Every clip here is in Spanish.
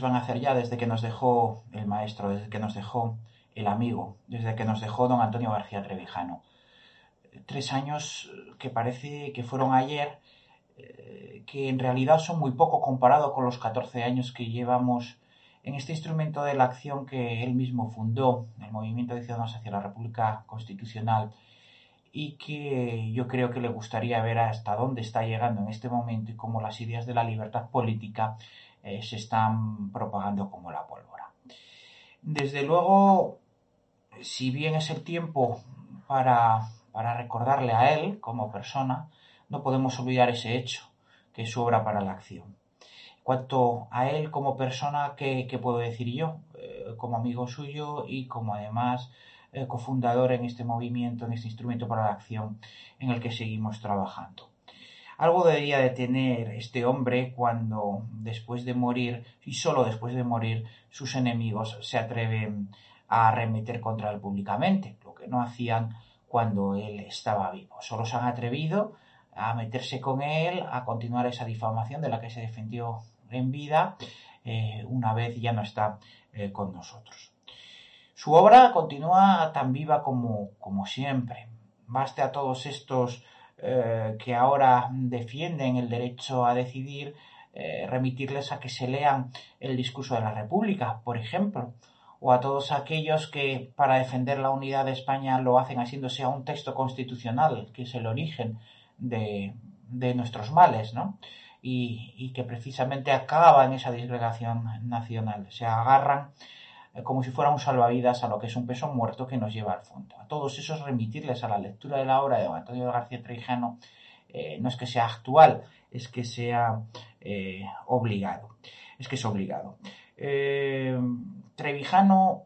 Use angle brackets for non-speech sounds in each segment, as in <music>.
van a hacer ya desde que nos dejó el maestro, desde que nos dejó el amigo, desde que nos dejó don Antonio García Trevijano. Tres años que parece que fueron ayer, eh, que en realidad son muy poco comparado con los 14 años que llevamos en este instrumento de la acción que él mismo fundó, el Movimiento de Ciudadanos hacia la República Constitucional, y que yo creo que le gustaría ver hasta dónde está llegando en este momento y cómo las ideas de la libertad política eh, se están propagando como la pólvora. Desde luego, si bien es el tiempo para, para recordarle a él como persona, no podemos olvidar ese hecho, que es su obra para la acción. Cuanto a él como persona, ¿qué, puedo decir yo? Eh, como amigo suyo y como además eh, cofundador en este movimiento, en este instrumento para la acción en el que seguimos trabajando. Algo debería de tener este hombre cuando después de morir, y solo después de morir, sus enemigos se atreven a arremeter contra él públicamente, lo que no hacían cuando él estaba vivo. Solo se han atrevido a meterse con él, a continuar esa difamación de la que se defendió en vida, eh, una vez ya no está eh, con nosotros. Su obra continúa tan viva como, como siempre. Baste a todos estos eh, que ahora defienden el derecho a decidir, remitirles a que se lean el discurso de la República, por ejemplo, o a todos aquellos que para defender la unidad de España lo hacen haciéndose a un texto constitucional, que es el origen de, de nuestros males, ¿no? y, que precisamente acaba en esa disgregación nacional. Se agarran eh, como si fuera un salvavidas a lo que es un peso muerto que nos lleva al fondo. A todos esos remitirles a la lectura de la obra de Antonio García Trejano eh, no es que sea actual, es que sea eh, obligado. Es que es obligado. Trevijano,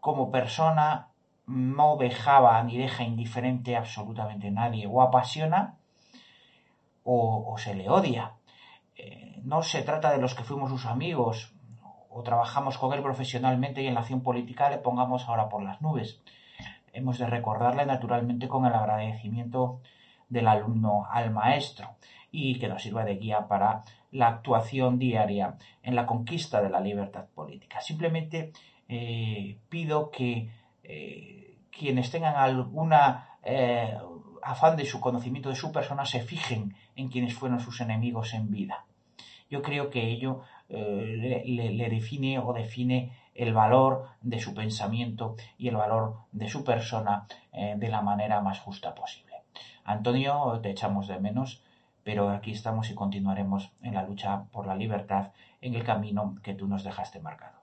como persona, no dejaba ni deja indiferente absolutamente nadie, o apasiona o, se le odia. Eh, no se trata de los que fuimos sus amigos o trabajamos con él profesionalmente y en la acción política le pongamos ahora por las nubes. Hemos de recordarle naturalmente con el agradecimiento del alumno al maestro y que nos sirva de guía para la actuación diaria en la conquista de la libertad política. Simplemente eh, pido que eh, quienes tengan alguna afán de su conocimiento de su persona se fijen en quienes fueron sus enemigos en vida. Yo creo que ello eh, le, define o define el valor de su pensamiento y el valor de su persona eh, de la manera más justa posible. Antonio, te echamos de menos, pero aquí estamos y continuaremos en la lucha por la libertad en el camino que tú nos dejaste marcado.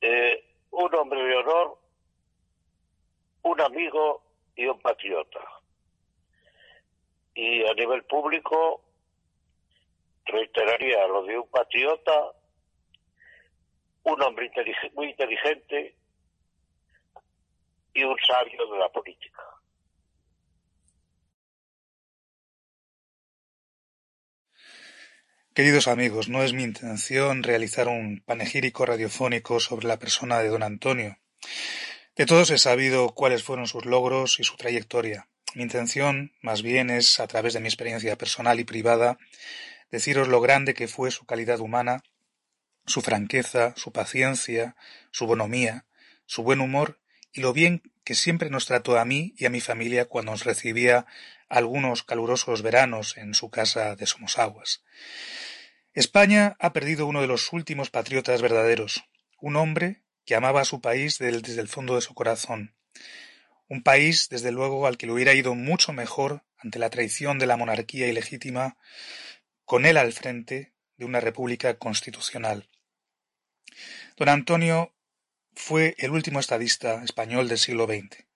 Eh, un hombre de honor un amigo y un patriota. Y a nivel público reiteraría lo de un patriota, un hombre muy inteligente y un sabio de la política. Queridos amigos, no es mi intención realizar un panegírico radiofónico sobre la persona de don Antonio. De todos he sabido cuáles fueron sus logros y su trayectoria. Mi intención, más bien, es, a través de mi experiencia personal y privada, deciros lo grande que fue su calidad humana, su franqueza, su paciencia, su bonomía, su buen humor y lo bien que siempre nos trató a mí y a mi familia cuando nos recibía algunos calurosos veranos en su casa de Somosaguas. España ha perdido uno de los últimos patriotas verdaderos, un hombre que amaba a su país desde el fondo de su corazón. Un país, desde luego, al que le hubiera ido mucho mejor ante la traición de la monarquía ilegítima, con él al frente de una república constitucional. Don Antonio fue el último estadista español del siglo XX,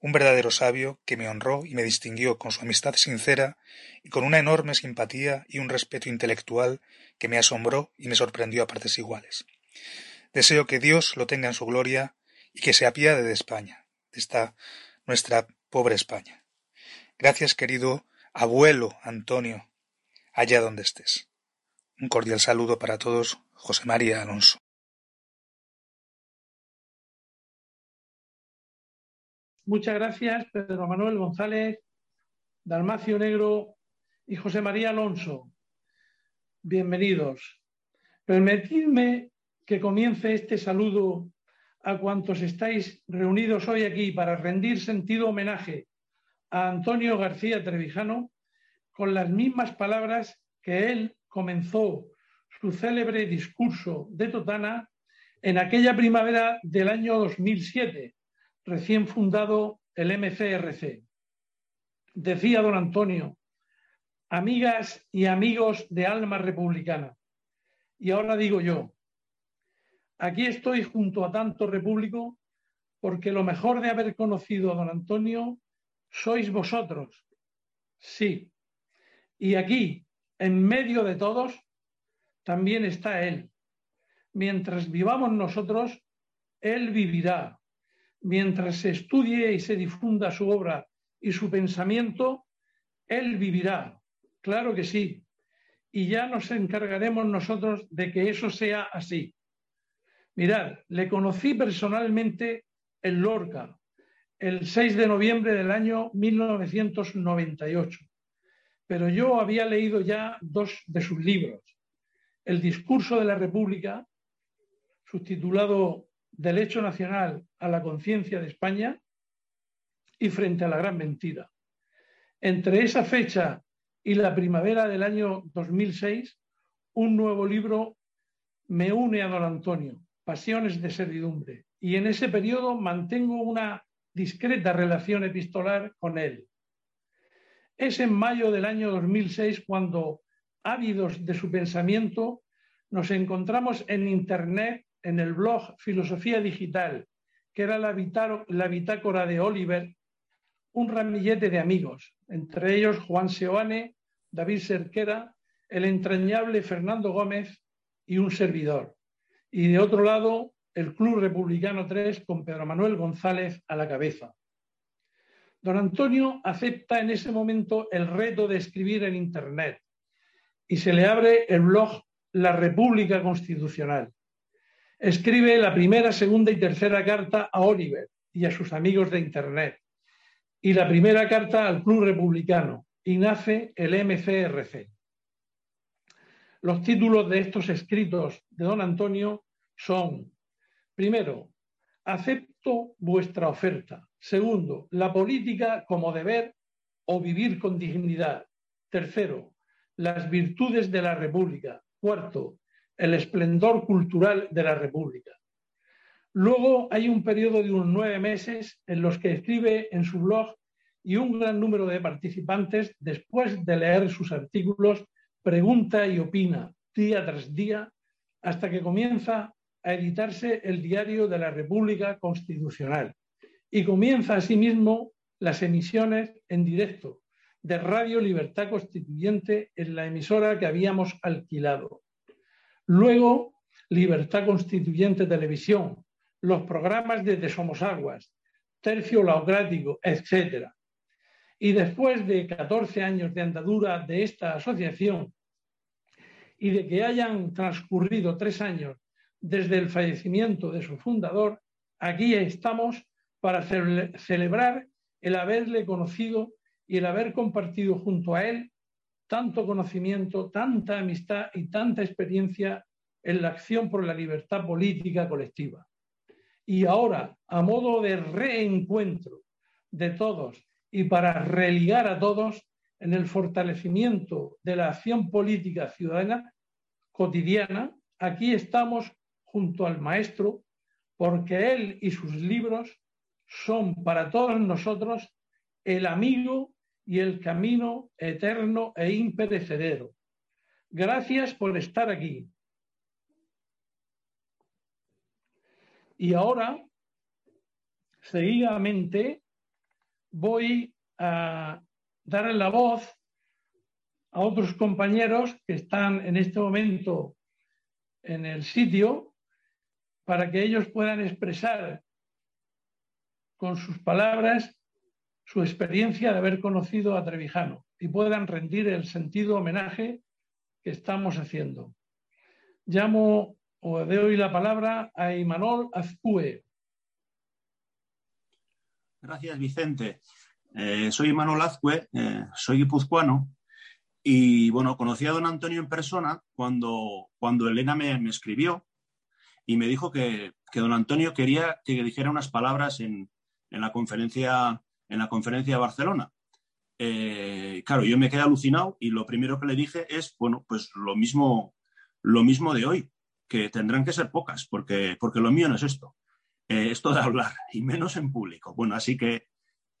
un verdadero sabio que me honró y me distinguió con su amistad sincera y con una enorme simpatía y un respeto intelectual que me asombró y me sorprendió a partes iguales. Deseo que Dios lo tenga en su gloria y que se apiade de España, de esta nuestra pobre España. Gracias, querido abuelo Antonio, allá donde estés. Un cordial saludo para todos, José María Alonso. Muchas gracias, Pedro Manuel González, Dalmacio Negro, y José María Alonso. Bienvenidos. Permitidme que comience este saludo a cuantos estáis reunidos hoy aquí para rendir sentido homenaje a Antonio García Trevijano con las mismas palabras que él comenzó su célebre discurso de Totana en aquella primavera del año 2007, recién fundado el MCRC. Decía don Antonio, amigas y amigos de alma republicana. Y ahora digo yo, aquí estoy junto a tanto repúblico porque lo mejor de haber conocido a don Antonio sois vosotros. Sí. Y aquí, en medio de todos, también está Él. Mientras vivamos nosotros, Él vivirá. Mientras se estudie y se difunda su obra y su pensamiento, Él vivirá. Claro que sí. Y ya nos encargaremos nosotros de que eso sea así. Mirad, le conocí personalmente en Lorca, el 6 de noviembre del año 1998. Pero yo había leído ya dos de sus libros, el discurso de la República, subtitulado Del hecho nacional a la conciencia de España y frente a la gran mentira. Entre esa fecha y la primavera del año 2006, un nuevo libro me une a don Antonio, Pasiones de Servidumbre, y en ese periodo mantengo una discreta relación epistolar con él. Es en mayo del año 2006 cuando ávidos de su pensamiento, nos encontramos en Internet, en el blog Filosofía Digital, que era la, bitácora de Oliver, un ramillete de amigos, entre ellos Juan Seoane, David Cerquera, el entrañable Fernando Gómez y un servidor. Y de otro lado, el Club Republicano 3 con Pedro Manuel González a la cabeza. Don Antonio acepta en ese momento el reto de escribir en Internet y se le abre el blog La República Constitucional. Escribe la primera, segunda y tercera carta a Oliver y a sus amigos de Internet y la primera carta al Club Republicano y nace el MCRC. Los títulos de estos escritos de don Antonio son, primero, acepto vuestra oferta. Segundo, la política como deber o vivir con dignidad. Tercero, las virtudes de la República. Cuarto, el esplendor cultural de la República. Luego hay un periodo de unos nueve meses en los que escribe en su blog y un gran número de participantes, después de leer sus artículos, pregunta y opina día tras día hasta que comienza a editarse el diario de la República Constitucional y comienza asimismo las emisiones en directo de Radio Libertad Constituyente en la emisora que habíamos alquilado. Luego, Libertad Constituyente Televisión, los programas de, Somos Aguas, Tercio Laocrático, etc. Y después de 14 años de andadura de esta asociación y de que hayan transcurrido tres años desde el fallecimiento de su fundador, aquí estamos para celebrar el haberle conocido y el haber compartido junto a él tanto conocimiento, tanta amistad y tanta experiencia en la acción por la libertad política colectiva. Y ahora, a modo de reencuentro de todos y para religar a todos en el fortalecimiento de la acción política ciudadana cotidiana, aquí estamos junto al maestro porque él y sus libros son para todos nosotros el amigo y el camino eterno e imperecedero. Gracias por estar aquí. Y ahora, seguidamente, voy a dar la voz a otros compañeros que están en este momento en el sitio para que ellos puedan expresar con sus palabras su experiencia de haber conocido a Trevijano y puedan rendir el sentido homenaje que estamos haciendo. Llamo o doy la palabra a Imanol Azcue. Gracias, Vicente. Eh, soy Imanol Azcue, eh, soy guipuzcoano Y bueno, conocí a don Antonio en persona cuando, cuando Elena me, me escribió y me dijo que, que, don Antonio quería que dijera unas palabras en, en, la, conferencia, en la conferencia de Barcelona. Eh, claro, yo me quedé alucinado y lo primero que le dije es, bueno, pues lo mismo, lo mismo de hoy, que tendrán que ser pocas, porque, porque lo mío no es esto, eh, esto de hablar, y menos en público. Bueno, así que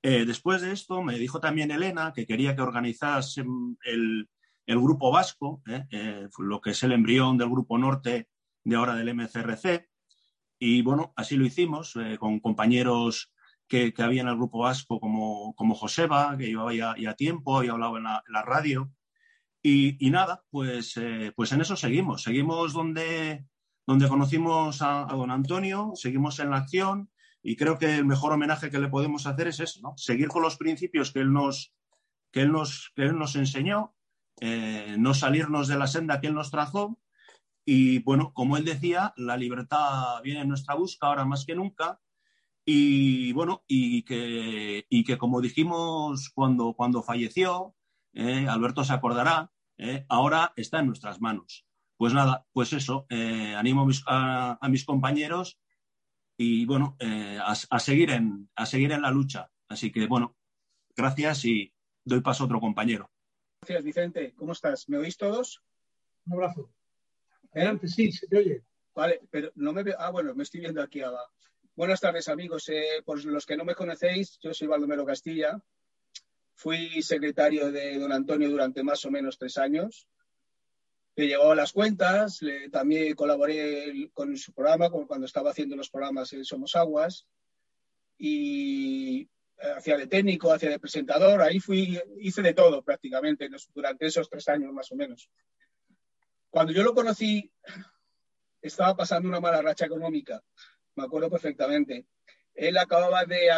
eh, después de esto me dijo también Elena que quería que organizase el, el grupo vasco, eh, lo que es el embrión del grupo norte de ahora del MCRC, y bueno, así lo hicimos con compañeros que, que, había en el grupo vasco como, como Joseba, que llevaba ya, ya tiempo y hablaba en la, en la radio. Y, y, nada, pues, pues en eso seguimos. Seguimos donde, donde conocimos a, don Antonio, seguimos en la acción y creo que el mejor homenaje que le podemos hacer es eso. Seguir con los principios que él nos, que él nos, que él nos enseñó, eh, no salirnos de la senda que él nos trazó. Y bueno, como él decía, la libertad viene en nuestra busca ahora más que nunca. Y bueno, y que, y que como dijimos cuando, cuando falleció, eh, Alberto se acordará, eh, ahora está en nuestras manos. Pues nada, pues eso, eh, animo a mis, a, a mis, compañeros y bueno, eh, a, a, seguir en, a seguir en la lucha. Así que bueno, gracias y doy paso a otro compañero. Gracias, Vicente. ¿Cómo estás? ¿Me oís todos? Un abrazo. Adelante, sí, se te oye. Vale, pero no me veo. Ah, bueno, me estoy viendo aquí abajo. Buenas tardes, amigos. Eh, por los que no me conocéis, yo soy Baldomero Castilla. Fui secretario de don Antonio durante más o menos tres años. Le llevaba las cuentas, también colaboré con su programa cuando estaba haciendo los programas en Somos Aguas. Y hacía de técnico, hacía de presentador, ahí fui, hice de todo prácticamente durante esos tres años más o menos. Cuando yo lo conocí, estaba pasando una mala racha económica, me acuerdo perfectamente. Él acababa de,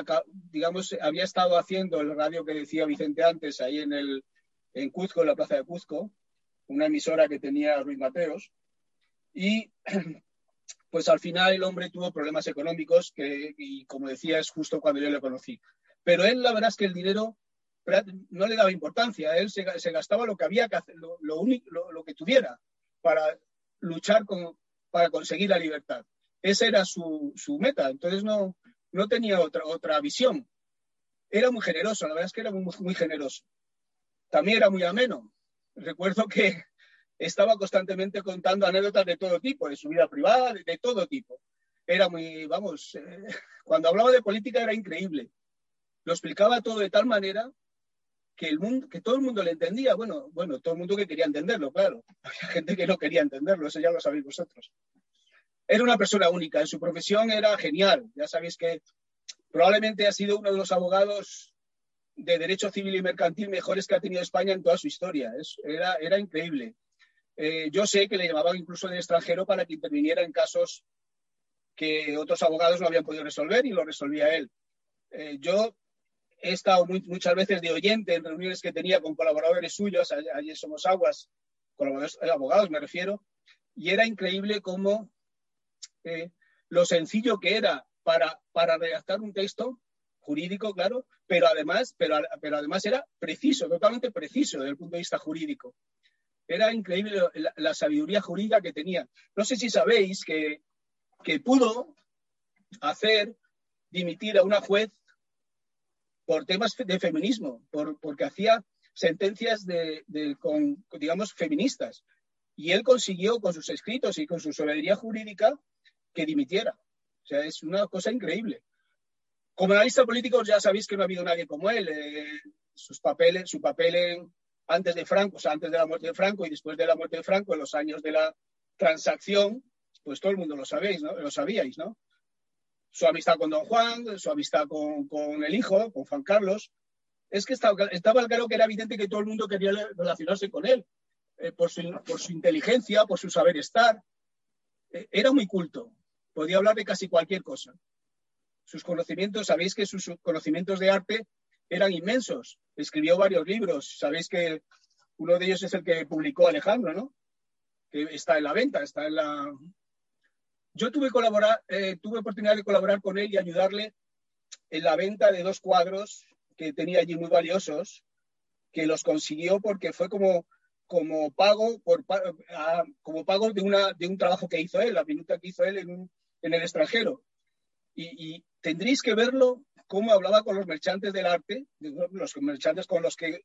digamos, había estado haciendo el radio que decía Vicente antes, ahí en, el, en Cuzco, en la plaza de Cuzco, una emisora que tenía Ruiz Mateos, y <clears throat> pues al final el hombre tuvo problemas económicos que, y como decía, es justo cuando yo le conocí. Pero él, la verdad es que el dinero no le daba importancia, él se, gastaba lo que había que hacer, lo, único, lo, que tuviera para luchar para conseguir la libertad. Esa era su, meta, entonces no, no tenía otra, otra visión. Era muy generoso, la verdad es que era muy generoso. También era muy ameno. Recuerdo que estaba constantemente contando anécdotas de todo tipo, de su vida privada, de, todo tipo. Era muy, vamos, eh, cuando hablaba de política era increíble lo explicaba todo de tal manera que, el mundo, que todo el mundo le entendía. Bueno, bueno, todo el mundo que quería entenderlo, claro. <laughs> Había gente que no quería entenderlo, eso ya lo sabéis vosotros. Era una persona única, en su profesión era genial. Ya sabéis que probablemente ha sido uno de los abogados de derecho civil y mercantil mejores que ha tenido España en toda su historia. Es, era, era increíble. Eh, yo sé que le llamaban incluso del extranjero para que interviniera en casos que otros abogados no habían podido resolver y lo resolvía él. Eh, yo he estado muy, muchas veces de oyente en reuniones que tenía con colaboradores suyos, allí somos aguas, colaboradores, eh, abogados me refiero, y era increíble cómo eh, lo sencillo que era para, para redactar un texto jurídico, claro, pero además, pero, pero además era preciso, totalmente preciso desde el punto de vista jurídico. Era increíble la, sabiduría jurídica que tenía. No sé si sabéis que, que pudo hacer dimitir a una juez por temas de feminismo, por, porque hacía sentencias de, con, digamos, feministas. Y él consiguió con sus escritos y con su sabiduría jurídica que dimitiera. O sea, es una cosa increíble. Como analista político ya sabéis que no ha habido nadie como él. Eh, sus papeles, su papel en, antes de Franco, o sea, antes de la muerte de Franco y después de la muerte de Franco, en los años de la transacción, pues todo el mundo lo sabéis, ¿no? Lo sabíais, ¿no? su amistad con Don Juan, su amistad con, con el hijo, con Juan Carlos, es que estaba, estaba, claro que era evidente que todo el mundo quería relacionarse con él, eh, por, su, por, su, inteligencia, por su saber estar. Eh, era muy culto, podía hablar de casi cualquier cosa. Sus conocimientos, sabéis que sus conocimientos de arte eran inmensos. Escribió varios libros, sabéis que uno de ellos es el que publicó Alejandro, ¿no? Que está en la venta, está en la, yo tuve, colaborar, eh, tuve oportunidad de colaborar con él y ayudarle en la venta de dos cuadros que tenía allí muy valiosos, que los consiguió porque fue como como pago, por, como pago de, una, de un trabajo que hizo él, la minuta que hizo él en, en el extranjero. Y, y, tendréis que verlo cómo hablaba con los merchantes del arte, los merchantes con los que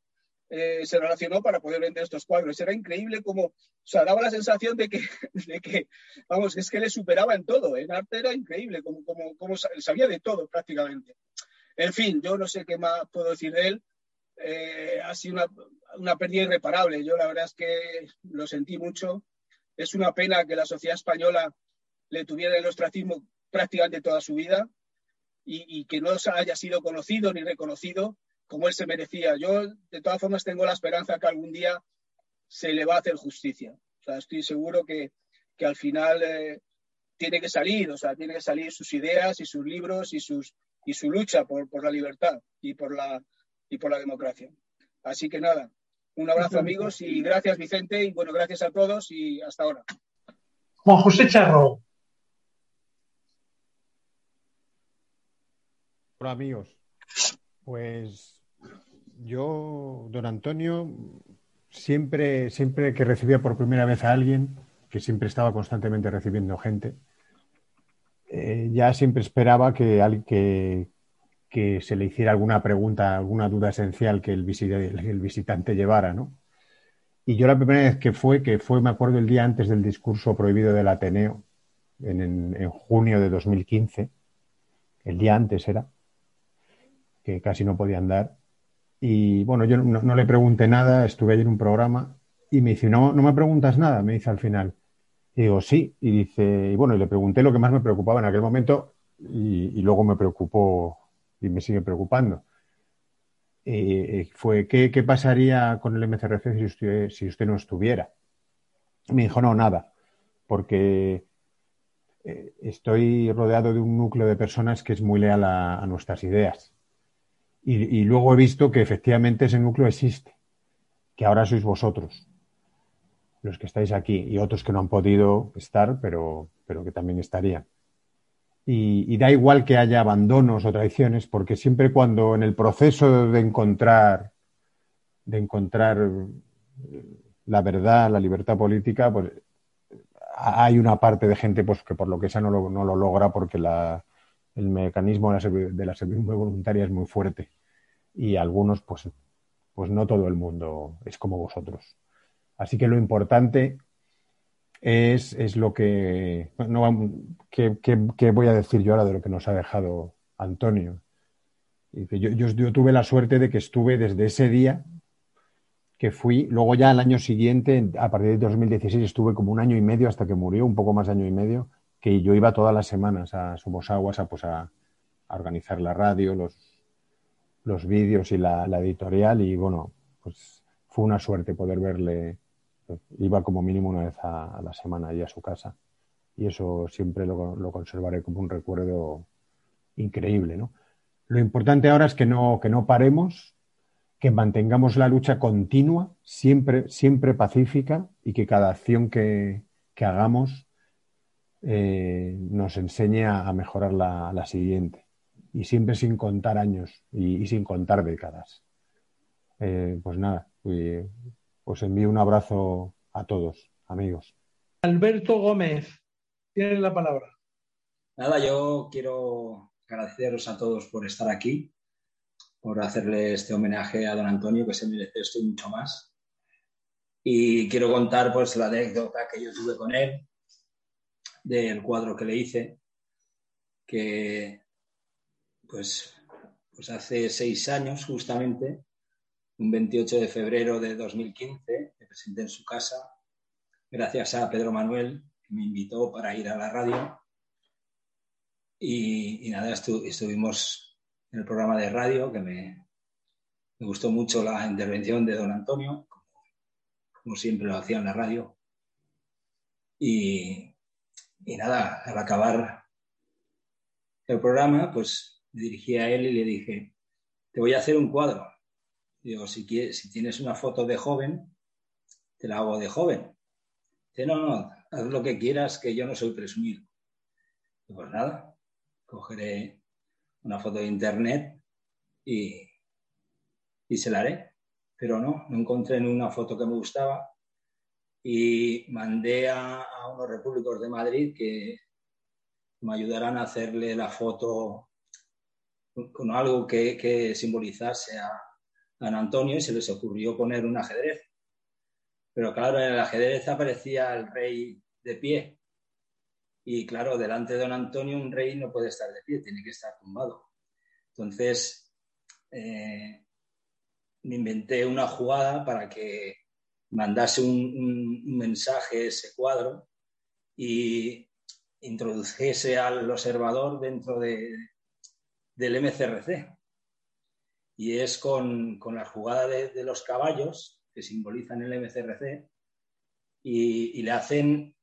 eh, se relacionó para poder vender estos cuadros. Era increíble como, o sea, daba la sensación <laughs> de que, vamos, es que le superaba en todo. En arte era increíble, como, como, como sabía de todo prácticamente. En fin, yo no sé qué más puedo decir de él. Eh, ha sido una, una pérdida irreparable. Yo la verdad es que lo sentí mucho. Es una pena que la sociedad española le tuviera el ostracismo prácticamente toda su vida y, y, que no haya sido conocido ni reconocido como él se merecía. Yo, de todas formas, tengo la esperanza que algún día se le va a hacer justicia. O sea, estoy seguro que, que al final eh, tiene que salir, o sea, tiene que salir sus ideas y sus libros y, sus, y su lucha por, por la libertad y por la, y por la democracia. Así que nada, un abrazo amigos y gracias Vicente y bueno, gracias a todos y hasta ahora. Juan José Charro. Hola amigos. Pues yo, don Antonio, siempre, siempre que recibía por primera vez a alguien, que siempre estaba constantemente recibiendo gente, eh, ya siempre esperaba que, que, que, se le hiciera alguna pregunta, alguna duda esencial que el, el visitante llevara, ¿no? Y yo la primera vez que fue, que fue, me acuerdo, el día antes del discurso prohibido del Ateneo, en, en, en junio de 2015, el día antes era, que casi no podía andar, y bueno, yo no, le pregunté nada, estuve ayer en un programa y me dice, no, no me preguntas nada, me dice al final. Digo, sí, y dice, y bueno, y le pregunté lo que más me preocupaba en aquel momento y, luego me preocupó y me sigue preocupando. Fue, ¿qué, ¿qué, pasaría con el MCRC si usted, si usted no estuviera? Me dijo, no, nada, porque eh, estoy rodeado de un núcleo de personas que es muy leal a nuestras ideas y, luego he visto que efectivamente ese núcleo existe, que ahora sois vosotros, los que estáis aquí, y otros que no han podido estar, pero, pero que también estarían. Y, y, da igual que haya abandonos o traiciones, porque siempre cuando en el proceso de encontrar, de encontrar la verdad, la libertad política, pues hay una parte de gente pues, que por lo que sea no lo, no lo logra porque la, el mecanismo de la servidumbre voluntaria es muy fuerte y algunos, pues, pues no todo el mundo es como vosotros. Así que lo importante es, es lo que, no, ¿qué, qué, qué, voy a decir yo ahora de lo que nos ha dejado Antonio? Que yo, yo, yo tuve la suerte de que estuve desde ese día que fui, luego ya el año siguiente, a partir de 2016, estuve como un año y medio hasta que murió, un poco más de año y medio, que yo iba todas las semanas a Somos Aguas a, pues a, organizar la radio, los, los vídeos y la, editorial y bueno, pues fue una suerte poder verle. Iba como mínimo una vez a, a la semana allí a su casa y eso siempre lo, lo, conservaré como un recuerdo increíble, ¿no? Lo importante ahora es que no, que no paremos, que mantengamos la lucha continua, siempre, siempre pacífica y que cada acción que, que hagamos eh, nos enseñe a mejorar la, la, siguiente. Y siempre sin contar años y, y sin contar décadas. Eh, pues nada, os envío un abrazo a todos, amigos. Alberto Gómez, tienes la palabra. Nada, yo quiero agradeceros a todos por estar aquí, por hacerle este homenaje a don Antonio, que se merece esto y mucho más. Y quiero contar pues la anécdota que yo tuve con él, del cuadro que le hice, que pues, pues hace seis años justamente, un 28 de febrero de 2015, me presenté en su casa, gracias a Pedro Manuel, que me invitó para ir a la radio. Y, nada, estu estuvimos en el programa de radio, que me, me, gustó mucho la intervención de don Antonio, como, como siempre lo hacía en la radio. Y, y nada, al acabar el programa, pues me dirigí a él y le dije, te voy a hacer un cuadro. Digo, si, quieres, si tienes una foto de joven, te la hago de joven. Dice, no, no, haz lo que quieras, que yo no soy presumido. Y pues nada, cogeré una foto de internet y, y se la haré. pero no, no encontré ninguna foto que me gustaba y mandé a, unos repúblicos de Madrid que me ayudaran a hacerle la foto con, algo que, simbolizase a, a Antonio y se les ocurrió poner un ajedrez. Pero claro, en el ajedrez aparecía el rey de pie. Y claro, delante de don Antonio un rey no puede estar de pie, tiene que estar tumbado. Entonces, eh, me inventé una jugada para que mandase un, mensaje ese cuadro y introdujese al observador dentro de, del MCRC. Y es con, la jugada de, los caballos que simbolizan el MCRC y, le hacen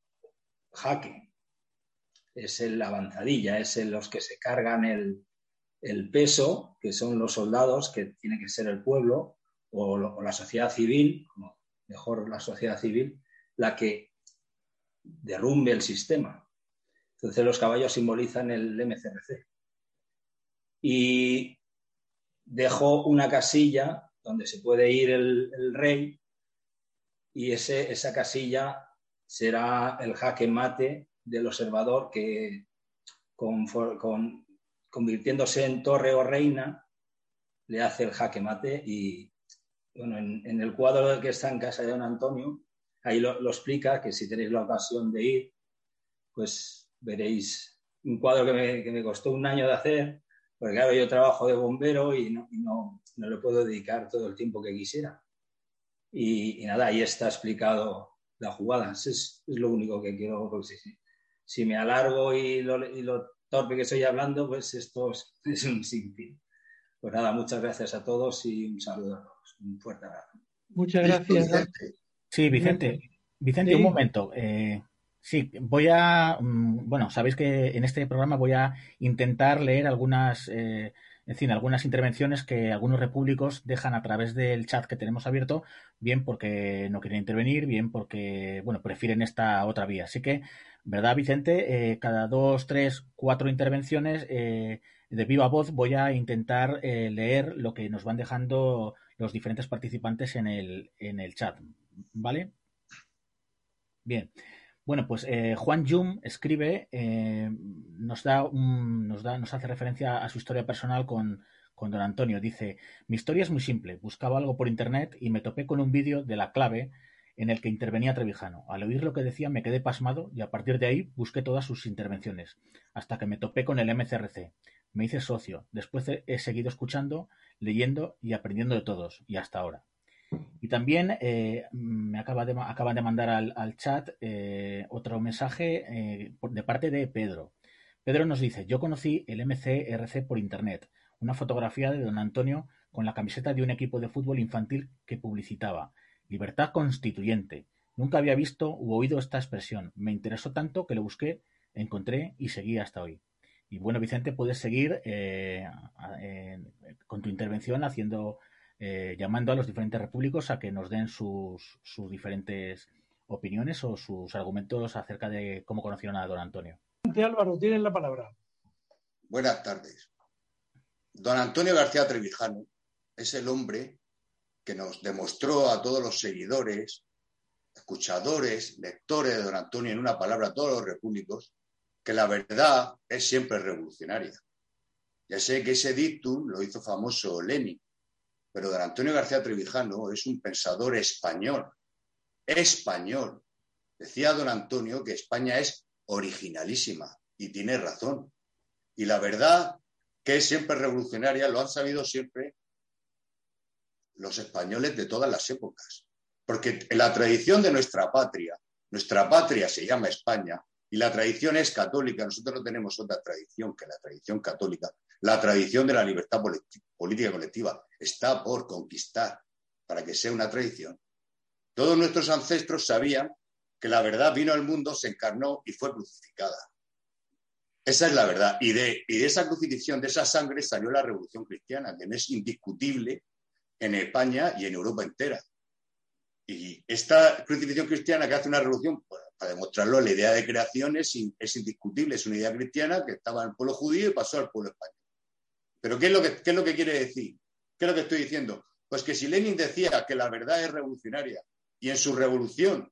jaque. Es la avanzadilla, es los que se cargan el, el peso, que son los soldados, que tiene que ser el pueblo, o, la sociedad civil, mejor la sociedad civil, la que derrumbe el sistema. Entonces los caballos simbolizan el MCRC. Y dejo una casilla donde se puede ir el, rey y ese, esa casilla será el jaque mate del observador que con, convirtiéndose en torre o reina le hace el jaque mate y bueno, en, el cuadro que está en casa de don Antonio, ahí lo, explica, que si tenéis la ocasión de ir, pues veréis un cuadro que me, costó un año de hacer, porque claro, yo trabajo de bombero y no, no, le puedo dedicar todo el tiempo que quisiera. Y, nada, ahí está explicado la jugada. Es, lo único que quiero, porque si, me alargo y lo, y lo, torpe que estoy hablando, pues esto es, <laughs> es un sinfín. Pues nada, muchas gracias a todos y un saludo a todos. Un fuerte abrazo. Muchas gracias. Sí, Vicente. Vicente, un momento. Eh, sí, voy a. Mm, bueno, sabéis que en este programa voy a intentar leer algunas. Eh, en fin, algunas intervenciones que algunos repúblicos dejan a través del chat que tenemos abierto, bien porque no quieren intervenir, bien porque, bueno, prefieren esta otra vía. Así que, ¿verdad, Vicente? Eh, cada dos, tres, cuatro intervenciones de viva voz voy a intentar eh, leer lo que nos van dejando los diferentes participantes en el, en el chat. ¿Vale? Bien. Bueno, pues eh, Juan Yum escribe, eh, nos, da nos, da, nos hace referencia a su historia personal con, con don Antonio. Dice, mi historia es muy simple. Buscaba algo por internet y me topé con un vídeo de la clave en el que intervenía Trevijano. Al oír lo que decía me quedé pasmado y a partir de ahí busqué todas sus intervenciones, hasta que me topé con el MCRC. Me hice socio. Después he seguido escuchando, leyendo y aprendiendo de todos, y hasta ahora. Y también eh, me acaba de, acaban de mandar al, chat eh, otro mensaje eh, de parte de Pedro. Pedro nos dice, yo conocí el MCRC por internet, una fotografía de don Antonio con la camiseta de un equipo de fútbol infantil que publicitaba. Libertad constituyente. Nunca había visto u oído esta expresión. Me interesó tanto que lo busqué, encontré y seguí hasta hoy. Y bueno, Vicente, puedes seguir eh, con tu intervención haciendo, eh, llamando a los diferentes repúblicos a que nos den sus, sus diferentes opiniones o sus argumentos acerca de cómo conocieron a don Antonio. Álvaro, tienes la palabra. Buenas tardes. Don Antonio García Trevijano es el hombre que nos demostró a todos los seguidores, escuchadores, lectores de don Antonio, en una palabra, a todos los repúblicos, que la verdad es siempre revolucionaria. Ya sé que ese dictum lo hizo famoso Lenin, pero don Antonio García Trevijano es un pensador español, español. Decía don Antonio que España es originalísima y tiene razón. Y la verdad que es siempre revolucionaria, lo han sabido siempre los españoles de todas las épocas. Porque en la tradición de nuestra patria, nuestra patria se llama España, y la tradición es católica. Nosotros no tenemos otra tradición que la tradición católica. La tradición de la libertad política colectiva está por conquistar para que sea una tradición. Todos nuestros ancestros sabían que la verdad vino al mundo, se encarnó y fue crucificada. Esa es la verdad. Y de, de esa crucifixión, de esa sangre, salió la revolución cristiana, que es indiscutible en España y en Europa entera. Y esta crucifixión cristiana que hace una revolución, pues, para demostrarlo, la idea de creación es, indiscutible, es una idea cristiana que estaba en el pueblo judío y pasó al pueblo español. Pero ¿qué es, lo que, ¿qué es lo que quiere decir? ¿Qué es lo que estoy diciendo? Pues que si Lenin decía que la verdad es revolucionaria y en su revolución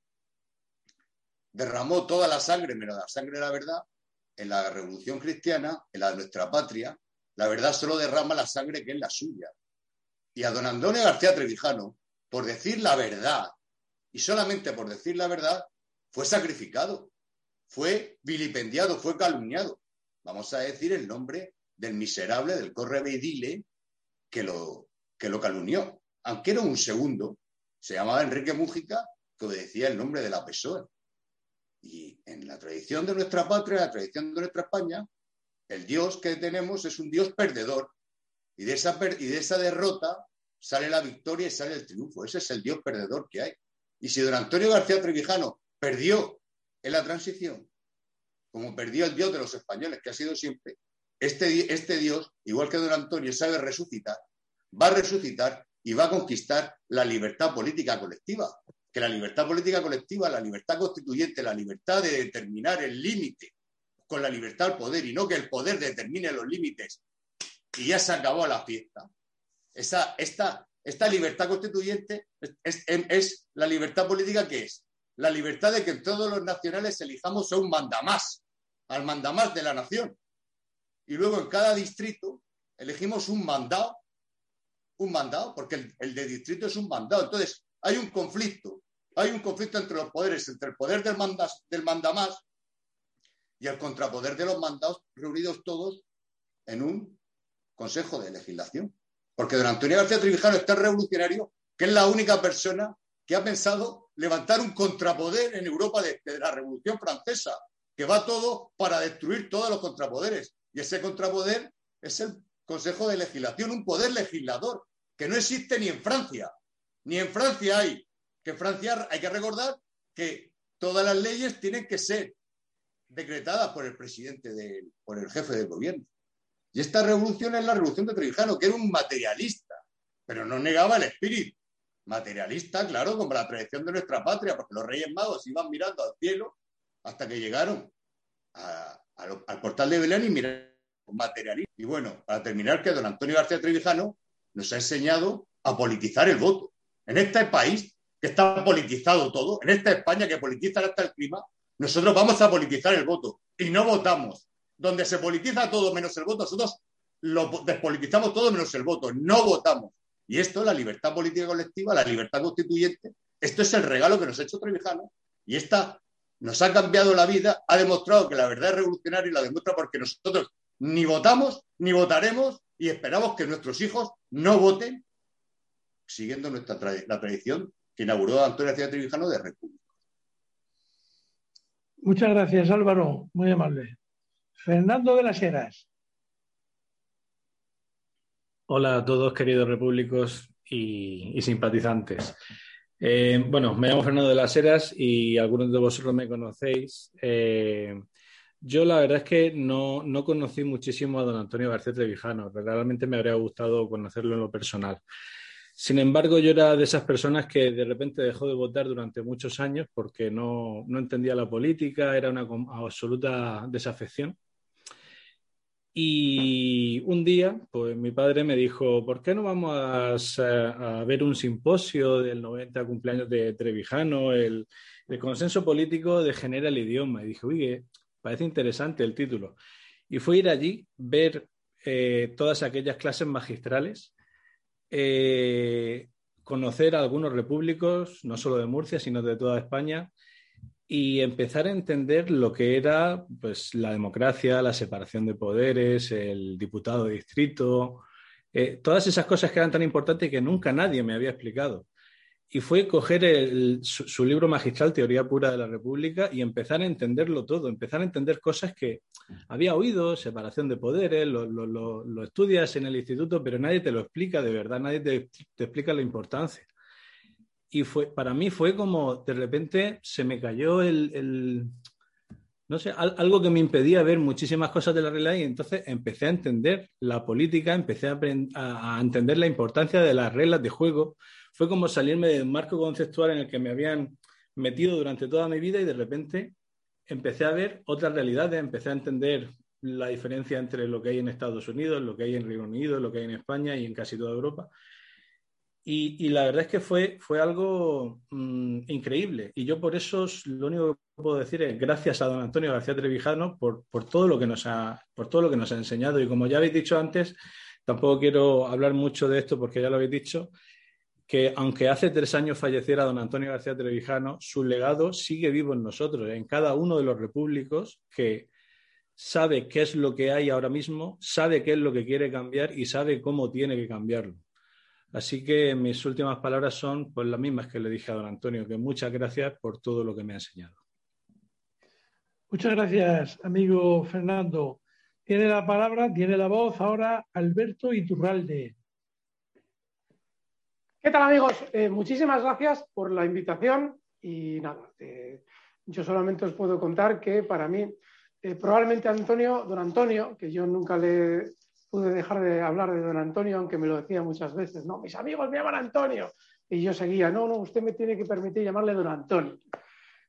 derramó toda la sangre, menos la sangre de la verdad, en la revolución cristiana, en la de nuestra patria, la verdad solo derrama la sangre que es la suya. Y a don Antonio García Trevijano, por decir la verdad, y solamente por decir la verdad, fue sacrificado, fue vilipendiado, fue calumniado. Vamos a decir el nombre del miserable, del correveidile que lo, que lo calumnió. Aunque era un segundo, se llamaba Enrique Mújica, que obedecía el nombre de la PSOE. Y en la tradición de nuestra patria, la tradición de nuestra España, el Dios que tenemos es un Dios perdedor. Y de esa, y de esa derrota sale la victoria y sale el triunfo. Ese es el Dios perdedor que hay. Y si don Antonio García Trevijano perdió en la transición, como perdió el Dios de los españoles, que ha sido siempre, este, este Dios, igual que don Antonio sabe resucitar, va a resucitar y va a conquistar la libertad política colectiva. Que la libertad política colectiva, la libertad constituyente, la libertad de determinar el límite con la libertad al poder y no que el poder determine los límites y ya se acabó la fiesta. Esa, esta, esta libertad constituyente es, es, la libertad política que es la libertad de que todos los nacionales elijamos a un mandamás, al mandamás de la nación. Y luego en cada distrito elegimos un mandado, un mandado, porque el, de distrito es un mandado. Entonces, hay un conflicto, hay un conflicto entre los poderes, entre el poder del, mandas, del mandamás y el contrapoder de los mandados reunidos todos en un consejo de legislación. Porque don Antonio García Trevijano es tan revolucionario que es la única persona que ha pensado levantar un contrapoder en Europa de, la Revolución Francesa, que va todo para destruir todos los contrapoderes. Y ese contrapoder es el Consejo de Legislación, un poder legislador que no existe ni en Francia. Ni en Francia hay. Que en Francia hay que recordar que todas las leyes tienen que ser decretadas por el presidente, de, por el jefe del gobierno. Y esta revolución es la revolución de Trevijano, que era un materialista, pero no negaba el espíritu. Materialista, claro, como la tradición de nuestra patria, porque los reyes magos iban mirando al cielo hasta que llegaron al portal de Belén y miraron materialista. Y bueno, para terminar, que don Antonio García Trevijano nos ha enseñado a politizar el voto. En este país que está politizado todo, en esta España que politiza hasta el clima, nosotros vamos a politizar el voto y no votamos donde se politiza todo menos el voto, nosotros lo despolitizamos todo menos el voto, no votamos. Y esto, la libertad política colectiva, la libertad constituyente, esto es el regalo que nos ha hecho Trevijano y esta nos ha cambiado la vida, ha demostrado que la verdad es revolucionaria y la demuestra porque nosotros ni votamos ni votaremos y esperamos que nuestros hijos no voten siguiendo nuestra la tradición que inauguró Antonio García Trevijano de República. Muchas gracias, Álvaro. Muy amable. Fernando de las Heras. Hola a todos, queridos repúblicos y, simpatizantes. Eh, bueno, me llamo Fernando de las Heras y algunos de vosotros me conocéis. Eh, yo la verdad es que no, no, conocí muchísimo a don Antonio García Trevijano. Realmente me habría gustado conocerlo en lo personal. Sin embargo, yo era de esas personas que de repente dejó de votar durante muchos años porque no, no entendía la política, era una absoluta desafección. Y un día, pues mi padre me dijo, ¿por qué no vamos a, ver un simposio del 90 cumpleaños de Trevijano? El, consenso político degenera el idioma. Y dije, oye, parece interesante el título. Y fue ir allí, ver eh, todas aquellas clases magistrales, eh, conocer a algunos repúblicos, no solo de Murcia, sino de toda España, y empezar a entender lo que era pues, la democracia, la separación de poderes, el diputado de distrito, eh, todas esas cosas que eran tan importantes que nunca nadie me había explicado. Y fue coger su, libro magistral, Teoría Pura de la República, y empezar a entenderlo todo, empezar a entender cosas que había oído, separación de poderes, lo, estudias en el instituto, pero nadie te lo explica de verdad, nadie te explica la importancia y fue, para mí fue como de repente se me cayó el, no sé, algo que me impedía ver muchísimas cosas de la realidad y entonces empecé a entender la política, empecé a, a, entender la importancia de las reglas de juego. Fue como salirme del marco conceptual en el que me habían metido durante toda mi vida y de repente empecé a ver otras realidades, empecé a entender la diferencia entre lo que hay en Estados Unidos, lo que hay en Reino Unido, lo que hay en España y en casi toda Europa. Y, la verdad es que fue, fue algo mm, increíble. Y yo por eso lo único que puedo decir es gracias a don Antonio García Trevijano por, por, todo lo que nos ha, por todo lo que nos ha enseñado. Y como ya habéis dicho antes, tampoco quiero hablar mucho de esto porque ya lo habéis dicho, que aunque hace tres años falleciera don Antonio García Trevijano, su legado sigue vivo en nosotros, en cada uno de los repúblicos que sabe qué es lo que hay ahora mismo, sabe qué es lo que quiere cambiar y sabe cómo tiene que cambiarlo. Así que mis últimas palabras son pues las mismas que le dije a don Antonio, que muchas gracias por todo lo que me ha enseñado. Muchas gracias, amigo Fernando. Tiene la palabra, tiene la voz ahora Alberto Iturralde. ¿Qué tal amigos? Eh, muchísimas gracias por la invitación y nada, eh, yo solamente os puedo contar que para mí, eh, probablemente Antonio, don Antonio, que yo nunca le pude dejar de hablar de don Antonio, aunque me lo decía muchas veces, no, mis amigos me llaman Antonio. Y yo seguía, no, no, usted me tiene que permitir llamarle don Antonio.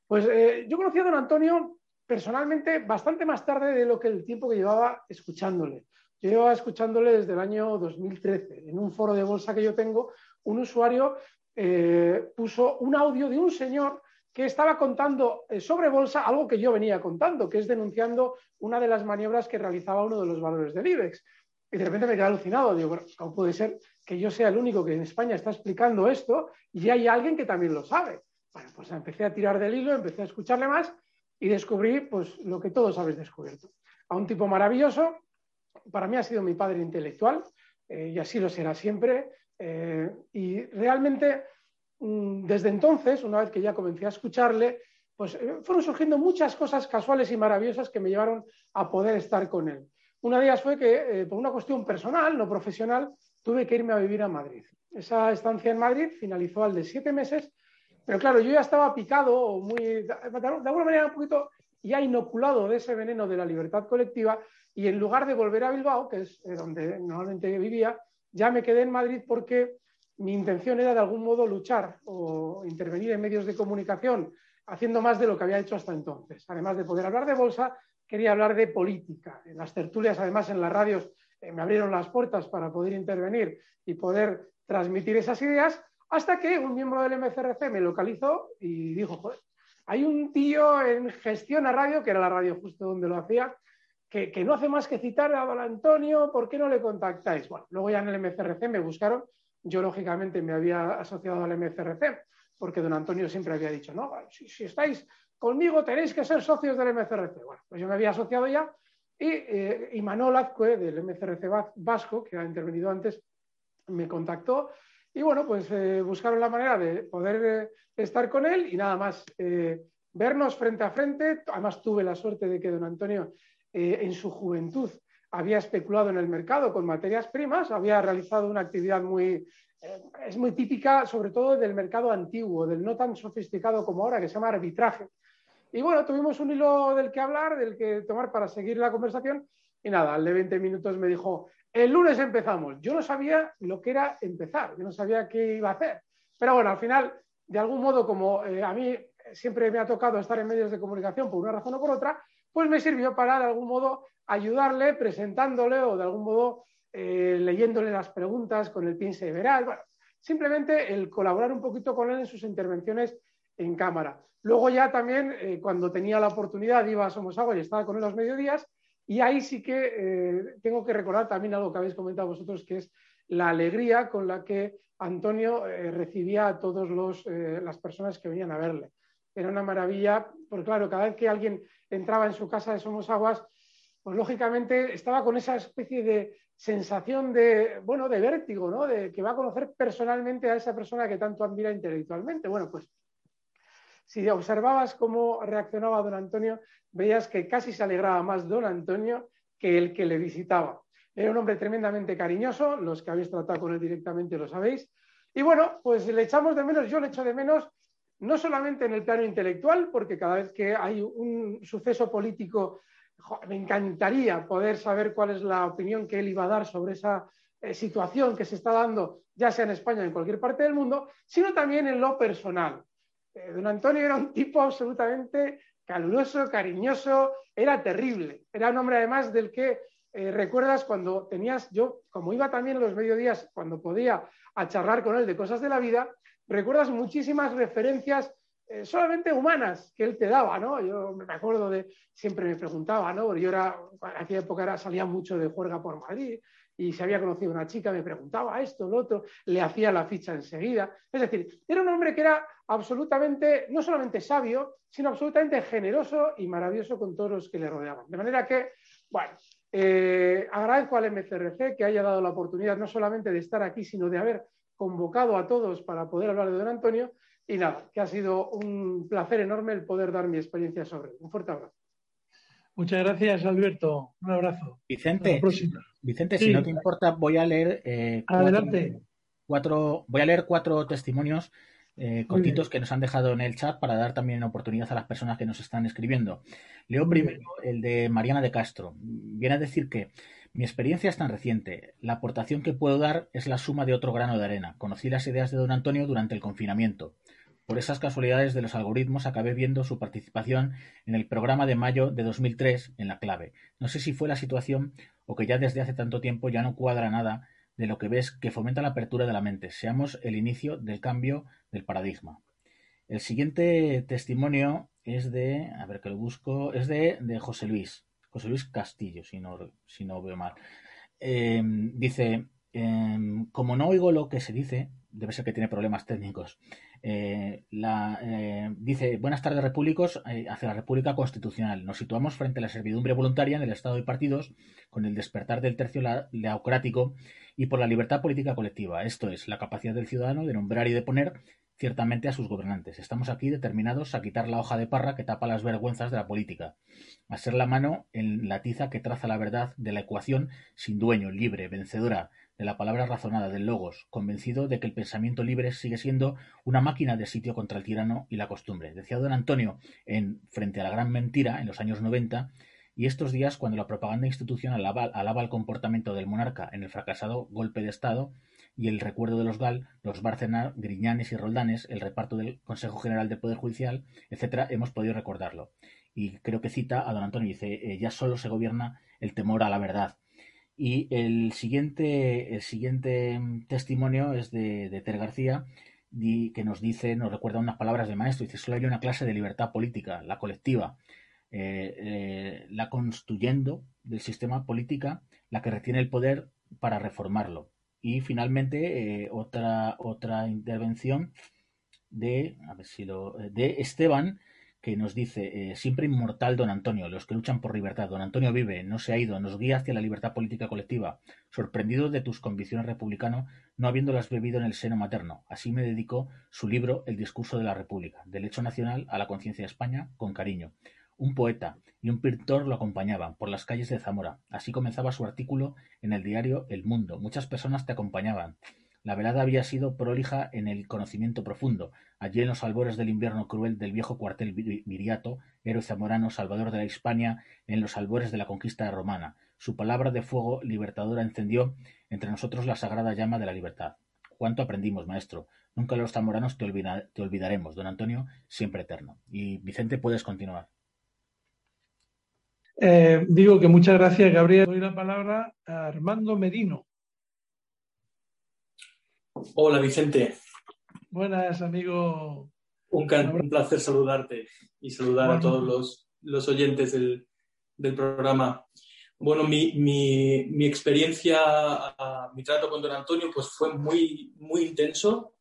Pues eh, yo conocí a don Antonio personalmente bastante más tarde de lo que el tiempo que llevaba escuchándole. Yo llevaba escuchándole desde el año 2013. En un foro de bolsa que yo tengo, un usuario eh, puso un audio de un señor que estaba contando eh, sobre bolsa algo que yo venía contando, que es denunciando una de las maniobras que realizaba uno de los valores del IBEX. Y de repente me quedé alucinado. Digo, ¿cómo puede ser que yo sea el único que en España está explicando esto y hay alguien que también lo sabe? Bueno, pues empecé a tirar del hilo, empecé a escucharle más y descubrí pues, lo que todos habéis descubierto. A un tipo maravilloso, para mí ha sido mi padre intelectual eh, y así lo será siempre. Eh, y realmente, mm, desde entonces, una vez que ya comencé a escucharle, pues eh, fueron surgiendo muchas cosas casuales y maravillosas que me llevaron a poder estar con él. Una de ellas fue que, eh, por una cuestión personal, no profesional, tuve que irme a vivir a Madrid. Esa estancia en Madrid finalizó al de siete meses, pero claro, yo ya estaba picado, muy, de alguna manera un poquito ya inoculado de ese veneno de la libertad colectiva, y en lugar de volver a Bilbao, que es eh, donde normalmente vivía, ya me quedé en Madrid porque mi intención era de algún modo luchar o intervenir en medios de comunicación haciendo más de lo que había hecho hasta entonces. Además de poder hablar de bolsa, quería hablar de política. En las tertulias, además, en las radios eh, me abrieron las puertas para poder intervenir y poder transmitir esas ideas, hasta que un miembro del MCRC me localizó y dijo, joder, hay un tío en gestión a radio, que era la radio justo donde lo hacía, que, no hace más que citar a don Antonio, ¿por qué no le contactáis? Bueno, luego ya en el MCRC me buscaron, yo lógicamente me había asociado al MCRC, porque don Antonio siempre había dicho, no, si estáis conmigo tenéis que ser socios del MCRC. Bueno, pues yo me había asociado ya y, eh, y Manol Azcue del MCRC Vasco, que ha intervenido antes, me contactó y bueno, pues eh, buscaron la manera de poder eh, estar con él y nada más vernos frente a frente. Además tuve la suerte de que don Antonio en su juventud había especulado en el mercado con materias primas, había realizado una actividad muy, es muy típica, sobre todo del mercado antiguo, del no tan sofisticado como ahora, que se llama arbitraje. Y bueno, tuvimos un hilo del que hablar, del que tomar para seguir la conversación. Y nada, al de 20 minutos me dijo, el lunes empezamos. Yo no sabía lo que era empezar, yo no sabía qué iba a hacer. Pero bueno, al final, de algún modo, como eh, a mí siempre me ha tocado estar en medios de comunicación por una razón o por otra, pues me sirvió para de algún modo ayudarle, presentándole o de algún modo eh, leyéndole las preguntas con el pince veral. Bueno, simplemente el colaborar un poquito con él en sus intervenciones en cámara. Luego ya también, eh, cuando tenía la oportunidad, iba a Somos Agua y estaba con él los mediodías, y ahí sí que eh, tengo que recordar también algo que habéis comentado vosotros, que es la alegría con la que Antonio eh, recibía a todas las personas que venían a verle. Era una maravilla, porque claro, cada vez que alguien entraba en su casa de Somos Aguas, pues lógicamente estaba con esa especie de sensación de, bueno, de vértigo, ¿no? De que va a conocer personalmente a esa persona que tanto admira intelectualmente. Bueno, pues si observabas cómo reaccionaba don Antonio, veías que casi se alegraba más don Antonio que el que le visitaba. Era un hombre tremendamente cariñoso, los que habéis tratado con él directamente lo sabéis. Y bueno, pues le echamos de menos, yo le echo de menos, no solamente en el plano intelectual, porque cada vez que hay un suceso político, me encantaría poder saber cuál es la opinión que él iba a dar sobre esa eh, situación que se está dando, ya sea en España o en cualquier parte del mundo, sino también en lo personal. Eh, don Antonio era un tipo absolutamente caluroso, cariñoso, era terrible. Era un hombre además del que eh, recuerdas cuando tenías, yo como iba también los mediodías, cuando podía, a charlar con él de cosas de la vida, recuerdas muchísimas referencias eh, solamente humanas que él te daba, ¿no? Yo me acuerdo de, siempre me preguntaba, ¿no? Porque yo era, aquella época era, salía mucho de juerga por Madrid y si había conocido una chica me preguntaba esto, lo otro, le hacía la ficha enseguida. Es decir, era un hombre que era absolutamente, no solamente sabio, sino absolutamente generoso y maravilloso con todos los que le rodeaban. De manera que, bueno, eh, agradezco al MCRC que haya dado la oportunidad no solamente de estar aquí, sino de haber convocado a todos para poder hablar de don Antonio y nada, que ha sido un placer enorme el poder dar mi experiencia sobre él. Un fuerte abrazo. Muchas gracias, Alberto. Un abrazo. Vicente, Vicente, si no te importa, voy a leer eh, Adelante. Cuatro, voy a leer cuatro testimonios eh, cortitos que nos han dejado en el chat para dar también oportunidad a las personas que nos están escribiendo. Leo primero el de Mariana de Castro. Viene a decir que mi experiencia es tan reciente. La aportación que puedo dar es la suma de otro grano de arena. Conocí las ideas de don Antonio durante el confinamiento. Por esas casualidades de los algoritmos acabé viendo su participación en el programa de mayo de 2003 en La Clave. No sé si fue la situación o que ya desde hace tanto tiempo ya no cuadra nada de lo que ves que fomenta la apertura de la mente. Seamos el inicio del cambio del paradigma. El siguiente testimonio es de, a ver que lo busco, es de, José Luis. José Luis Castillo, si no, si no veo mal. Em, dice, em, como no oigo lo que se dice, debe ser que tiene problemas técnicos. Eh, la, eh, dice, buenas tardes repúblicos eh, hacia la República Constitucional. Nos situamos frente a la servidumbre voluntaria en el Estado de partidos con el despertar del tercio leocrático y por la libertad política colectiva. Esto es, la capacidad del ciudadano de nombrar y de poner ciertamente a sus gobernantes. Estamos aquí determinados a quitar la hoja de parra que tapa las vergüenzas de la política, a ser la mano en la tiza que traza la verdad de la ecuación sin dueño, libre, vencedora, de la palabra razonada, del logos, convencido de que el pensamiento libre sigue siendo una máquina de sitio contra el tirano y la costumbre. Decía don Antonio en Frente a la gran mentira, en los años 90, y estos días, cuando la propaganda institucional alaba, el comportamiento del monarca en el fracasado golpe de Estado, y el recuerdo de los Gal, los Bárcenas, Griñanes y Roldanes, el reparto del Consejo General del Poder Judicial, etcétera, hemos podido recordarlo. Y creo que cita a don Antonio y dice, eh, ya solo se gobierna el temor a la verdad. Y el siguiente, el siguiente mm, testimonio es de, de Ter García, que nos dice, nos recuerda unas palabras de maestro, dice, solo hay una clase de libertad política, la colectiva, eh, eh, la construyendo del sistema política, la que retiene el poder para reformarlo. Y finalmente, eh, otra, otra intervención de, a ver si lo, de Esteban, que nos dice, eh, siempre inmortal don Antonio, los que luchan por libertad. Don Antonio vive, no se ha ido, nos guía hacia la libertad política colectiva. Sorprendido de tus convicciones republicano, no habiéndolas bebido en el seno materno. Así me dedicó su libro El discurso de la República, del hecho nacional a la conciencia de España, con cariño. Un poeta y un pintor lo acompañaban por las calles de Zamora. Así comenzaba su artículo en el diario El Mundo. Muchas personas te acompañaban. La velada había sido prolija en el conocimiento profundo. Allí en los albores del invierno cruel del viejo cuartel viriato, héroe zamorano, salvador de la Hispania, en los albores de la conquista romana. Su palabra de fuego libertadora encendió entre nosotros la sagrada llama de la libertad. ¿Cuánto aprendimos, maestro? Nunca los zamoranos te, olvidaremos. Don Antonio, siempre eterno. Y Vicente, puedes continuar. Eh, digo que muchas gracias, Gabriel. Doy la palabra a Armando Medino. Hola, Vicente. Buenas, amigo. Un, un placer saludarte y saludar bueno. a todos los, los oyentes del, del, programa. Bueno, mi, mi, mi experiencia, mi trato con don Antonio, pues fue muy, muy intenso.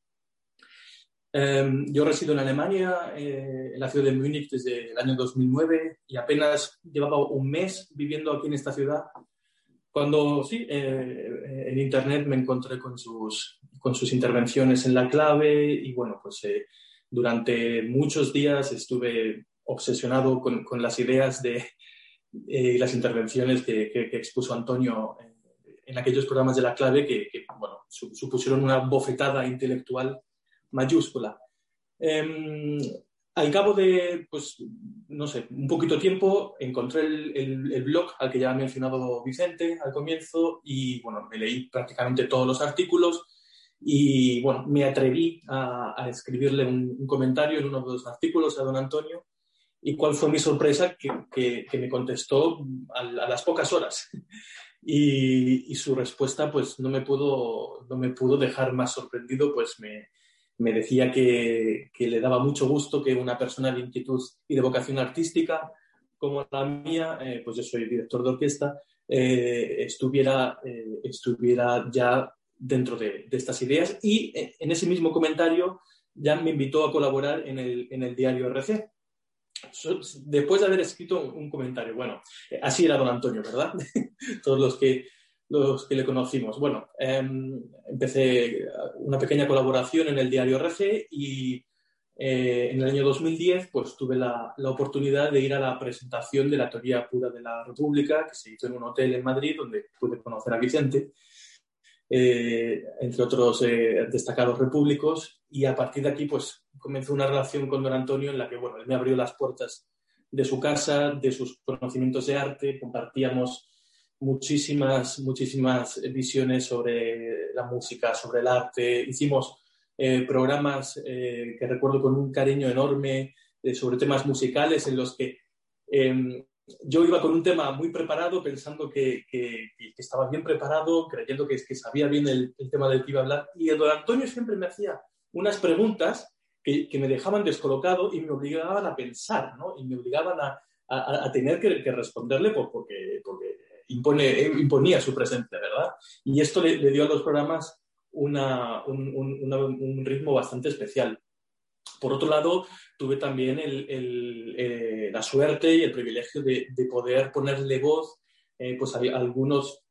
yo resido en Alemania, eh, en la ciudad de Múnich, desde el año 2009 y apenas llevaba un mes viviendo aquí en esta ciudad. Cuando, sí, eh, en Internet me encontré con sus, con sus intervenciones en la clave y bueno, pues eh, durante muchos días estuve obsesionado con, con las ideas de, y las intervenciones que, que, que expuso Antonio en aquellos programas de la clave que, que bueno, supusieron una bofetada intelectual mayúscula. Eh, al cabo de, pues, no sé, un poquito tiempo, encontré el, el, el, blog al que ya ha mencionado Vicente al comienzo y, bueno, me leí prácticamente todos los artículos y, bueno, me atreví a, a escribirle un, un, comentario en uno de los artículos a don Antonio y cuál fue mi sorpresa que, que, que me contestó a, a, las pocas horas. <laughs> y, su respuesta pues no me pudo, no me pudo dejar más sorprendido, pues me, me decía que, que, le daba mucho gusto que una persona de inquietud y de vocación artística como la mía, eh, pues yo soy director de orquesta, eh, estuviera, eh, estuviera ya dentro de, de, estas ideas y en ese mismo comentario ya me invitó a colaborar en el, en el diario RC. Después de haber escrito un comentario, bueno, así era don Antonio, ¿verdad? <laughs> Todos los que, los que le conocimos. Bueno, em, empecé una pequeña colaboración en el diario RC y eh, en el año 2010 pues tuve la, la, oportunidad de ir a la presentación de la teoría pura de la República, que se hizo en un hotel en Madrid, donde pude conocer a Vicente, eh, entre otros eh, destacados repúblicos, y a partir de aquí pues comenzó una relación con don Antonio en la que, bueno, él me abrió las puertas de su casa, de sus conocimientos de arte, compartíamos muchísimas, muchísimas visiones sobre la música, sobre el arte, hicimos eh, programas eh, que recuerdo con un cariño enorme eh, sobre temas musicales en los que em, yo iba con un tema muy preparado, pensando que, que, estaba bien preparado, creyendo que, que sabía bien el, tema del que iba a hablar. Y el don Antonio siempre me hacía unas preguntas que, me dejaban descolocado y me obligaban a pensar, ¿no? Y me obligaban a, a, tener que, responderle porque, porque impone, imponía su presencia, ¿verdad? Y esto le, le dio a los programas una, un, un, un, ritmo bastante especial. Por otro lado, tuve también el, el, eh, la suerte y el privilegio de, de poder ponerle voz eh, pues a, a algunos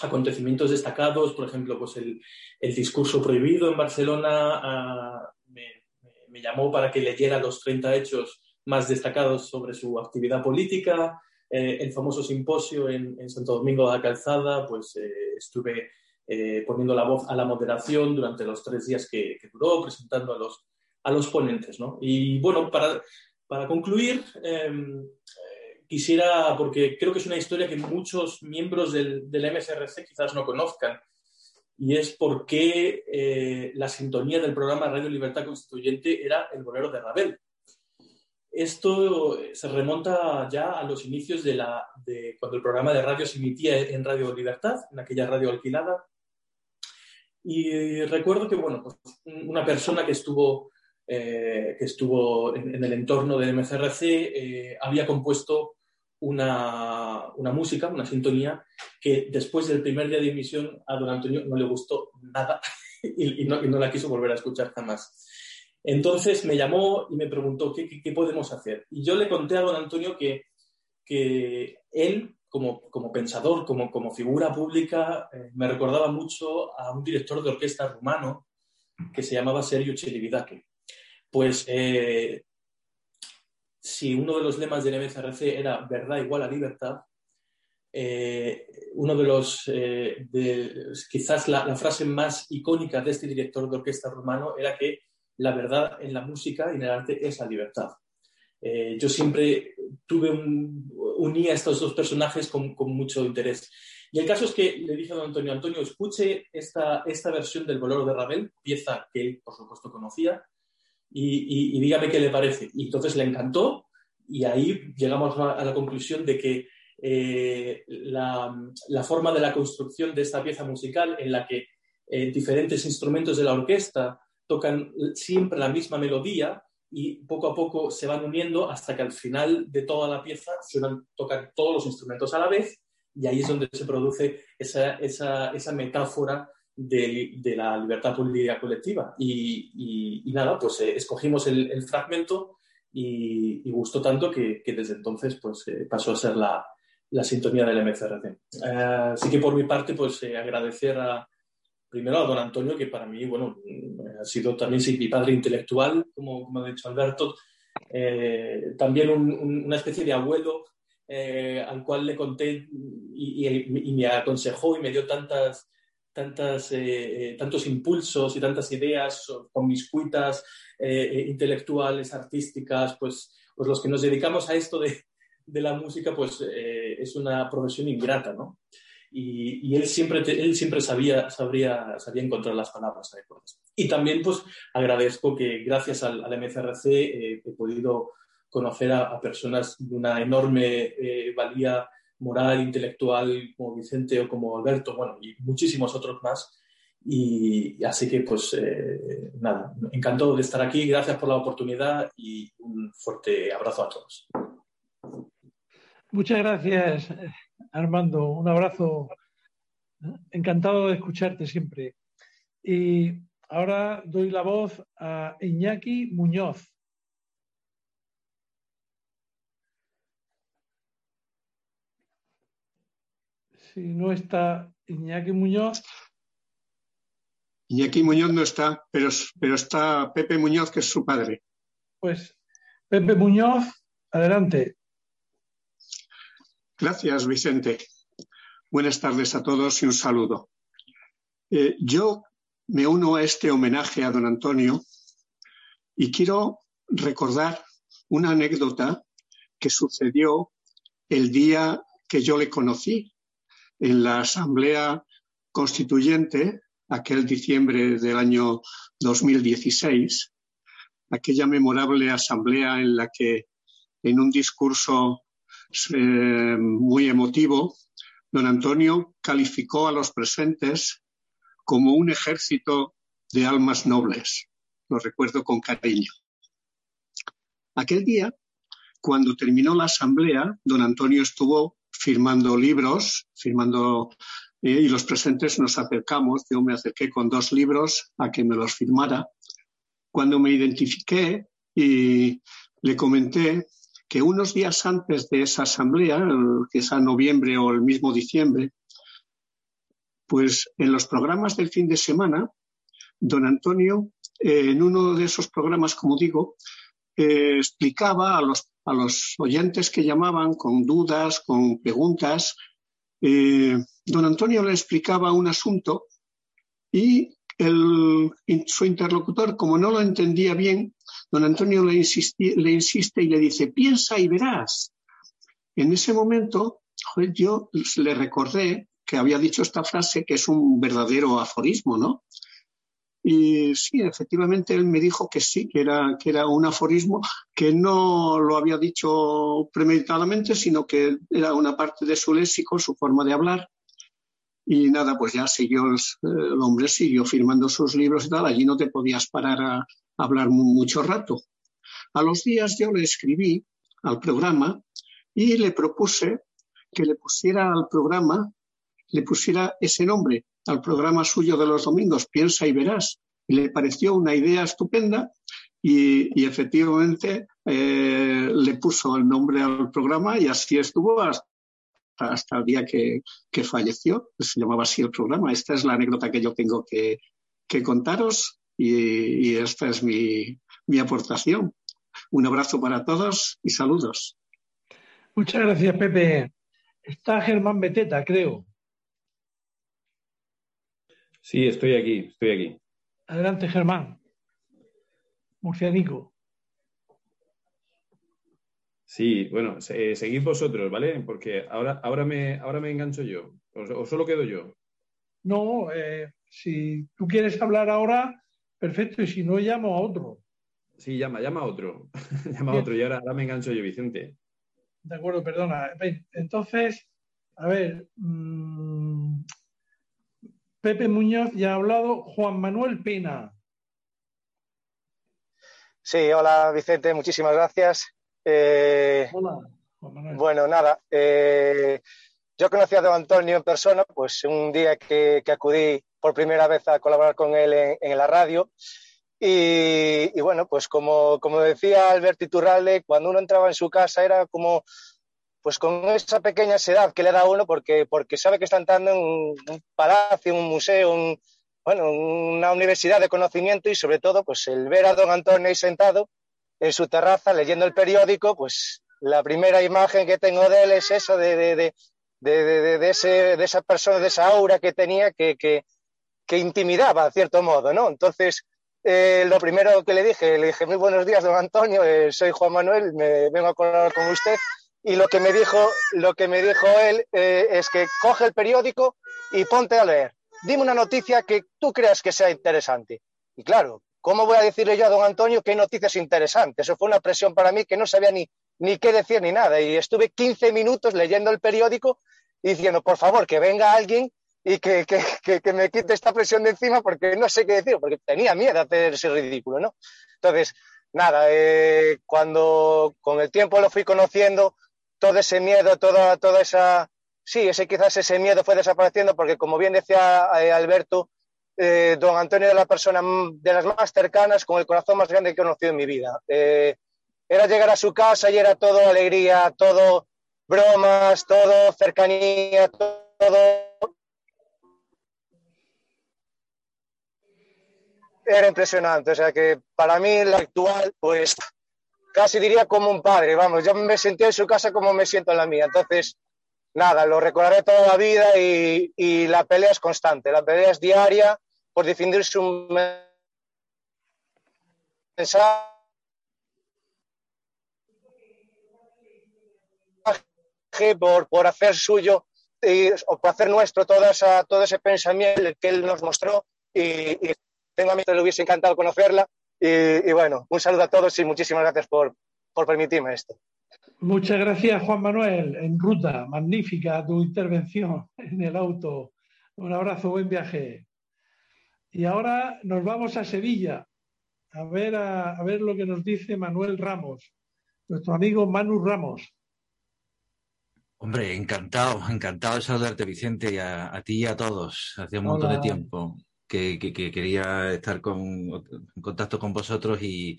acontecimientos destacados, por ejemplo, pues el, el discurso prohibido en Barcelona uh, me, me, llamó para que leyera los 30 hechos más destacados sobre su actividad política, eh, el famoso simposio en, Santo Domingo de la Calzada, pues eh, estuve eh, poniendo la voz a la moderación durante los tres días que, que duró, presentando a los, a los ponentes. ¿no? Y bueno, para, para concluir, em, quisiera, porque creo que es una historia que muchos miembros del, del MSRC quizás no conozcan, y es por qué la sintonía del programa Radio Libertad Constituyente era el bolero de Ravel. Esto se remonta ya a los inicios de, la, de cuando el programa de radio se emitía en Radio Libertad, en aquella radio alquilada, y recuerdo que, bueno, pues una persona que estuvo, eh, que estuvo en, el entorno del MCRC eh, había compuesto una, una, música, una sintonía, que después del primer día de emisión a don Antonio no le gustó nada <laughs> y, no, y no, la quiso volver a escuchar jamás. Entonces me llamó y me preguntó qué, qué, podemos hacer. Y yo le conté a don Antonio que, que él como, como pensador, como, como, figura pública, eh, me recordaba mucho a un director de orquesta rumano que se llamaba Sergio Chelividake. Pues eh, si uno de los lemas del MCRC era verdad igual a libertad, eh, uno de los, quizás la, frase más icónica de este director de orquesta rumano era que la verdad en la música y en el arte es la libertad. Eh, yo siempre tuve un, uní a estos dos personajes con, con, mucho interés. Y el caso es que le dije a don Antonio, Antonio, escuche esta, esta versión del bolero de Ravel, pieza que él, por supuesto, conocía, y, y, y, dígame qué le parece. Y entonces le encantó y ahí llegamos a, a la conclusión de que eh, la, la, forma de la construcción de esta pieza musical en la que eh, diferentes instrumentos de la orquesta tocan siempre la misma melodía, y poco a poco se van uniendo hasta que al final de toda la pieza suenan, tocan todos los instrumentos a la vez y ahí es donde se produce esa, esa, esa metáfora de, de, la libertad política colectiva. Y, y, y nada, pues eh, escogimos el, el fragmento y, y, gustó tanto que, que desde entonces pues, eh, pasó a ser la, la sintonía del MCRC. Eh, así que por mi parte, pues eh, agradecer a, primero a don Antonio, que para mí, bueno, ha sido también sí, mi padre intelectual, como, como ha dicho Alberto, eh, también un, un, una especie de abuelo eh, al cual le conté y, me aconsejó y me dio tantas, tantas, eh, tantos impulsos y tantas ideas con mis cuitas eh, intelectuales, artísticas, pues, pues los que nos dedicamos a esto de, la música, pues eh, es una profesión ingrata, ¿no? Y, y él siempre, te, él siempre sabía, sabría, sabía encontrar las palabras adecuadas. Y también pues agradezco que gracias al, al MCRC eh, he podido conocer a, a, personas de una enorme eh, valía moral, intelectual, como Vicente o como Alberto, bueno, y muchísimos otros más. Y, así que, pues, eh, nada, encantado de estar aquí, gracias por la oportunidad y un fuerte abrazo a todos. Muchas gracias, Armando. Un abrazo. Encantado de escucharte siempre. Y ahora doy la voz a Iñaki Muñoz. Si no está Iñaki Muñoz. Iñaki Muñoz no está, pero, pero está Pepe Muñoz, que es su padre. Pues Pepe Muñoz, adelante. Gracias, Vicente. Buenas tardes a todos y un saludo. Eh, yo me uno a este homenaje a don Antonio y quiero recordar una anécdota que sucedió el día que yo le conocí en la Asamblea Constituyente, aquel diciembre del año 2016, aquella memorable asamblea en la que en un discurso eh, muy emotivo, don Antonio calificó a los presentes como un ejército de almas nobles. Lo recuerdo con cariño. Aquel día, cuando terminó la asamblea, don Antonio estuvo firmando libros, firmando eh, y los presentes nos acercamos. Yo me acerqué con dos libros a que me los firmara. Cuando me identifiqué y le comenté que unos días antes de esa asamblea, que a noviembre o el mismo diciembre, pues en los programas del fin de semana, don Antonio, eh, en uno de esos programas, como digo, eh, explicaba a los, a los oyentes que llamaban con dudas, con preguntas, eh, don Antonio le explicaba un asunto y el, su interlocutor, como no lo entendía bien, don Antonio le, insiste y le dice, piensa y verás. En ese momento, yo le recordé que había dicho esta frase que es un verdadero aforismo, ¿no? Y sí, efectivamente él me dijo que sí, que era, que era un aforismo, que no lo había dicho premeditadamente, sino que era una parte de su léxico, su forma de hablar. Y nada, pues ya siguió, el hombre siguió firmando sus libros y tal, allí no te podías parar a, hablar mucho rato. A los días yo le escribí al programa y le propuse que le pusiera al programa, le pusiera ese nombre al programa suyo de los domingos, Piensa y verás. Y le pareció una idea estupenda y, efectivamente eh, le puso el nombre al programa y así estuvo hasta, hasta el día que, falleció. Se llamaba así el programa. Esta es la anécdota que yo tengo que, que contaros y, esta es mi, mi aportación. Un abrazo para todos y saludos. Muchas gracias, Pepe. Está Germán Beteta, creo. Sí, estoy aquí, estoy aquí. Adelante, Germán. Murcianico. Sí, bueno, eh, seguid vosotros, ¿vale? Porque ahora, ahora, me, ahora me engancho yo. O, solo quedo yo. No, eh, si tú quieres hablar ahora, Perfecto, y si no, llamo a otro. Sí, llama, llama a otro. <laughs> llama a otro y ahora, me engancho yo, Vicente. De acuerdo, perdona. Entonces, a ver, mm, Pepe Muñoz ya ha hablado, Juan Manuel Pena. Sí, hola Vicente, muchísimas gracias. Eh, hola, Juan Manuel. Bueno, nada, eh, yo conocí a don Antonio en persona, pues un día que acudí por primera vez a colaborar con él en, la radio. Y, bueno, pues como, como decía Alberto Iturralde, cuando uno entraba en su casa era como, pues con esa pequeña ansiedad que le da a uno porque, porque sabe que está entrando en un, palacio, un museo, bueno, una universidad de conocimiento y sobre todo, pues el ver a don Antonio ahí sentado en su terraza leyendo el periódico, pues la primera imagen que tengo de él es eso de, de, de, de, ese, esa persona, de esa aura que tenía que, que, que intimidaba, a cierto modo, ¿no? Entonces, eh, lo primero que le dije, le dije, muy buenos días, don Antonio, eh, soy Juan Manuel, me vengo a colaborar con usted. Y lo que me dijo, lo que me dijo él eh, es que coge el periódico y ponte a leer. Dime una noticia que tú creas que sea interesante. Y claro, ¿cómo voy a decirle yo a don Antonio qué noticia es interesante? Eso fue una presión para mí que no sabía ni, ni qué decir ni nada. Y estuve 15 minutos leyendo el periódico diciendo, por favor, que venga alguien y que, me quite esta presión de encima porque no sé qué decir, porque tenía miedo de hacer ese ridículo, ¿no? Entonces, nada, eh, cuando con el tiempo lo fui conociendo, todo ese miedo, toda, toda esa, sí, ese quizás ese miedo fue desapareciendo porque como bien decía eh, Alberto, eh, don Antonio era la persona de las más cercanas, con el corazón más grande que he conocido en mi vida. era llegar a su casa y era todo alegría, todo bromas, todo cercanía, todo era impresionante. O sea que para mí la actual, pues casi diría como un padre, vamos, yo me sentía en su casa como me siento en la mía. Entonces, nada, lo recordaré toda la vida y, y la pelea es constante, la pelea es diaria por defender su mensaje por, por hacer suyo y, o por hacer nuestro toda esa, todo ese pensamiento que él nos mostró y tengo a mí que le hubiese encantado conocerla y, bueno, un saludo a todos y muchísimas gracias por, por permitirme esto. Muchas gracias, Juan Manuel. En ruta, magnífica tu intervención en el auto. Un abrazo, buen viaje. Y ahora nos vamos a Sevilla a ver, a, a ver lo que nos dice Manuel Ramos, nuestro amigo Manu Ramos. Hombre, encantado, encantado de saludarte, Vicente, y a, ti y a todos. Hace un montón de tiempo que, quería estar con, en contacto con vosotros y,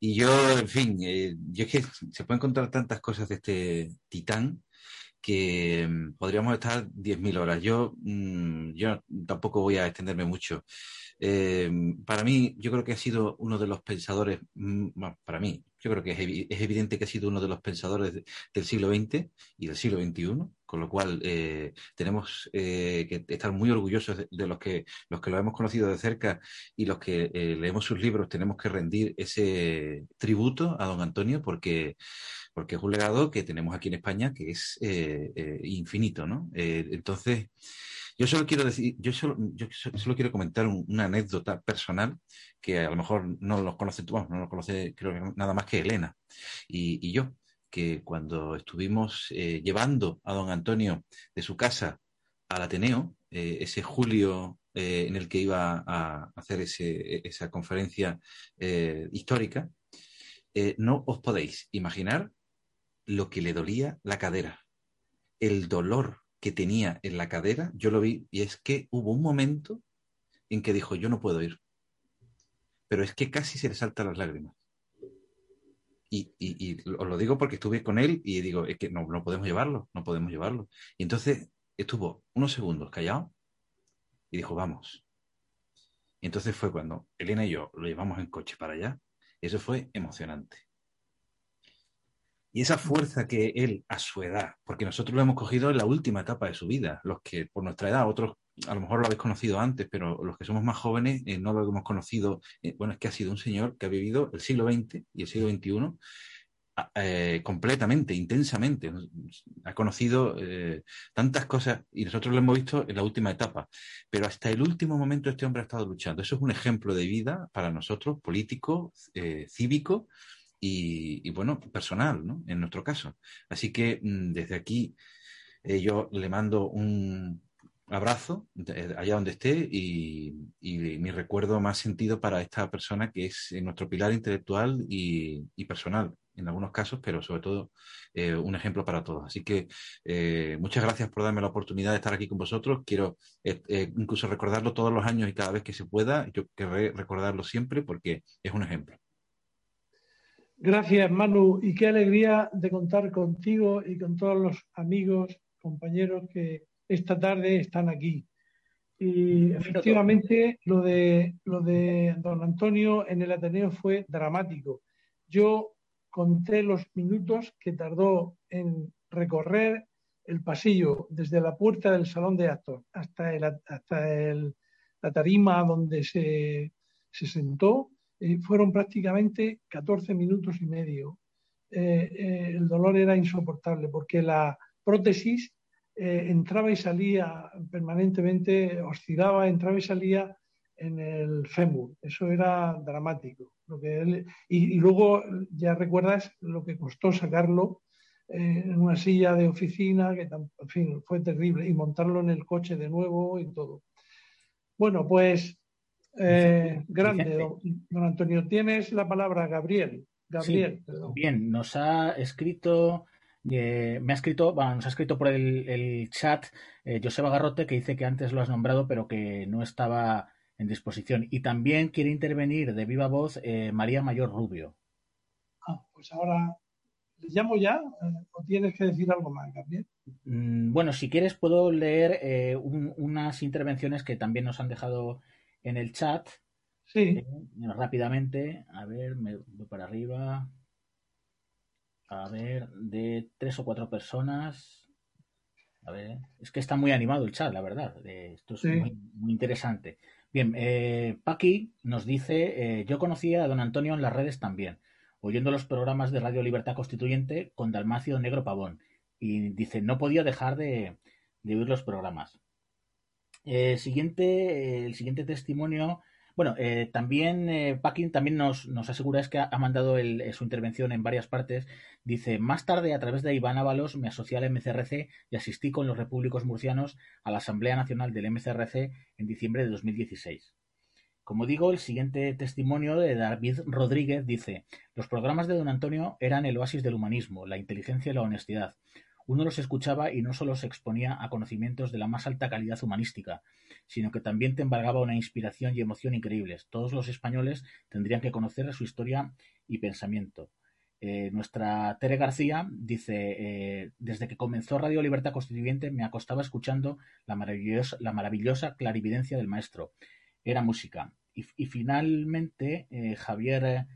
yo, en fin, eh, yo es que se pueden encontrar tantas cosas de este titán que mm, podríamos estar 10.000 horas. Yo, mm, yo tampoco voy a extenderme mucho. Eh, para mí, yo creo que ha sido uno de los pensadores, mm, para mí, yo creo que es, evidente que ha sido uno de los pensadores del siglo XX y del siglo XXI, con lo cual eh, tenemos eh, que estar muy orgullosos de, los, que, los que lo hemos conocido de cerca y los que leemos sus libros, tenemos que rendir ese tributo a don Antonio porque, porque es un legado que tenemos aquí en España que es infinito, ¿no? entonces, yo solo quiero decir, yo solo, yo solo quiero comentar una anécdota personal que a lo mejor no lo conoce tú, no lo conoce creo nada más que Elena y, yo, que cuando estuvimos eh, llevando a don Antonio de su casa al Ateneo, eh, ese julio eh, en el que iba a hacer esa conferencia histórica, no os podéis imaginar lo que le dolía la cadera, el dolor que tenía en la cadera, yo lo vi, y es que hubo un momento en que dijo, yo no puedo ir. Pero es que casi se le saltan las lágrimas. Y, y, os lo digo porque estuve con él y digo, es que no, no podemos llevarlo, no podemos llevarlo. Y entonces estuvo unos segundos callado y dijo, vamos. Y entonces fue cuando Elena y yo lo llevamos en coche para allá. Eso fue emocionante. Y esa fuerza que él, a su edad, porque nosotros lo hemos cogido en la última etapa de su vida, los que por nuestra edad, otros a lo mejor lo habéis conocido antes, pero los que somos más jóvenes eh, no lo hemos conocido. Eh, bueno, es que ha sido un señor que ha vivido el siglo XX y el siglo XXI eh, completamente, intensamente. Ha conocido tantas cosas y nosotros lo hemos visto en la última etapa. Pero hasta el último momento este hombre ha estado luchando. Eso es un ejemplo de vida para nosotros, político, cívico y, bueno, personal, ¿no? En nuestro caso. Así que mm, desde aquí yo le mando un abrazo allá donde esté y, mi recuerdo más sentido para esta persona que es nuestro pilar intelectual y, personal en algunos casos, pero sobre todo eh, un ejemplo para todos. Así que eh, muchas gracias por darme la oportunidad de estar aquí con vosotros. Quiero incluso recordarlo todos los años y cada vez que se pueda. Yo querré recordarlo siempre porque es un ejemplo. Gracias, Manu, y qué alegría de contar contigo y con todos los amigos, compañeros que esta tarde están aquí. Y efectivamente lo de, lo de don Antonio en el Ateneo fue dramático. Yo conté los minutos que tardó en recorrer el pasillo desde la puerta del salón de actos hasta, el, hasta el, la tarima donde se, se sentó eh, fueron prácticamente 14 minutos y medio. Eh, eh, el dolor era insoportable porque la prótesis entraba y salía permanentemente, oscilaba, entraba y salía en el fémur. Eso era dramático. Lo que y, luego ya recuerdas lo que costó sacarlo eh, en una silla de oficina, que en fin, fue terrible, y montarlo en el coche de nuevo y todo. Bueno, pues eh, grande, don, Antonio. Tienes la palabra, Gabriel. Gabriel, Bien, nos ha escrito eh, me ha escrito, nos ha escrito por el, chat Joseba Garrote que dice que antes lo has nombrado pero que no estaba en disposición. Y también quiere intervenir de viva voz eh, María Mayor Rubio. Ah, pues ahora le llamo ya eh, o tienes que decir algo más, Gabriel. Mm, bueno, si quieres puedo leer eh, unas intervenciones que también nos han dejado en el chat. Sí. rápidamente, a ver, me voy para arriba. A ver, de tres o cuatro personas. A ver, es que está muy animado el chat, la verdad. esto es muy interesante. Bien, eh, Paqui nos dice, eh, yo conocía a don Antonio en las redes también, oyendo los programas de Radio Libertad Constituyente con Dalmacio Negro Pavón. Y dice, no podía dejar de, oír los programas. Eh, siguiente, el siguiente testimonio bueno, eh, también eh, Packing también nos, asegura es que ha, mandado eh, su intervención en varias partes. Dice, más tarde a través de Iván Ábalos me asocié al MCRC y asistí con los repúblicos murcianos a la Asamblea Nacional del MCRC en diciembre de 2016. Como digo, el siguiente testimonio de David Rodríguez dice, los programas de don Antonio eran el oasis del humanismo, la inteligencia y la honestidad. Uno los escuchaba y no solo se exponía a conocimientos de la más alta calidad humanística, sino que también te embargaba una inspiración y emoción increíbles. Todos los españoles tendrían que conocer su historia y pensamiento. Eh, nuestra Tere García dice, eh, desde que comenzó Radio Libertad Constituyente me acostaba escuchando la maravillosa, la maravillosa clarividencia del maestro. Era música. Y, finalmente, eh, Javier,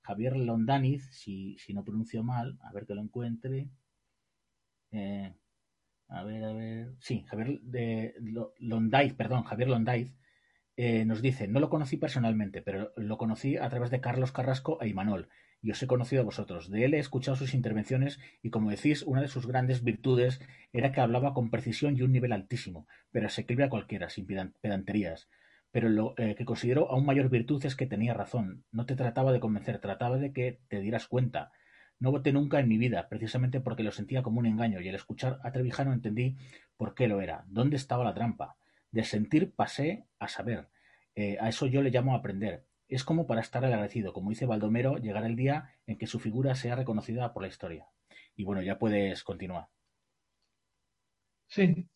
Javier Londaniz, si, si, no pronuncio mal, a ver que lo encuentre. A ver, a ver. Sí, Javier de perdón, Javier Londaiz, eh, nos dice, no lo conocí personalmente, pero lo conocí a través de Carlos Carrasco e Imanol, y os he conocido a vosotros. De él he escuchado sus intervenciones y, como decís, una de sus grandes virtudes era que hablaba con precisión y un nivel altísimo, pero asequible a cualquiera, sin pedanterías. Pero lo eh, que considero aún mayor virtud es que tenía razón. No te trataba de convencer, trataba de que te dieras cuenta. No voté nunca en mi vida, precisamente porque lo sentía como un engaño, y al escuchar a Trevijano entendí por qué lo era, dónde estaba la trampa. De sentir pasé a saber. Eh, a eso yo le llamo aprender. Es como para estar agradecido. Como dice Baldomero, llegará el día en que su figura sea reconocida por la historia. Y bueno, ya puedes continuar. Sí.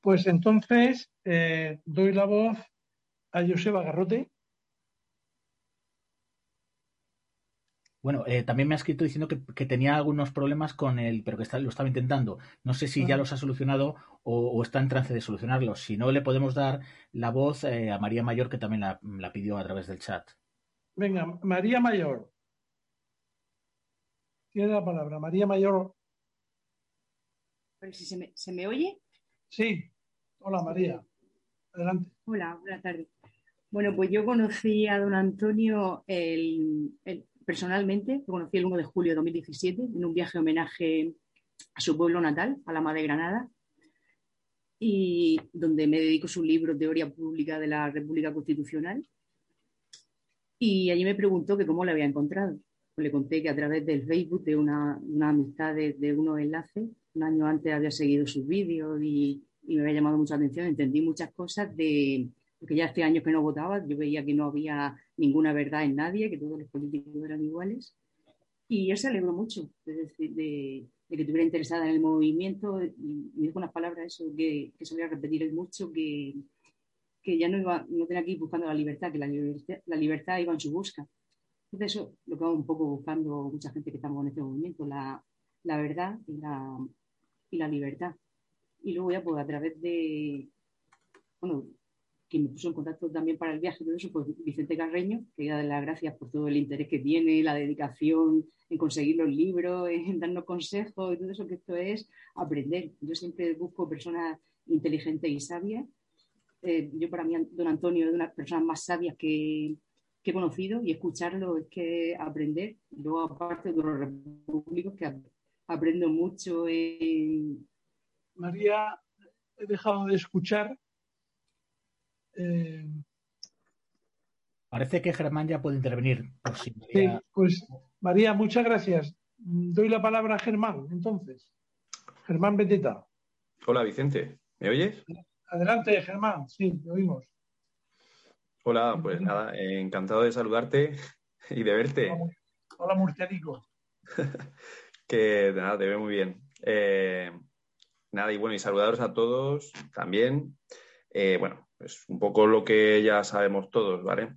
Pues entonces eh, doy la voz a Joseba Garrote. Bueno, eh, también me ha escrito diciendo que, tenía algunos problemas con él, pero que lo estaba intentando. No sé si ya los ha solucionado o, está en trance de solucionarlos. Si no, le podemos dar la voz eh, a María Mayor, que también la, pidió a través del chat. Venga, María Mayor. Tiene la palabra. María Mayor. si se me, ¿Se me oye? Sí. Hola, María. Adelante. Hola, buenas tardes. Bueno, pues yo conocí a don Antonio el personalmente, lo conocí el 1 de julio de 2017 en un viaje homenaje a su pueblo natal, a la Madre de Granada, y donde me dedico su libro Teoría Pública de la República Constitucional. Y allí me preguntó que cómo le había encontrado. le conté que a través del Facebook, de una, amistad de, de, unos enlaces, un año antes había seguido sus vídeos y, y me había llamado mucha atención. Entendí muchas cosas de, porque ya hace años que no votaba, yo veía que no había ninguna verdad en nadie, que todos los políticos eran iguales. Y él se alegró mucho de, que estuviera interesada en el movimiento y me dijo unas palabras eso que, que solía repetir mucho, que, que ya no, iba, no tenía que ir buscando la libertad, que la libertad, la libertad iba en su busca. Entonces eso lo que vamos un poco buscando mucha gente que estamos en este movimiento, la, la verdad y la, y la libertad. Y luego ya pues a través de, bueno, quien me puso en contacto también para el viaje todo eso, pues Vicente Carreño, que da las gracias por todo el interés que tiene, la dedicación en conseguir los libros, <laughs> en darnos consejos y todo eso, que esto es aprender. Yo siempre busco personas inteligentes y sabias. Eh, yo para mí, don Antonio es de las personas más sabias que, he conocido y escucharlo es que aprender. Luego, aparte de los repúblicos, que aprendo mucho. En... María, he dejado de escuchar eh, Parece que Germán ya puede intervenir. Por si Sí, pues María, muchas gracias. Doy la palabra a Germán, entonces. Germán Beteta. Hola, Vicente. ¿Me oyes? Adelante, Germán. Sí, te oímos. Hola, pues nada, eh, encantado de saludarte <laughs> y de verte. Hola, Murcianico. <laughs> que nada, te veo muy bien. Eh, nada, y bueno, y saludaros a todos también. Eh, bueno, pues un poco lo que ya sabemos todos, ¿vale?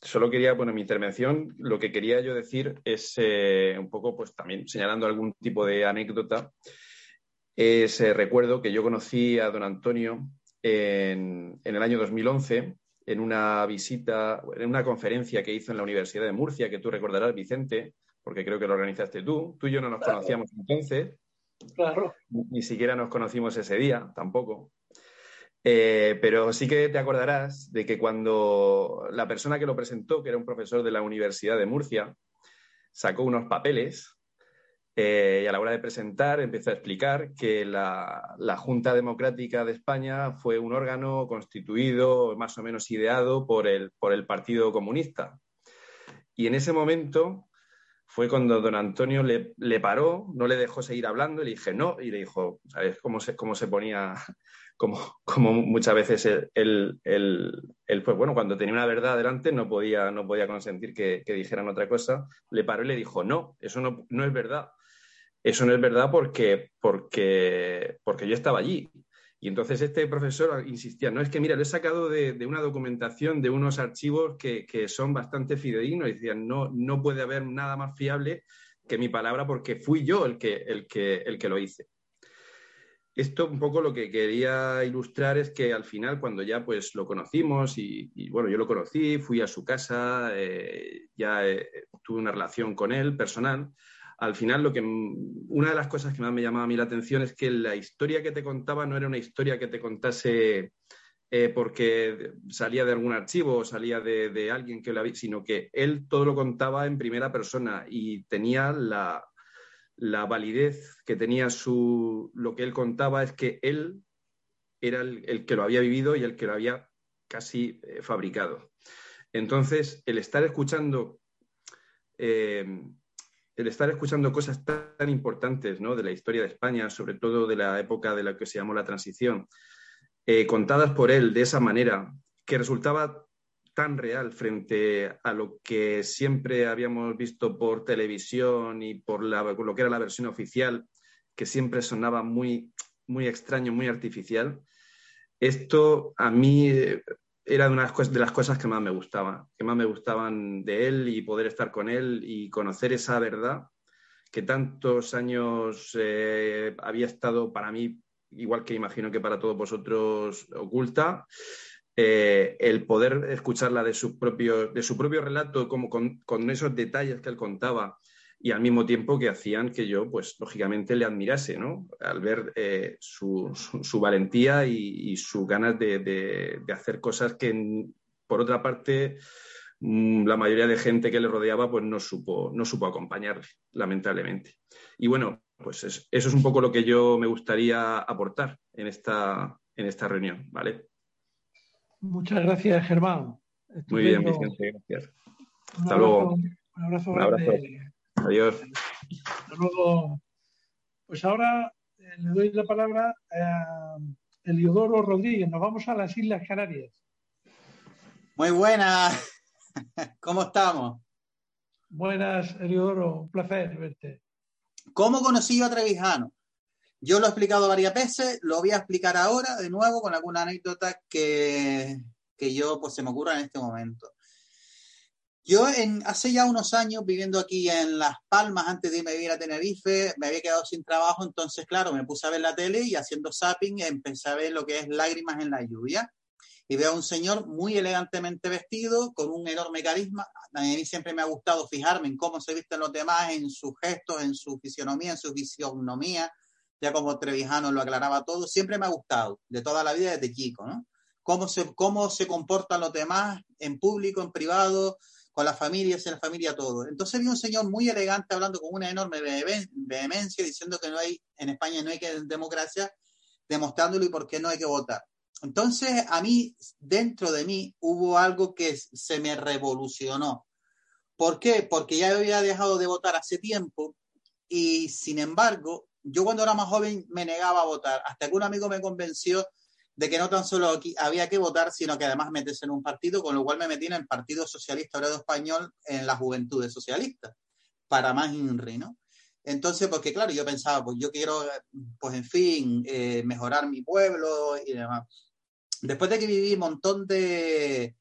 solo quería, bueno, mi intervención, lo que quería yo decir es un poco, pues también señalando algún tipo de anécdota. Es recuerdo que yo conocí a don Antonio en, el año 2011 en una visita, en una conferencia que hizo en la Universidad de Murcia, que tú recordarás, Vicente, porque creo que lo organizaste tú. Tú y yo no nos conocíamos entonces. Claro. Ni siquiera nos conocimos ese día, tampoco. Eh, pero sí que te acordarás de que cuando la persona que lo presentó, que era un profesor de la Universidad de Murcia, sacó unos papeles eh, y a la hora de presentar empezó a explicar que la, Junta Democrática de España fue un órgano constituido, más o menos ideado por el, por el Partido Comunista. Y en ese momento fue cuando don Antonio le, paró, no le dejó seguir hablando, y le dije no, y le dijo, ¿sabes cómo se, cómo se ponía? Como, como muchas veces él, pues bueno, cuando tenía una verdad delante no podía, no podía consentir que, que, dijeran otra cosa, le paró y le dijo, no, eso no, no es verdad. Eso no es verdad porque, porque, porque yo estaba allí. Y entonces este profesor insistía, no, es que mira, lo he sacado de, una documentación, de unos archivos que, son bastante fidedignos. Y decían, no, no puede haber nada más fiable que mi palabra porque fui yo el que, el que, el que lo hice. Esto un poco lo que quería ilustrar es que al final, cuando ya pues lo conocimos y, bueno, yo lo conocí, fui a su casa, eh, ya eh, tuve una relación con él personal, al final lo que una de las cosas que más me llamaba a mí la atención es que la historia que te contaba no era una historia que te contase eh, porque salía de algún archivo o salía de, alguien que lo había, sino que él todo lo contaba en primera persona y tenía la, validez que tenía su lo que él contaba es que él era el, que lo había vivido y el que lo había casi eh, fabricado. Entonces, el estar escuchando eh, el estar escuchando cosas tan, importantes ¿no? de la historia de España, sobre todo de la época de la que se llamó la transición, eh, contadas por él de esa manera, que resultaba tan real frente a lo que siempre habíamos visto por televisión y por, lo que era la versión oficial, que siempre sonaba muy, muy extraño, muy artificial. Esto a mí era una de las cosas que más me gustaba, que más me gustaban de él y poder estar con él y conocer esa verdad que tantos años eh, había estado para mí, igual que imagino que para todos vosotros, oculta. Eh, el poder escucharla de su propio, de su propio relato, como con, con esos detalles que él contaba, y al mismo tiempo que hacían que yo, pues lógicamente le admirase, ¿no? Al ver eh, su, su, valentía y, su ganas de, de, hacer cosas que, por otra parte, mm, la mayoría de gente que le rodeaba, pues no supo, no supo acompañarle, lamentablemente. Y bueno, pues eso es un poco lo que yo me gustaría aportar en esta, en esta reunión, ¿vale? Muchas gracias, Germán. Muy bien, Vicente, gracias. Hasta luego. Un abrazo. Un abrazo. Adiós. Luego, pues ahora eh, le doy la palabra a Eliodoro Rodríguez. Nos vamos a las Islas Canarias. Muy buenas. <laughs> ¿Cómo estamos? Buenas, Eliodoro. Un placer verte. ¿Cómo conocí yo a Trevijano? Yo lo he explicado varias veces, lo voy a explicar ahora de nuevo con alguna anécdota que, que yo pues se me ocurra en este momento. Yo hace ya unos años viviendo aquí en Las Palmas, antes de irme a vivir a Tenerife, me había quedado sin trabajo, entonces claro, me puse a ver la tele y haciendo zapping empecé a ver lo que es lágrimas en la lluvia. Y veo a un señor muy elegantemente vestido, con un enorme carisma. A mí siempre me ha gustado fijarme en cómo se visten los demás, en sus gestos, en su fisionomía, en su fisionomía, ya como Trevijano lo aclaraba todo. Siempre me ha gustado, de toda la vida desde chico, ¿no? Cómo se, cómo se comportan los demás en público, en privado, con las familias, en la familia todo. Entonces vi un señor muy elegante hablando con una enorme vehemencia diciendo que no hay, en España no hay que democracia, demostrándolo y por qué no hay que votar. Entonces, a mí, dentro de mí, hubo algo que se me revolucionó. ¿Por qué? Porque ya había dejado de votar hace tiempo y, sin embargo, yo cuando era más joven me negaba a votar, hasta que un amigo me convenció de que no tan solo aquí había que votar, sino que además meterse en un partido, con lo cual me metí en el Partido Socialista Obrero Español en la Juventud Socialista, para más INRI, ¿no? Entonces, porque claro, yo pensaba, pues yo quiero, pues en fin, eh, mejorar mi pueblo y demás. Después de que viví un montón de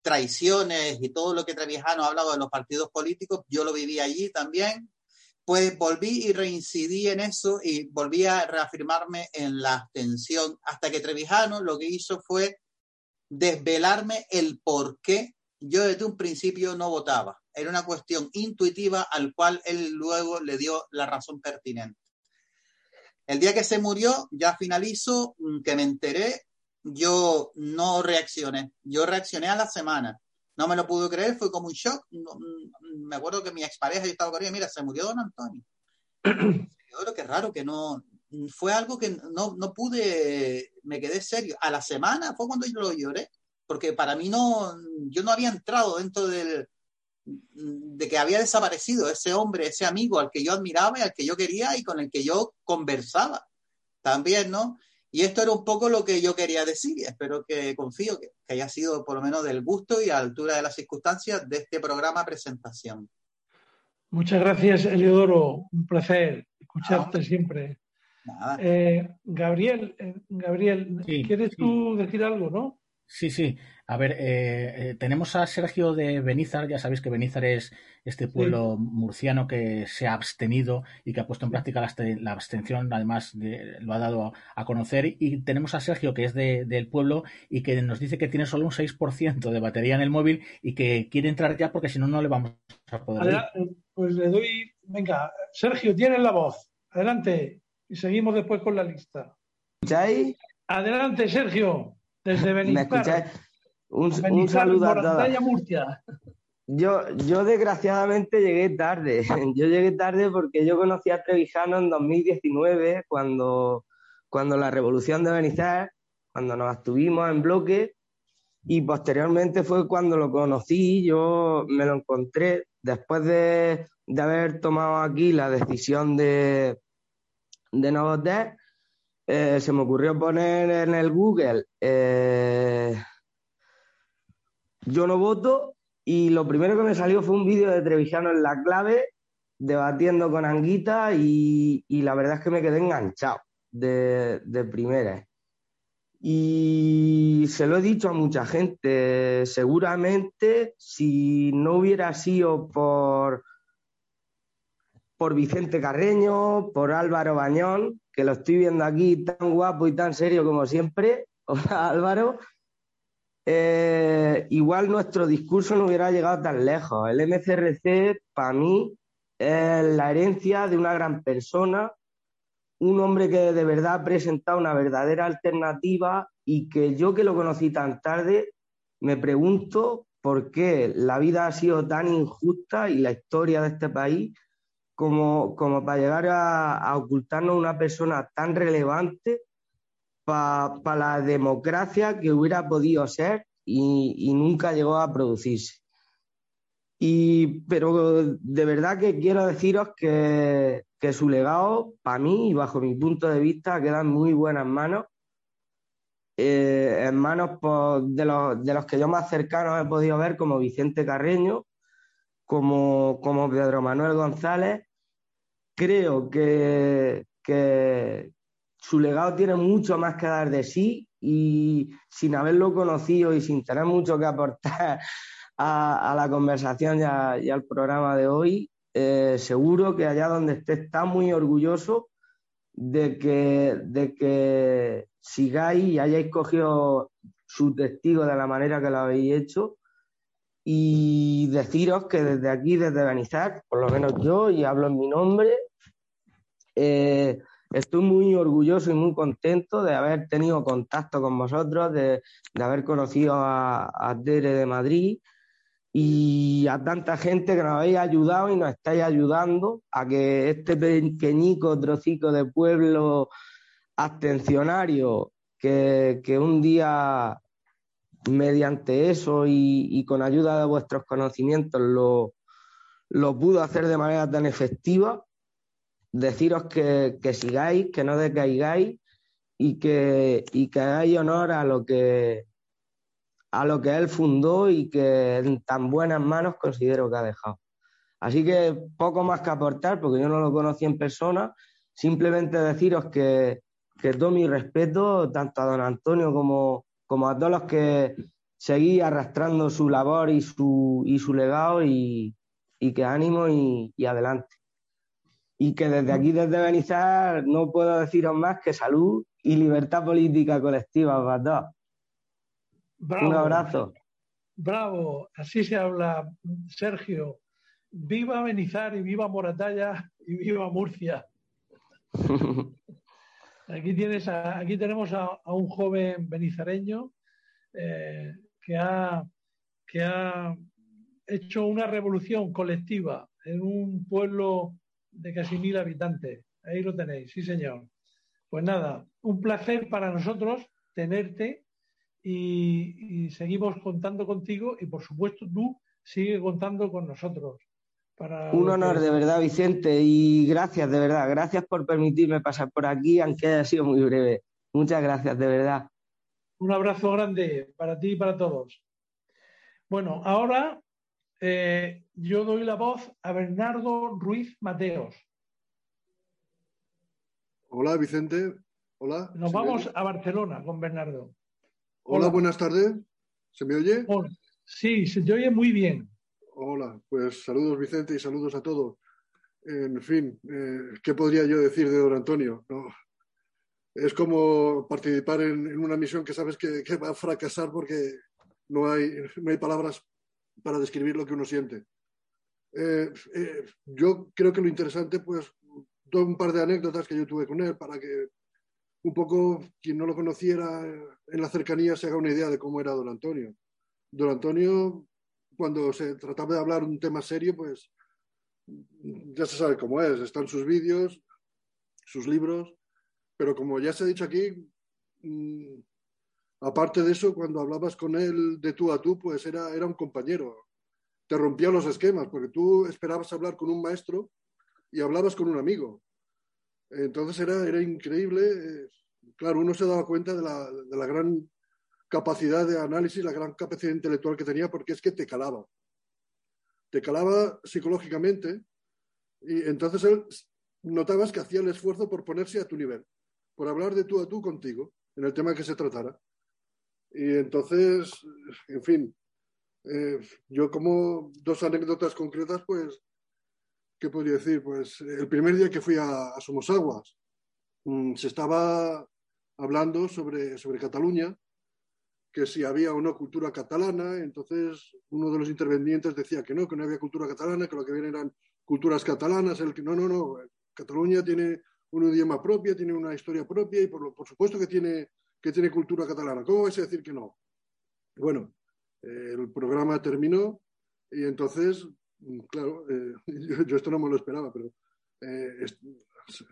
traiciones y todo lo que Trevijano ha hablado de los partidos políticos, yo lo viví allí también, pues volví y reincidí en eso y volví a reafirmarme en la abstención, hasta que Trevijano lo que hizo fue desvelarme el por qué yo desde un principio no votaba. Era una cuestión intuitiva al cual él luego le dio la razón pertinente. El día que se murió, ya finalizo, mm, que me enteré, yo no reaccioné. Yo reaccioné a la semana. No me lo pude creer, fue como un shock. Mm, me acuerdo que mi expareja, yo estaba con ella, mira, se murió don Antonio. yo creo que raro que no, fue algo que no, no pude, me quedé serio. A la semana fue cuando yo lo lloré, porque para mí no, yo no había entrado dentro del, de que había desaparecido ese hombre, ese amigo al que yo admiraba y al que yo quería y con el que yo conversaba también, ¿no? Y esto era un poco lo que yo quería decir espero que confío que, haya sido por lo menos del gusto y a la altura de las circunstancias de este programa presentación. Muchas gracias, Eliodoro. Un placer escucharte siempre. Eh, Gabriel, eh, Gabriel, ¿quieres tú decir algo, no? Sí, sí. A ver, eh, eh, tenemos a Sergio de Benizar, ya sabéis que Benizar es este pueblo murciano que se ha abstenido y que ha puesto en práctica la, abstención, además lo ha dado a, conocer. Y tenemos a Sergio, que es del pueblo y que nos dice que tiene solo un 6% de batería en el móvil y que quiere entrar ya porque si no, no le vamos a poder. pues le doy, venga, Sergio, tienes la voz. Adelante. Y seguimos después con la lista. ¿Escucháis? Adelante, Sergio. Desde Benizar. Un, saludo a todos. Yo, yo desgraciadamente llegué tarde. <laughs> Yo llegué tarde porque yo conocí a Trevijano en 2019, cuando, cuando la revolución de Benizar, cuando nos estuvimos en bloque, y posteriormente fue cuando lo conocí, yo me lo encontré después de, haber tomado aquí la decisión de, de no votar, eh, se me ocurrió poner en el Google eh, yo no voto y lo primero que me salió fue un vídeo de Trevijano en la clave debatiendo con Anguita y, la verdad es que me quedé enganchado de, de primera. Y se lo he dicho a mucha gente, seguramente si no hubiera sido por, por Vicente Carreño, por Álvaro Bañón, que lo estoy viendo aquí tan guapo y tan serio como siempre, <laughs> hola Álvaro, eh, igual nuestro discurso no hubiera llegado tan lejos. El MCRC, para mí, es la herencia de una gran persona, un hombre que de verdad ha presentado una verdadera alternativa y que yo que lo conocí tan tarde, me pregunto por qué la vida ha sido tan injusta y la historia de este país como, como para llegar a, ocultarnos una persona tan relevante para la democracia que hubiera podido ser y, nunca llegó a producirse. Y, pero de verdad que quiero deciros que, que su legado, para mí y bajo mi punto de vista, queda en muy buenas manos. Eh, en manos de, los, de, los, que yo más cercanos he podido ver, como Vicente Carreño, como, como Pedro Manuel González. Creo que, que, su legado tiene mucho más que dar de sí y sin haberlo conocido y sin tener mucho que aportar <laughs> a, la conversación y, al programa de hoy, eh, seguro que allá donde esté está muy orgulloso de que, de que sigáis y hayáis cogido su testigo de la manera que lo habéis hecho y deciros que desde aquí, desde Benizar, por lo menos yo, y hablo en mi nombre, eh, estoy muy orgulloso y muy contento de haber tenido contacto con vosotros, de, haber conocido a, a, de Madrid y a tanta gente que nos habéis ayudado y nos estáis ayudando a que este pequeñico trocico de pueblo abstencionario que, que un día mediante eso y, con ayuda de vuestros conocimientos lo, lo pudo hacer de manera tan efectiva, deciros que, que sigáis, que no decaigáis y que, y que hagáis honor a lo que, a lo que él fundó y que en tan buenas manos considero que ha dejado. Así que poco más que aportar, porque yo no lo conocí en persona, simplemente deciros que, que todo mi respeto tanto a don Antonio como, como a todos los que seguís arrastrando su labor y su, y su legado y, y que ánimo y, y, adelante. Y que desde aquí, desde Benizar, no puedo deciros más que salud y libertad política colectiva para todos. Bravo, Un abrazo. Bravo, así se habla, Sergio. Viva Benizar y viva Moratalla y viva Murcia. <laughs> Aquí, tienes aquí tenemos a, a, un joven benizareño eh, que, ha, que ha hecho una revolución colectiva en un pueblo de casi mil habitantes. Ahí lo tenéis, sí señor. Pues nada, un placer para nosotros tenerte y, y seguimos contando contigo y por supuesto tú sigue contando con nosotros. Para un honor, de verdad, Vicente, y gracias, de verdad. Gracias por permitirme pasar por aquí, aunque haya sido muy breve. Muchas gracias, de verdad. Un abrazo grande para ti y para todos. Bueno, ahora eh, yo doy la voz a Bernardo Ruiz Mateos. Hola, Vicente. Hola. Nos vamos a Barcelona con Bernardo. Hola, Hola, buenas tardes. ¿Se me oye? Hola. Sí, se te oye muy bien. Hola, pues saludos Vicente y saludos a todos. En fin, eh, ¿qué podría yo decir de don Antonio? No, es como participar en, una misión que sabes que, que, va a fracasar porque no hay, no hay palabras para describir lo que uno siente. Eh, eh, yo creo que lo interesante, pues, doy un par de anécdotas que yo tuve con él para que un poco quien no lo conociera en la cercanía se haga una idea de cómo era don Antonio. Don Antonio cuando se trataba de hablar un tema serio, pues ya se sabe cómo es. Están sus vídeos, sus libros, pero como ya se ha dicho aquí, mmm, aparte de eso, cuando hablabas con él de tú a tú, pues era, era un compañero. Te rompía los esquemas, porque tú esperabas hablar con un maestro y hablabas con un amigo. Entonces era, era increíble. Claro, uno se daba cuenta de la, de la gran capacidad de análisis, la gran capacidad intelectual que tenía, porque es que te calaba. Te calaba psicológicamente y entonces él notabas que hacía el esfuerzo por ponerse a tu nivel, por hablar de tú a tú contigo en el tema que se tratara. Y entonces, en fin, eh, yo como dos anécdotas concretas, pues, ¿qué podría decir? Pues el primer día que fui a, a Somosaguas, mmm, se estaba hablando sobre, sobre Cataluña que si había o no cultura catalana, entonces uno de los intervenientes decía que no, que no había cultura catalana, que lo que vienen eran culturas catalanas, el que no, no, no, Cataluña tiene un idioma propio, tiene una historia propia y por, lo, por supuesto que tiene, que tiene cultura catalana. ¿Cómo vais a decir que no? Bueno, eh, el programa terminó y entonces, claro, eh, <laughs> yo, yo, esto no me lo esperaba, pero eh,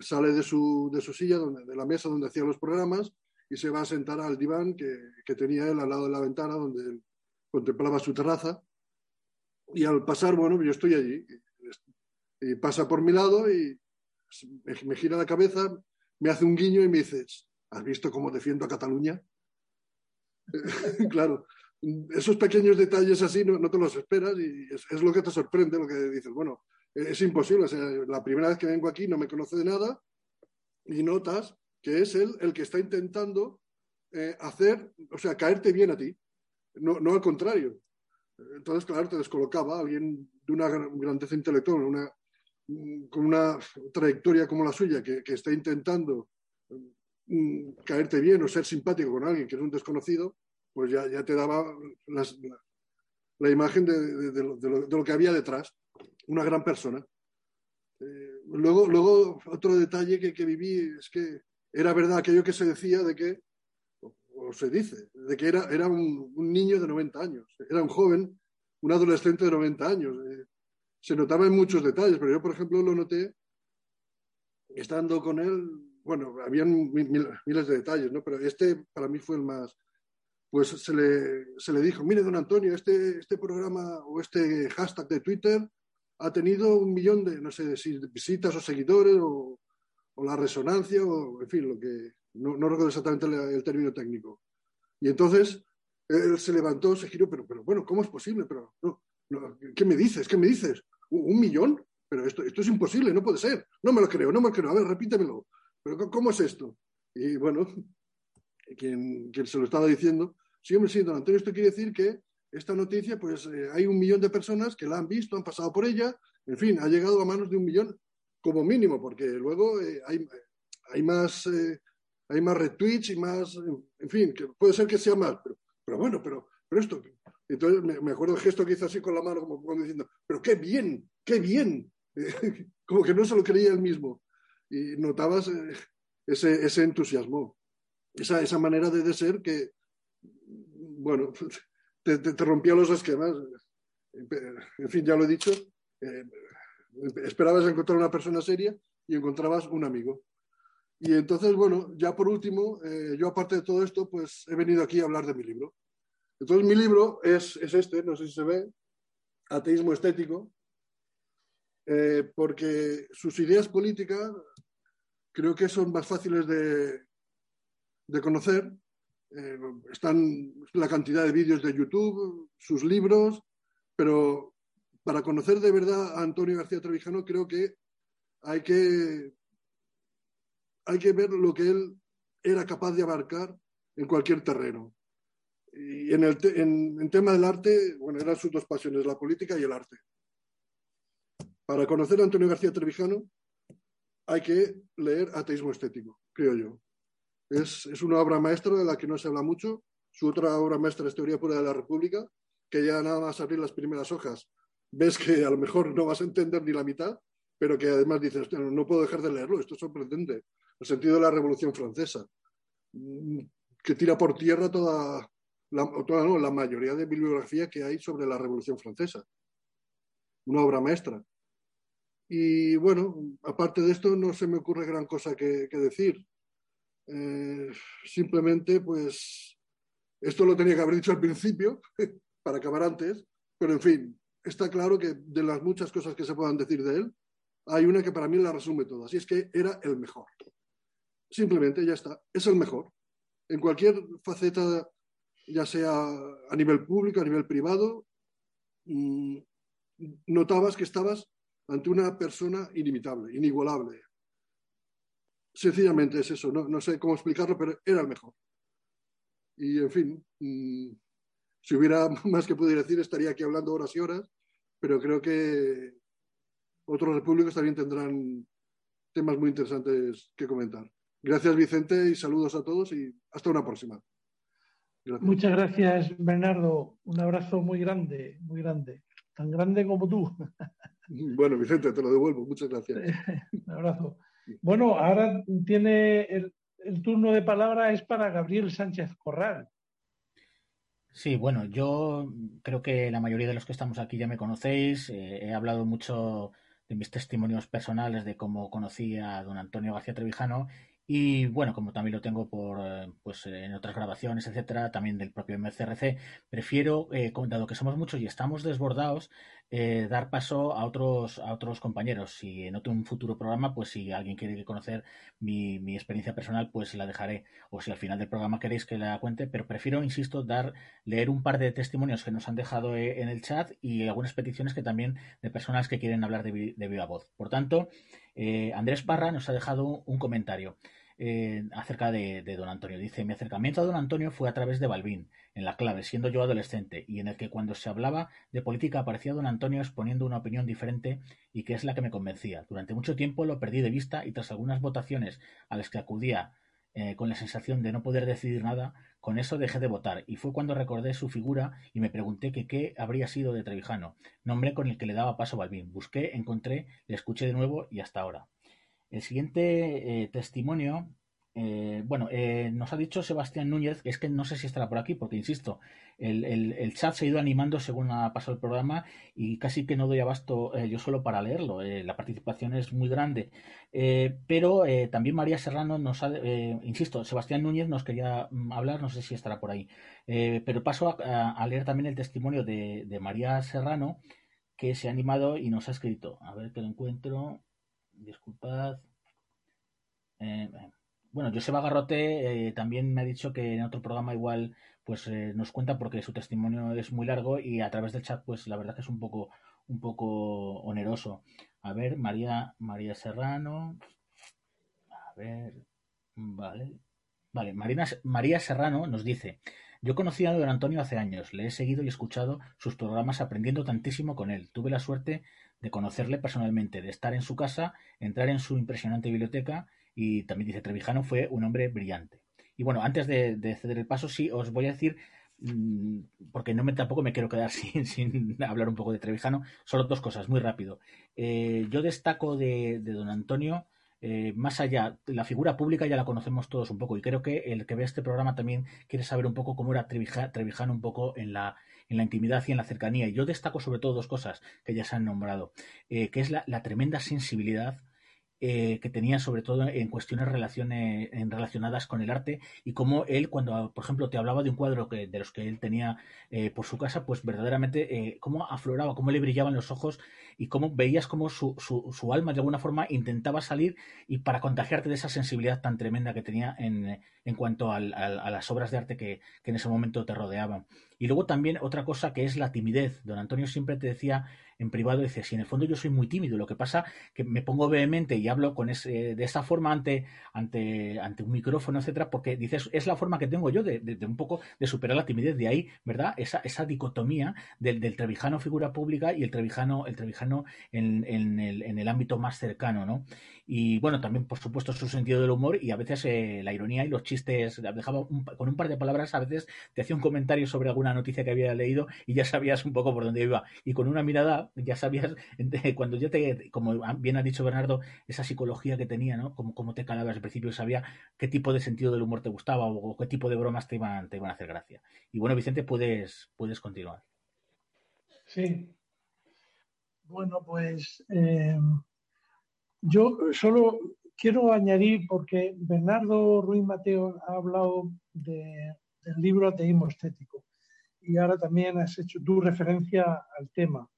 sale de su, de su silla, donde, de la mesa donde hacía los programas, y se va a sentar al diván que, que, tenía él al lado de la ventana donde contemplaba su terraza. Y al pasar, bueno, yo estoy allí. Y, pasa por mi lado y me, gira la cabeza, me hace un guiño y me dice, ¿has visto cómo defiendo a Cataluña? <laughs> claro, esos pequeños detalles así no, no te los esperas y es, lo que te sorprende, lo que dices, bueno, es imposible. La primera vez que vengo aquí no me conoce de nada y notas que es él el que está intentando eh, hacer, o sea, caerte bien a ti, no, no, al contrario. Entonces, claro, te descolocaba alguien de una grandeza intelectual, una, con una trayectoria como la suya, que, que está intentando mm, caerte bien o ser simpático con alguien que es un desconocido, pues ya, ya te daba la, imagen de, de, lo, de, lo, que había detrás, una gran persona. Eh, luego, luego, otro detalle que, que viví es que era verdad aquello que se decía de que, o se dice, de que era, era un, un niño de 90 años, era un joven, un adolescente de 90 años. Eh, se notaba en muchos detalles, pero yo, por ejemplo, lo noté estando con él, bueno, habían miles de detalles, ¿no? Pero este para mí fue el más, pues se le, se le dijo, mire, don Antonio, este, este programa o este hashtag de Twitter ha tenido un millón de, no sé, si visitas o seguidores o, o, la resonancia o, en fin, lo que, no, no recuerdo exactamente el, término técnico. Y entonces él se levantó, se giró, pero, pero bueno, ¿cómo es posible? Pero, no, no, ¿Qué me dices? ¿Qué me dices? ¿Un, millón? Pero esto, esto es imposible, no puede ser. No me lo creo, no me lo creo. A ver, repítemelo. ¿Pero cómo es esto? Y bueno, quien, quien se lo estaba diciendo, sí, hombre, sí, don Antonio, esto quiere decir que esta noticia, pues eh, hay un millón de personas que la han visto, han pasado por ella, en fin, ha llegado a manos de un millón como mínimo, porque luego eh, hay, hay, más, eh, hay más retweets y más, en fin, que puede ser que sea más, pero, pero bueno, pero, pero esto, entonces me, me, acuerdo el gesto que hizo así con la mano, como, como diciendo, pero qué bien, qué bien, <laughs> como que no se lo creía él mismo, y notabas ese, ese entusiasmo, esa, esa manera de, de ser que, bueno, <laughs> te, te, te, rompía los esquemas. En fin, ya lo he dicho, eh, esperabas encontrar una persona seria y encontrabas un amigo. Y entonces, bueno, ya por último, eh, yo aparte de todo esto, pues he venido aquí a hablar de mi libro. Entonces, mi libro es, es este, no sé si se ve, Ateísmo Estético, eh, porque sus ideas políticas creo que son más fáciles de, de conocer eh, están la cantidad de vídeos de YouTube, sus libros, pero para conocer de verdad a Antonio García Trevijano creo que hay que, hay que ver lo que él era capaz de abarcar en cualquier terreno. Y en el en, en tema del arte, bueno, eran sus dos pasiones, la política y el arte. Para conocer a Antonio García Trevijano hay que leer Ateísmo Estético, creo yo. Es, es, una obra maestra de la que no se habla mucho. Su otra obra maestra es Teoría Pura de la República, que ya nada más abrir las primeras hojas ves que a lo mejor no vas a entender ni la mitad, pero que además dices, no, puedo dejar de leerlo, esto es sorprendente. El sentido de la Revolución Francesa, mm, que tira por tierra toda la, toda, no, la mayoría de bibliografía que hay sobre la Revolución Francesa. Una obra maestra. Y bueno, aparte de esto, no se me ocurre gran cosa que, que decir. Eh, simplemente, pues, esto lo tenía que haber dicho al principio, <laughs> para acabar antes, pero en fin, está claro que de las muchas cosas que se puedan decir de él, hay una que para mí la resume todas, y es que era el mejor. Simplemente, ya está, es el mejor. En cualquier faceta, ya sea a nivel público, a nivel privado, mmm, notabas que estabas ante una persona inimitable, inigualable, sencillamente es eso, no, no, sé cómo explicarlo, pero era el mejor. Y en fin, mmm, si hubiera <laughs> más que pudiera decir, estaría aquí hablando horas y horas, pero creo que otros repúblicos también tendrán temas muy interesantes que comentar. Gracias, Vicente, y saludos a todos y hasta una próxima. Gracias. Muchas gracias, Bernardo. Un abrazo muy grande, muy grande. Tan grande como tú. <laughs> Bueno, Vicente, te lo devuelvo. Muchas gracias. <laughs> Un abrazo. Bueno, ahora tiene el, el, turno de palabra es para Gabriel Sánchez Corral. Sí, bueno, yo creo que la mayoría de los que estamos aquí ya me conocéis. Eh, he hablado mucho de mis testimonios personales de cómo conocí a don Antonio García Trevijano y bueno, como también lo tengo por pues en otras grabaciones, etcétera, también del propio MCRC, prefiero, eh, dado que somos muchos y estamos desbordados, eh, dar paso a otros, a otros compañeros. Si en un futuro programa, pues si alguien quiere conocer mi, mi, experiencia personal, pues la dejaré. O si al final del programa queréis que la cuente, pero prefiero, insisto, dar, leer un par de testimonios que nos han dejado eh, en el chat y algunas peticiones que también de personas que quieren hablar de, de viva voz. Por tanto, eh, Andrés Parra nos ha dejado un comentario eh, acerca de, de, don Antonio. Dice, mi acercamiento a don Antonio fue a través de Balbín, en la clave, siendo yo adolescente, y en el que cuando se hablaba de política aparecía don Antonio exponiendo una opinión diferente y que es la que me convencía. Durante mucho tiempo lo perdí de vista y tras algunas votaciones a las que acudía eh, con la sensación de no poder decidir nada, con eso dejé de votar, y fue cuando recordé su figura y me pregunté que qué habría sido de Trevijano, nombre con el que le daba paso Balbín. Busqué, encontré, le escuché de nuevo y hasta ahora. El siguiente eh, testimonio Eh, bueno, eh, nos ha dicho Sebastián Núñez, es que no sé si estará por aquí, porque insisto, el, el, chat se ha ido animando según ha pasado el programa y casi que no doy abasto yo solo para leerlo. la participación es muy grande. pero también María Serrano nos ha, insisto, Sebastián Núñez nos quería mm, hablar, no sé si estará por ahí. pero paso a, leer también el testimonio de, de María Serrano, que se ha animado y nos ha escrito. A ver que lo encuentro. Disculpad. Eh, bueno, Joseba Garrote eh, también me ha dicho que en otro programa igual pues eh, nos cuenta porque su testimonio es muy largo y a través del chat pues la verdad que es un poco un poco oneroso. A ver, María María Serrano. A ver, vale. Vale, María Serrano nos dice, yo conocí a don Antonio hace años, le he seguido y escuchado sus programas aprendiendo tantísimo con él. Tuve la suerte de conocerle personalmente, de estar en su casa, entrar en su impresionante biblioteca y también dice Trevijano fue un hombre brillante. Y bueno, antes de, ceder el paso, sí os voy a decir, mm, porque no me, tampoco me quiero quedar <laughs> sin, hablar un poco de Trevijano, solo dos cosas, muy rápido. Eh, yo destaco de, don Antonio, eh, más allá, la figura pública ya la conocemos todos un poco y creo que el que ve este programa también quiere saber un poco cómo era Trevijano un poco en la, en la intimidad y en la cercanía. Y yo destaco sobre todo dos cosas que ya se han nombrado, eh, que es la, tremenda sensibilidad eh, que tenía sobre todo en cuestiones relacionadas con el arte y cómo él cuando por ejemplo te hablaba de un cuadro que, de los que él tenía eh, por su casa pues verdaderamente cómo afloraba cómo le brillaban los ojos y cómo veías cómo su, alma de alguna forma intentaba salir y para contagiarte de esa sensibilidad tan tremenda que tenía en, cuanto a las obras de arte que en ese momento te rodeaban y luego también otra cosa que es la timidez don Antonio siempre te decía en privado dice, si en el fondo yo soy muy tímido, lo que pasa que me pongo vehemente y hablo con ese, de esa forma ante, ante, ante un micrófono, etcétera, porque dices, es la forma que tengo yo de, de, un poco de superar la timidez, de ahí, ¿verdad? Esa, esa dicotomía del, del trevijano figura pública y el trevijano, el trevijano en, en, el, en el ámbito más cercano, ¿no? Y bueno, también por supuesto su sentido del humor y a veces eh, la ironía y los chistes, dejaba con un par de palabras, a veces te hacía un comentario sobre alguna noticia que había leído y ya sabías un poco por dónde iba. Y con una mirada ya sabías, <laughs> cuando ya te, como bien ha dicho Bernardo, esa psicología que tenía, ¿no? Como, como te calabas al principio, sabía qué tipo de sentido del humor te gustaba o, qué tipo de bromas te iban, te iban a hacer gracia. Y bueno, Vicente, puedes, puedes continuar. Sí. Bueno, pues eh, yo solo quiero añadir, porque Bernardo Ruiz Mateo ha hablado del libro Ateísmo Estético y ahora también has hecho tu referencia al tema.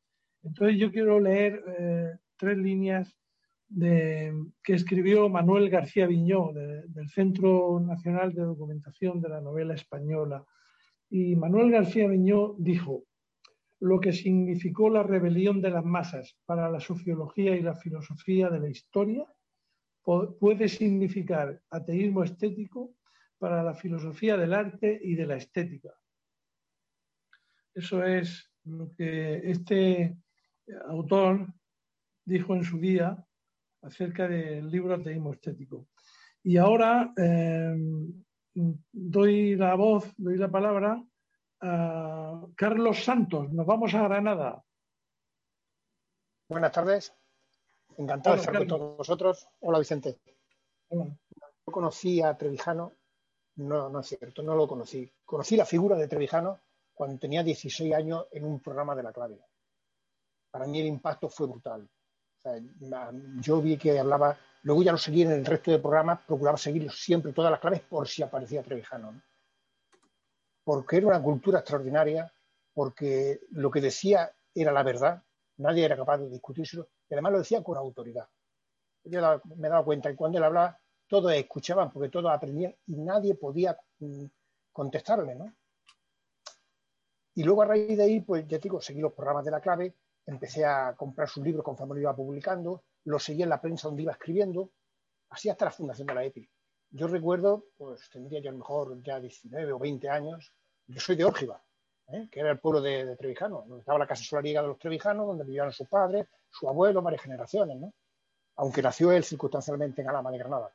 Entonces yo quiero leer eh, tres líneas que escribió Manuel García Viñó del Centro Nacional de Documentación de la Novela Española. Y Manuel García Viñó dijo, lo que significó la rebelión de las masas para la sociología y la filosofía de la historia puede significar ateísmo estético para la filosofía del arte y de la estética. Eso es lo que este autor dijo en su día acerca del libro Ateísmo Estético. Y ahora eh, doy la voz, doy la palabra Carlos Santos. Nos vamos a Granada. Buenas tardes. Encantado de estar con todos vosotros. Hola, Vicente. Hola. Yo conocí a Trevijano. No, no es cierto, no lo conocí. Conocí la figura de Trevijano cuando tenía 16 años en un programa de la clave. Para mí el impacto fue brutal. yo vi que hablaba, luego ya lo seguí en el resto de programas, procuraba seguir siempre todas las claves por si aparecía Trevijano. ¿no? Porque era una cultura extraordinaria, porque lo que decía era la verdad, nadie era capaz de discutírselo, y además lo decía con autoridad. Yo me he dado cuenta que cuando él hablaba, todos escuchaban, porque todos aprendían y nadie podía mm, contestarle, ¿no? Y luego a raíz de ahí, pues ya digo, seguí los programas de la clave, empecé a comprar sus libros conforme lo iba publicando, los seguía en la prensa donde iba escribiendo, así hasta la fundación de la EPI. Yo recuerdo, pues tendría yo a lo mejor ya 19 o 20 años, yo soy de Órgiva, ¿eh? que era el pueblo de, Trevijano, donde estaba la casa solariega de los Trevijanos, donde vivían sus padres, su abuelo, varias generaciones, ¿no? aunque nació él circunstancialmente en Alama de Granada.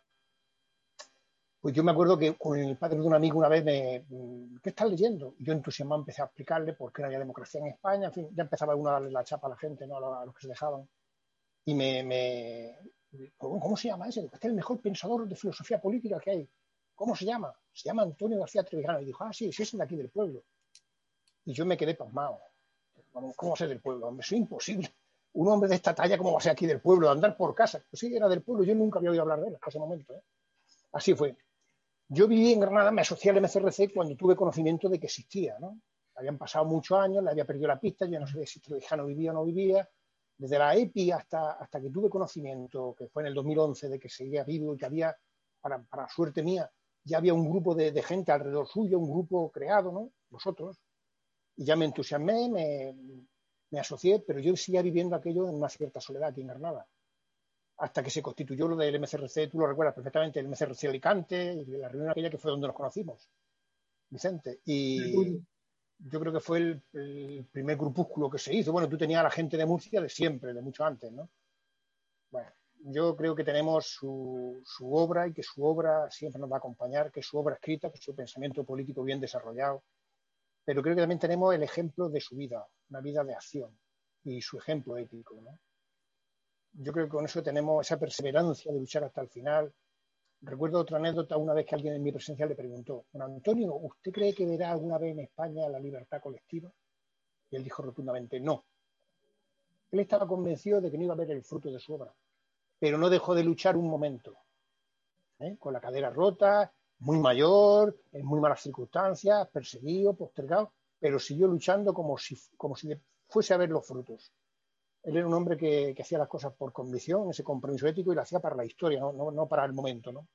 Pues yo me acuerdo que con el padre de un amigo una vez me, ¿qué estás leyendo? Y yo entusiasmado empecé a explicarle por qué no había democracia en España, en fin, ya empezaba uno a darle la chapa a la gente, ¿no? a los que se dejaban. Y me, ¿Cómo se llama ese? Este es el mejor pensador de filosofía política que hay. ¿Cómo se llama? Se llama Antonio García Trevijano. Y dijo, ah, sí, es de aquí del pueblo. Y yo me quedé pasmado. ¿Cómo ser del pueblo? Hombre, eso es imposible. Un hombre de esta talla, ¿cómo va a ser aquí del pueblo? De andar por casa. Pues sí, era del pueblo. Yo nunca había oído hablar de él hasta ese momento. ¿eh? Así fue. Yo viví en Granada, me asocié al MCRC cuando tuve conocimiento de que existía. ¿no? Habían pasado muchos años, le había perdido la pista, yo no sabía si Trevijano vivía o no vivía. Desde la EPI hasta, hasta que tuve conocimiento, que fue en el 2011, de que seguía vivo y que había, para, para suerte mía, ya había un grupo de, de, gente alrededor suyo, un grupo creado, ¿no? Vosotros. Y ya me entusiasmé, me, me asocié, pero yo seguía viviendo aquello en una cierta soledad aquí en Granada. Hasta que se constituyó lo del MCRC, tú lo recuerdas perfectamente, el MCRC Alicante, la reunión aquella que fue donde nos conocimos, Vicente. Y yo creo que fue el, primer grupúsculo que se hizo. Bueno, tú tenías a la gente de Murcia de siempre, de mucho antes, ¿no? Bueno, yo creo que tenemos su obra y que su obra siempre nos va a acompañar, que su obra escrita, que su pensamiento político bien desarrollado, pero creo que también tenemos el ejemplo de su vida, una vida de acción y su ejemplo ético. ¿no? Yo creo que con eso tenemos esa perseverancia de luchar hasta el final. Recuerdo otra anécdota una vez que alguien en mi presencia le preguntó, bueno, Antonio, ¿usted cree que verá alguna vez en España la libertad colectiva? Y él dijo rotundamente, no. Él estaba convencido de que no iba a ver el fruto de su obra, pero no dejó de luchar un momento, ¿eh? con la cadera rota, muy mayor, en muy malas circunstancias, perseguido, postergado, pero siguió luchando como si fuese a ver los frutos. Él era un hombre que, hacía las cosas por convicción, ese compromiso ético, y lo hacía para la historia, no, para el momento. ¿no?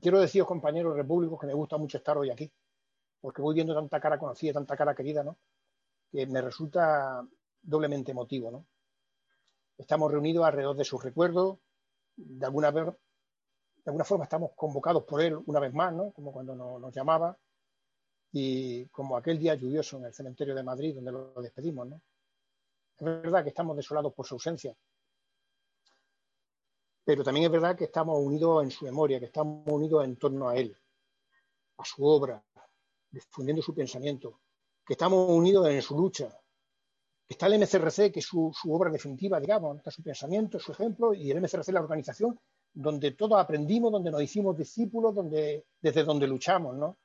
Quiero deciros, compañeros repúblicos, que me gusta mucho estar hoy aquí, porque voy viendo tanta cara conocida, tanta cara querida, ¿no? que me resulta doblemente emotivo. ¿no? Estamos reunidos alrededor de sus recuerdos, de alguna, de alguna forma estamos convocados por él una vez más, ¿no? como cuando nos, nos llamaba, y como aquel día lluvioso en el cementerio de Madrid donde lo despedimos. ¿no? Es verdad que estamos desolados por su ausencia, pero también es verdad que estamos unidos en su memoria, que estamos unidos en torno a él, a su obra, difundiendo su pensamiento, que estamos unidos en su lucha. Está el MCRC, que es su, obra definitiva, digamos, está su pensamiento, su ejemplo, y el MCRC, la organización, donde todos aprendimos, donde nos hicimos discípulos, desde donde luchamos, ¿no?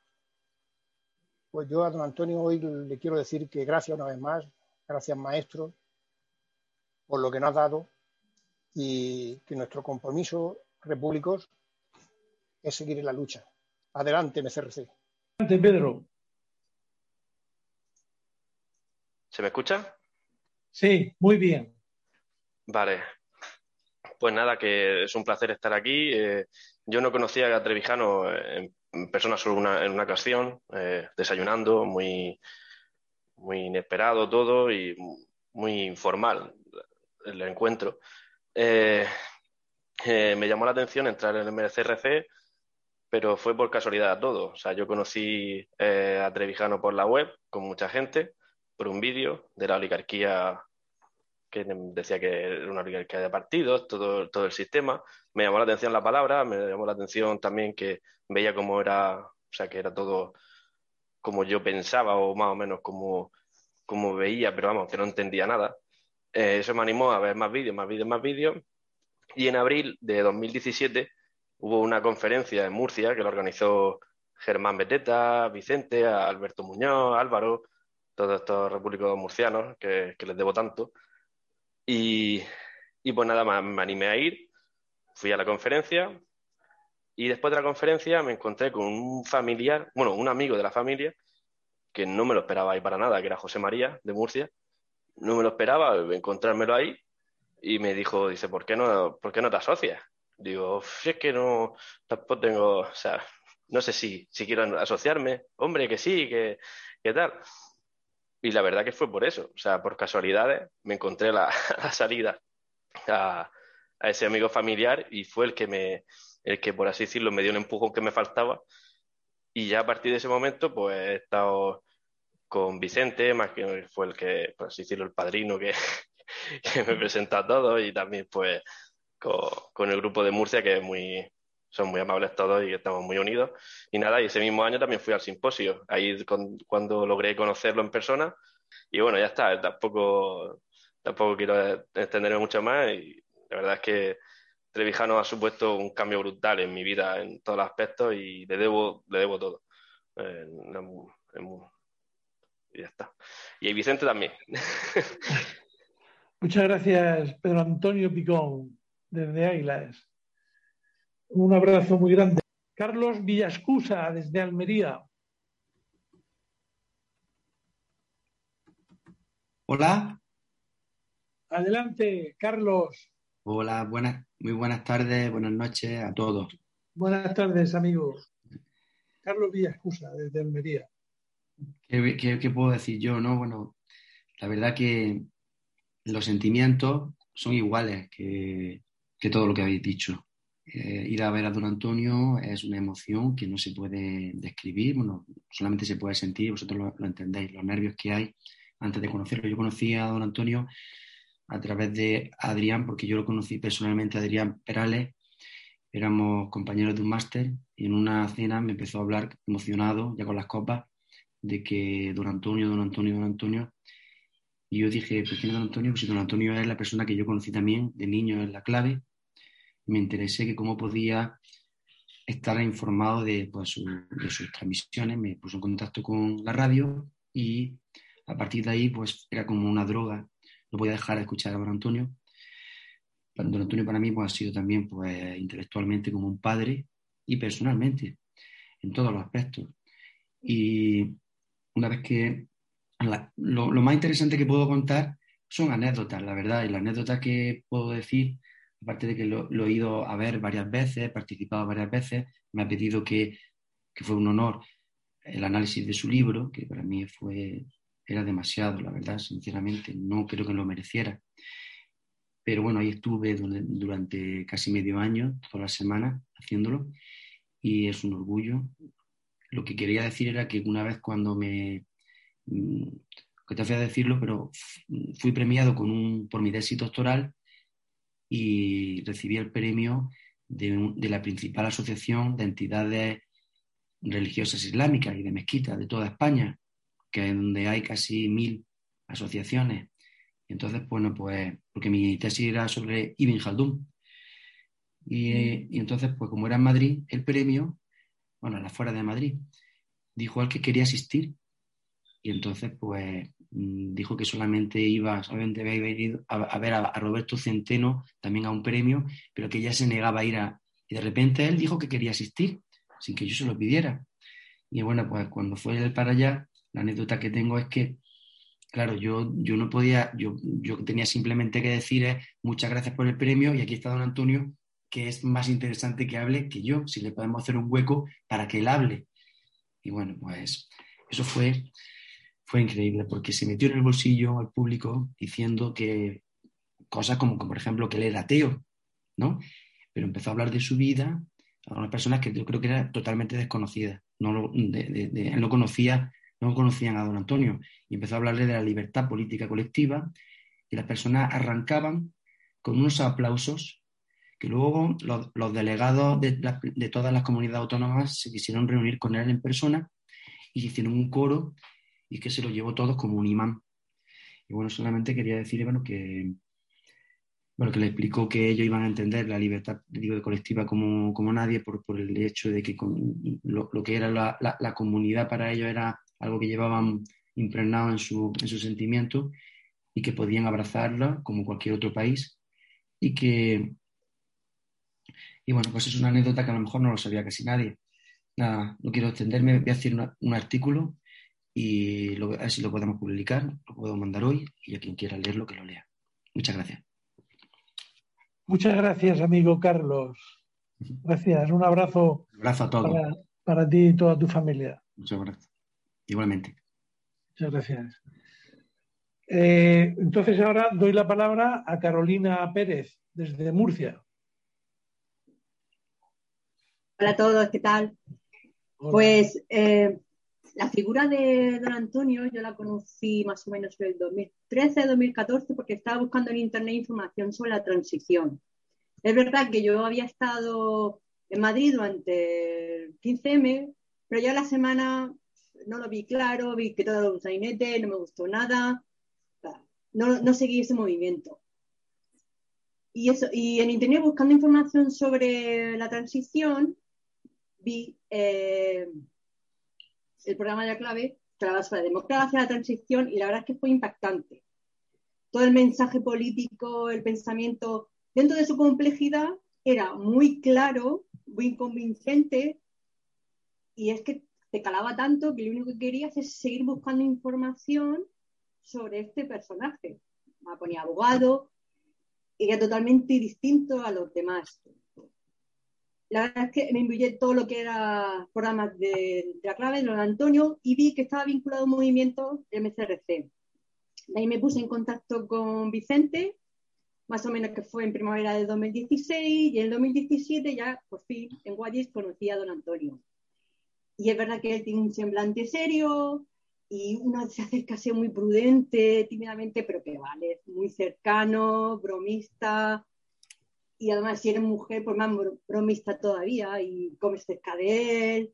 Pues yo a don Antonio hoy le quiero decir que gracias una vez más, gracias maestro, por lo que nos ha dado y que nuestro compromiso repúblicos es seguir en la lucha. Adelante, MCRC. Adelante, Pedro. ¿Se me escucha? Sí, muy bien. Vale. Pues nada, que es un placer estar aquí. Eh, yo no conocía a Trevijano en, persona solo una, en una ocasión, eh, desayunando, muy, muy inesperado todo y muy informal el encuentro. Eh, eh, me llamó la atención entrar en el MCRC, pero fue por casualidad todo. O sea, yo conocí eh, a Trevijano por la web, con mucha gente, por un vídeo de la oligarquía que decía que era una oligarquía de partidos, todo, todo el sistema. Me llamó la atención la palabra, me llamó la atención también que veía cómo era, o sea, que era todo como yo pensaba o más o menos como, como veía, pero vamos, que no entendía nada. Eh, eso me animó a ver más vídeos, más vídeos, más vídeos. Y en abril de 2017 hubo una conferencia en Murcia que lo organizó Germán Beteta, Vicente, Alberto Muñoz, Álvaro, todos estos repúblicos murcianos que, que les debo tanto. Y, pues nada más, me animé a ir, fui a la conferencia y después de la conferencia me encontré con un familiar, bueno, un amigo de la familia, que no me lo esperaba ahí para nada, que era José María de Murcia. No me lo esperaba encontrármelo ahí y me dijo, dice, ¿por qué no, ¿por qué no te asocias? Digo, es que no, tampoco tengo, o sea, no sé si, si quiero asociarme. Hombre, que sí, que, que tal. Y la verdad que fue por eso, o sea, por casualidades me encontré la, <laughs> la salida a, a, ese amigo familiar y fue el que me, el que por así decirlo me dio un empujón que me faltaba. Y ya a partir de ese momento, pues he estado con Vicente, más que fue el que, por así decirlo, el padrino que, <laughs> me presenta a todos y también pues con, el grupo de Murcia que son muy amables todos y estamos muy unidos. Y nada, ese mismo año también fui al simposio, ahí cuando logré conocerlo en persona. Y bueno, ya está, tampoco, tampoco quiero extenderme mucho más. Y La verdad es que Trevijano ha supuesto un cambio brutal en mi vida en todos los aspectos y le debo, le debo todo. Eh, y ya está. Y Vicente también. <laughs> Muchas gracias, Pedro Antonio Picón, desde Águilas. Un abrazo muy grande. Carlos Villascusa, desde Almería. Hola. Adelante, Carlos. Hola, buenas, muy buenas tardes, buenas noches a todos. Buenas tardes, amigos. Carlos Villascusa, desde Almería. ¿Qué, puedo decir yo? No, bueno, la verdad que los sentimientos son iguales que, todo lo que habéis dicho. Eh, ir a ver a don Antonio es una emoción que no se puede describir, bueno, solamente se puede sentir, vosotros lo, entendéis, los nervios que hay antes de conocerlo. Yo conocí a don Antonio a través de Adrián, porque yo lo conocí personalmente, Adrián Perales, éramos compañeros de un máster y en una cena me empezó a hablar emocionado, ya con las copas, de que don Antonio, don Antonio, don Antonio, y yo dije, ¿por qué don Antonio? Pues si don Antonio es la persona que yo conocí también de niño en la clave. Me interesé que cómo podía estar informado de, pues, de sus transmisiones. Me puso en contacto con la radio y a partir de ahí pues era como una droga. No podía dejar de escuchar a don Antonio. Don Antonio para mí pues, ha sido también pues, intelectualmente como un padre y personalmente, en todos los aspectos. Y una vez que lo, más interesante que puedo contar son anécdotas, la verdad, y las anécdotas que puedo decir, aparte de que lo, he ido a ver varias veces, he participado varias veces, me ha pedido que, que fue un honor el análisis de su libro, que para mí fue, era demasiado, la verdad, sinceramente, no creo que lo mereciera. Pero bueno, ahí estuve durante casi medio año, todas las semanas, haciéndolo, y es un orgullo. Lo que quería decir era que una vez cuando me, Mm, que te fui a decirlo, pero fui premiado con un, por mi tesis doctoral y recibí el premio de, de, la principal asociación de entidades religiosas islámicas y de mezquitas de toda España, que es donde hay casi mil asociaciones. Y entonces, bueno, pues, porque mi tesis era sobre Ibn Khaldun. Y, y entonces, pues como era en Madrid, el premio, bueno, a la fuera de Madrid, dijo al que quería asistir y entonces pues mm, dijo que solamente iba, solamente había venido a, ver a, Roberto Centeno también a un premio, pero que ya se negaba a ir a... Y de repente él dijo que quería asistir, sin que yo se lo pidiera. Y bueno, pues cuando fue él para allá, la anécdota que tengo es que, claro, yo, yo no podía, yo, yo tenía simplemente que decir muchas gracias por el premio y aquí está don Antonio, que es más interesante que hable que yo, si le podemos hacer un hueco para que él hable. Y bueno, pues eso fue fue increíble porque se metió en el bolsillo al público diciendo que cosas como, por ejemplo, que él era ateo, ¿no? Pero empezó a hablar de su vida a unas personas que yo creo que eran totalmente desconocidas. No él no conocía, no conocían a don Antonio y empezó a hablarle de la libertad política colectiva y las personas arrancaban con unos aplausos que luego los, delegados de, todas las comunidades autónomas se quisieron reunir con él en persona y hicieron un coro y que se lo llevó todos como un imán. Y bueno, solamente quería decir bueno, que, bueno, que le explicó que ellos iban a entender la libertad digo, colectiva como, como nadie por, por, el hecho de que lo, lo, que era la, la, comunidad para ellos era algo que llevaban impregnado en su, en su sentimiento y que podían abrazarla como cualquier otro país y que y bueno, pues es una anécdota que a lo mejor no lo sabía casi nadie. Nada, no quiero extenderme, voy a hacer un artículo y lo, a ver si lo podemos publicar, lo puedo mandar hoy y a quien quiera leerlo que lo lea. Muchas gracias. Muchas gracias, amigo Carlos. Gracias. Un abrazo. Un abrazo a todos. Para, ti y toda tu familia. Muchas gracias. Igualmente. Muchas gracias. Eh, entonces ahora doy la palabra a Carolina Pérez, desde Murcia. Hola a todos, ¿qué tal? Pues eh, la figura de don Antonio yo la conocí más o menos en el 2013-2014 porque estaba buscando en internet información sobre la transición. Es verdad que yo había estado en Madrid durante el 15M, pero ya la semana no lo vi claro, vi que todo era un sainete, no me gustó nada, no, no seguí ese movimiento. Y, eso, y en Internet, buscando información sobre la transición, vi eh, el programa de la clave hablaba sobre la democracia, la transición, y la verdad es que fue impactante. Todo el mensaje político, el pensamiento, dentro de su complejidad, era muy claro, muy convincente, y es que te calaba tanto que lo único que querías es seguir buscando información sobre este personaje. Me ponía abogado, era totalmente distinto a los demás. La verdad es que me envié todo lo que era programas de, la clave de don Antonio y vi que estaba vinculado a un movimiento MCRC. De ahí me puse en contacto con Vicente, más o menos que fue en primavera del 2016 y en el 2017 ya por fin en Guayis conocí a don Antonio. Y es verdad que él tiene un semblante serio y uno se acerca así muy prudente, tímidamente, pero que vale, muy cercano, bromista. Y además, si eres mujer, pues más bromista todavía y comes cerca de él.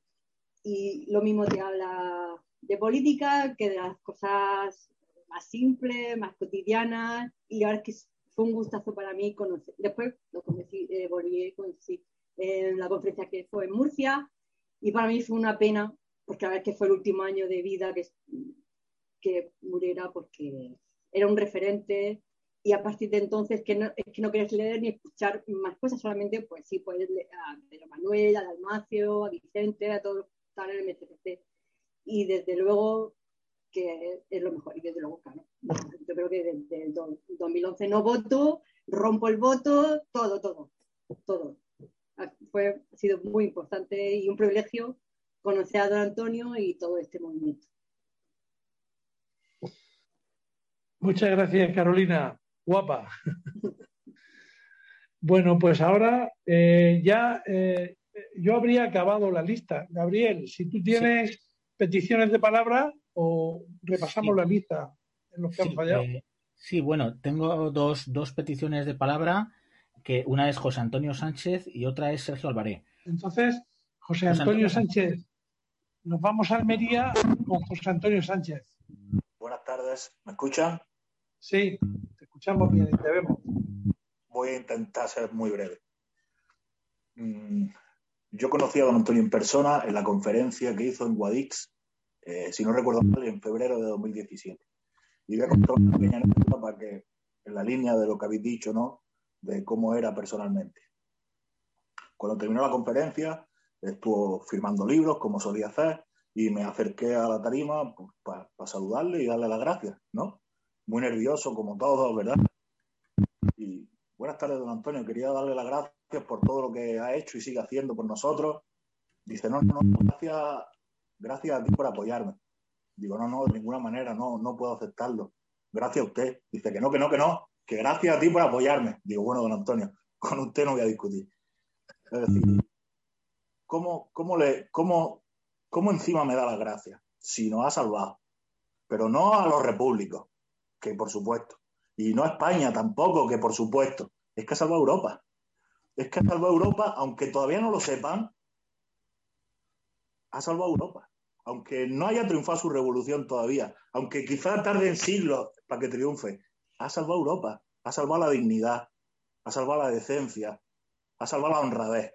Y lo mismo te habla de política que de las cosas más simples, más cotidianas. Y verdad es que fue un gustazo para mí conocer. Después lo conocí, eh, volví conocí en la conferencia que fue en Murcia y para mí fue una pena, porque a ver que fue el último año de vida que, que muriera, porque era un referente y a partir de entonces que no, que no quieres leer ni escuchar más cosas, solamente pues sí puedes leer a Pedro Manuel, a Dalmacio, a Vicente, a todos los que en el MCC. Y desde luego que es lo mejor, y desde luego, claro, yo creo que desde el 2011 no voto, rompo el voto, todo, todo, todo fue, ha sido muy importante y un privilegio conocer a don Antonio y todo este movimiento. Muchas gracias, Carolina. Guapa. bueno, pues ahora eh, ya eh, yo habría acabado la lista. Gabriel, si tú tienes peticiones de palabra o repasamos la lista en los que han fallado. Eh, sí, bueno, tengo dos, dos peticiones de palabra que una es José Antonio Sánchez y otra es Sergio Alvaré. Entonces, José Antonio, Sánchez, nos vamos a Almería con José Antonio Sánchez. Buenas tardes, ¿me escuchan? Sí, escuchamos y te vemos. Voy a intentar ser muy breve. Mm, yo conocí a don Antonio en persona en la conferencia que hizo en Guadix, eh, si no recuerdo mal, en febrero de 2017. Y voy a contar una pequeña anécdota para que, en la línea de lo que habéis dicho, ¿no? de cómo era personalmente. Cuando terminó la conferencia, estuvo firmando libros, como solía hacer, y me acerqué a la tarima pues, para saludarle y darle las gracias, ¿no? Muy nervioso, como todos, ¿verdad? Y buenas tardes, don Antonio. Quería darle las gracias por todo lo que ha hecho y sigue haciendo por nosotros. Dice, no, no, gracias, gracias a ti por apoyarme. Digo, no, no, de ninguna manera, no, no puedo aceptarlo. Gracias a usted. Dice que no, que no, que no, que gracias a ti por apoyarme. Digo, bueno, don Antonio, con usted no voy a discutir. Es decir, ¿cómo, le, cómo, cómo encima me da las gracias? Si nos ha salvado. Pero no a los repúblicos, que por supuesto. Y no a España tampoco, que por supuesto. Es que ha salvado Europa. Es que ha salvado Europa, aunque todavía no lo sepan, ha salvado Europa. Aunque no haya triunfado su revolución todavía, aunque quizá tarde en siglos para que triunfe, ha salvado Europa, ha salvado la dignidad, ha salvado la decencia, ha salvado la honradez,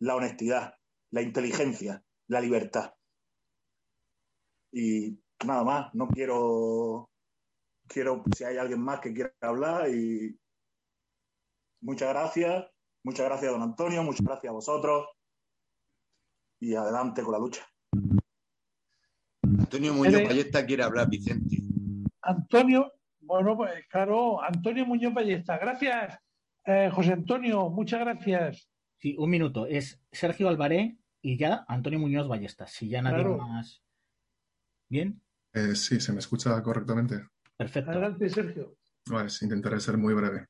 la honestidad, la inteligencia, la libertad. Y nada más, no quiero, quiero si hay alguien más que quiera hablar y muchas gracias, muchas gracias don Antonio, muchas gracias a vosotros y adelante con la lucha. Antonio Muñoz Ballesta quiere hablar, Vicente. Antonio, bueno, pues claro, Antonio Muñoz Ballesta. Gracias, eh, José Antonio, muchas gracias. Sí, un minuto. Es Sergio Alvaré y ya Antonio Muñoz Ballesta. Si ya nadie más. ¿Bien? Eh, sí, se me escucha correctamente. Perfecto. Adelante, Sergio. Vale, intentaré ser muy breve.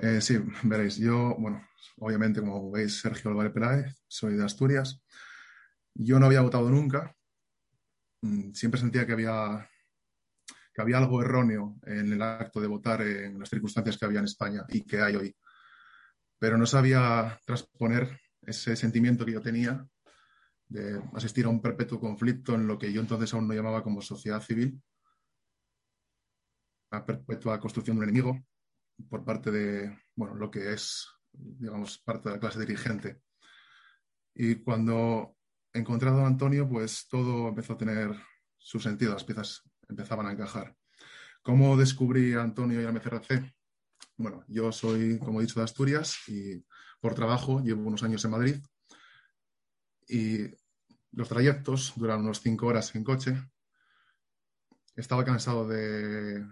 Eh, sí, veréis, yo, bueno, obviamente, como veis, Sergio Alvaré Peláez, soy de Asturias. Yo no había votado nunca. Mm, siempre sentía que había que había algo erróneo en el acto de votar en las circunstancias que había en España y que hay hoy. Pero no sabía transponer ese sentimiento que yo tenía de asistir a un perpetuo conflicto en lo que yo entonces aún no llamaba como sociedad civil, una perpetua construcción de un enemigo, por parte de, bueno, lo que es, digamos, parte de la clase dirigente. Y cuando encontré a Antonio, pues todo empezó a tener su sentido, las piezas empezaban a encajar. ¿Cómo descubrí a Antonio y al MCRC? Bueno, yo soy, como he dicho, de Asturias y por trabajo llevo unos años en Madrid y los trayectos duran unos cinco horas en coche. Estaba cansado de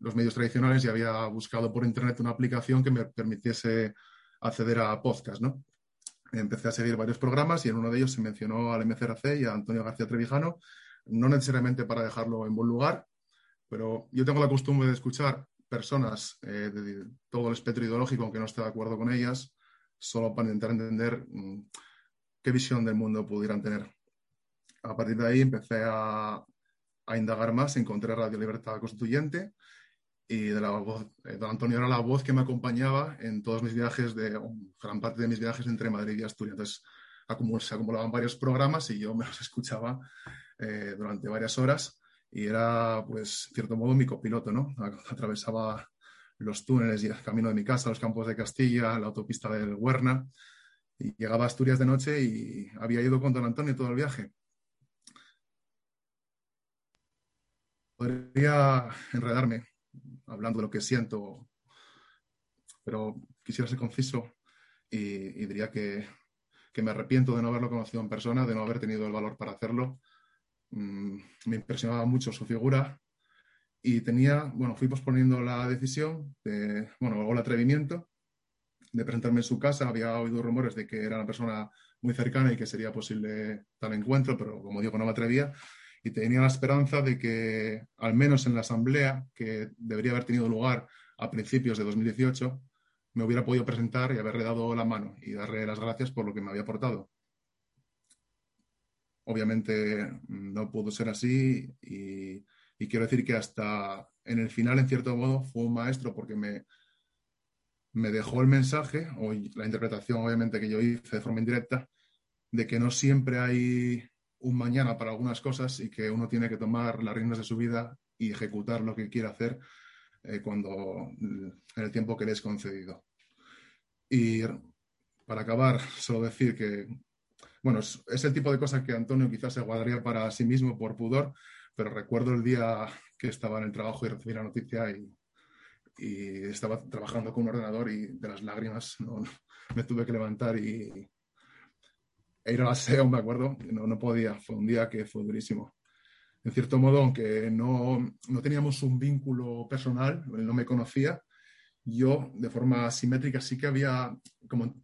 los medios tradicionales y había buscado por internet una aplicación que me permitiese acceder a podcast, ¿no? Empecé a seguir varios programas y en uno de ellos se mencionó al MCRC y a Antonio García Trevijano, no necesariamente para dejarlo en buen lugar, pero yo tengo la costumbre de escuchar personas eh, de todo el espectro ideológico, aunque no esté de acuerdo con ellas, solo para intentar entender mm, qué visión del mundo pudieran tener. A partir de ahí empecé a, a indagar más, encontré Radio Libertad Constituyente y de la voz, eh, don Antonio era la voz que me acompañaba en todos mis viajes, de gran parte de mis viajes entre Madrid y Asturias. Entonces se acumulaban varios programas y yo me los <laughs> escuchaba eh, durante varias horas y era, pues, en cierto modo, mi copiloto, ¿no? Atravesaba los túneles y el camino de mi casa, los campos de Castilla, la autopista del Huerna y llegaba a Asturias de noche y había ido con don Antonio todo el viaje. Podría enredarme hablando de lo que siento, pero quisiera ser conciso y, diría que, me arrepiento de no haberlo conocido en persona, de no haber tenido el valor para hacerlo. Mm, me impresionaba mucho su figura y tenía, bueno, fui posponiendo la decisión, de, bueno, o el atrevimiento de presentarme en su casa. Había oído rumores de que era una persona muy cercana y que sería posible tal encuentro, pero como digo, no me atrevía y tenía la esperanza de que, al menos en la asamblea, que debería haber tenido lugar a principios de 2018, me hubiera podido presentar y haberle dado la mano y darle las gracias por lo que me había aportado. Obviamente no pudo ser así y, quiero decir que hasta en el final, en cierto modo, fue un maestro porque me, me dejó el mensaje, o la interpretación obviamente que yo hice de forma indirecta, de que no siempre hay un mañana para algunas cosas y que uno tiene que tomar las riendas de su vida y ejecutar lo que quiere hacer eh, cuando en el tiempo que le es concedido. Y para acabar, <laughs> solo decir que, bueno, es, el tipo de cosas que Antonio quizás se guardaría para sí mismo por pudor, pero recuerdo el día que estaba en el trabajo y recibí la noticia y, estaba trabajando con un ordenador y de las lágrimas <laughs> me tuve que levantar y, ir a la SEO, me acuerdo, no, no podía, fue un día que fue durísimo. En cierto modo, aunque no, no teníamos un vínculo personal, él no me conocía, yo de forma simétrica sí que había como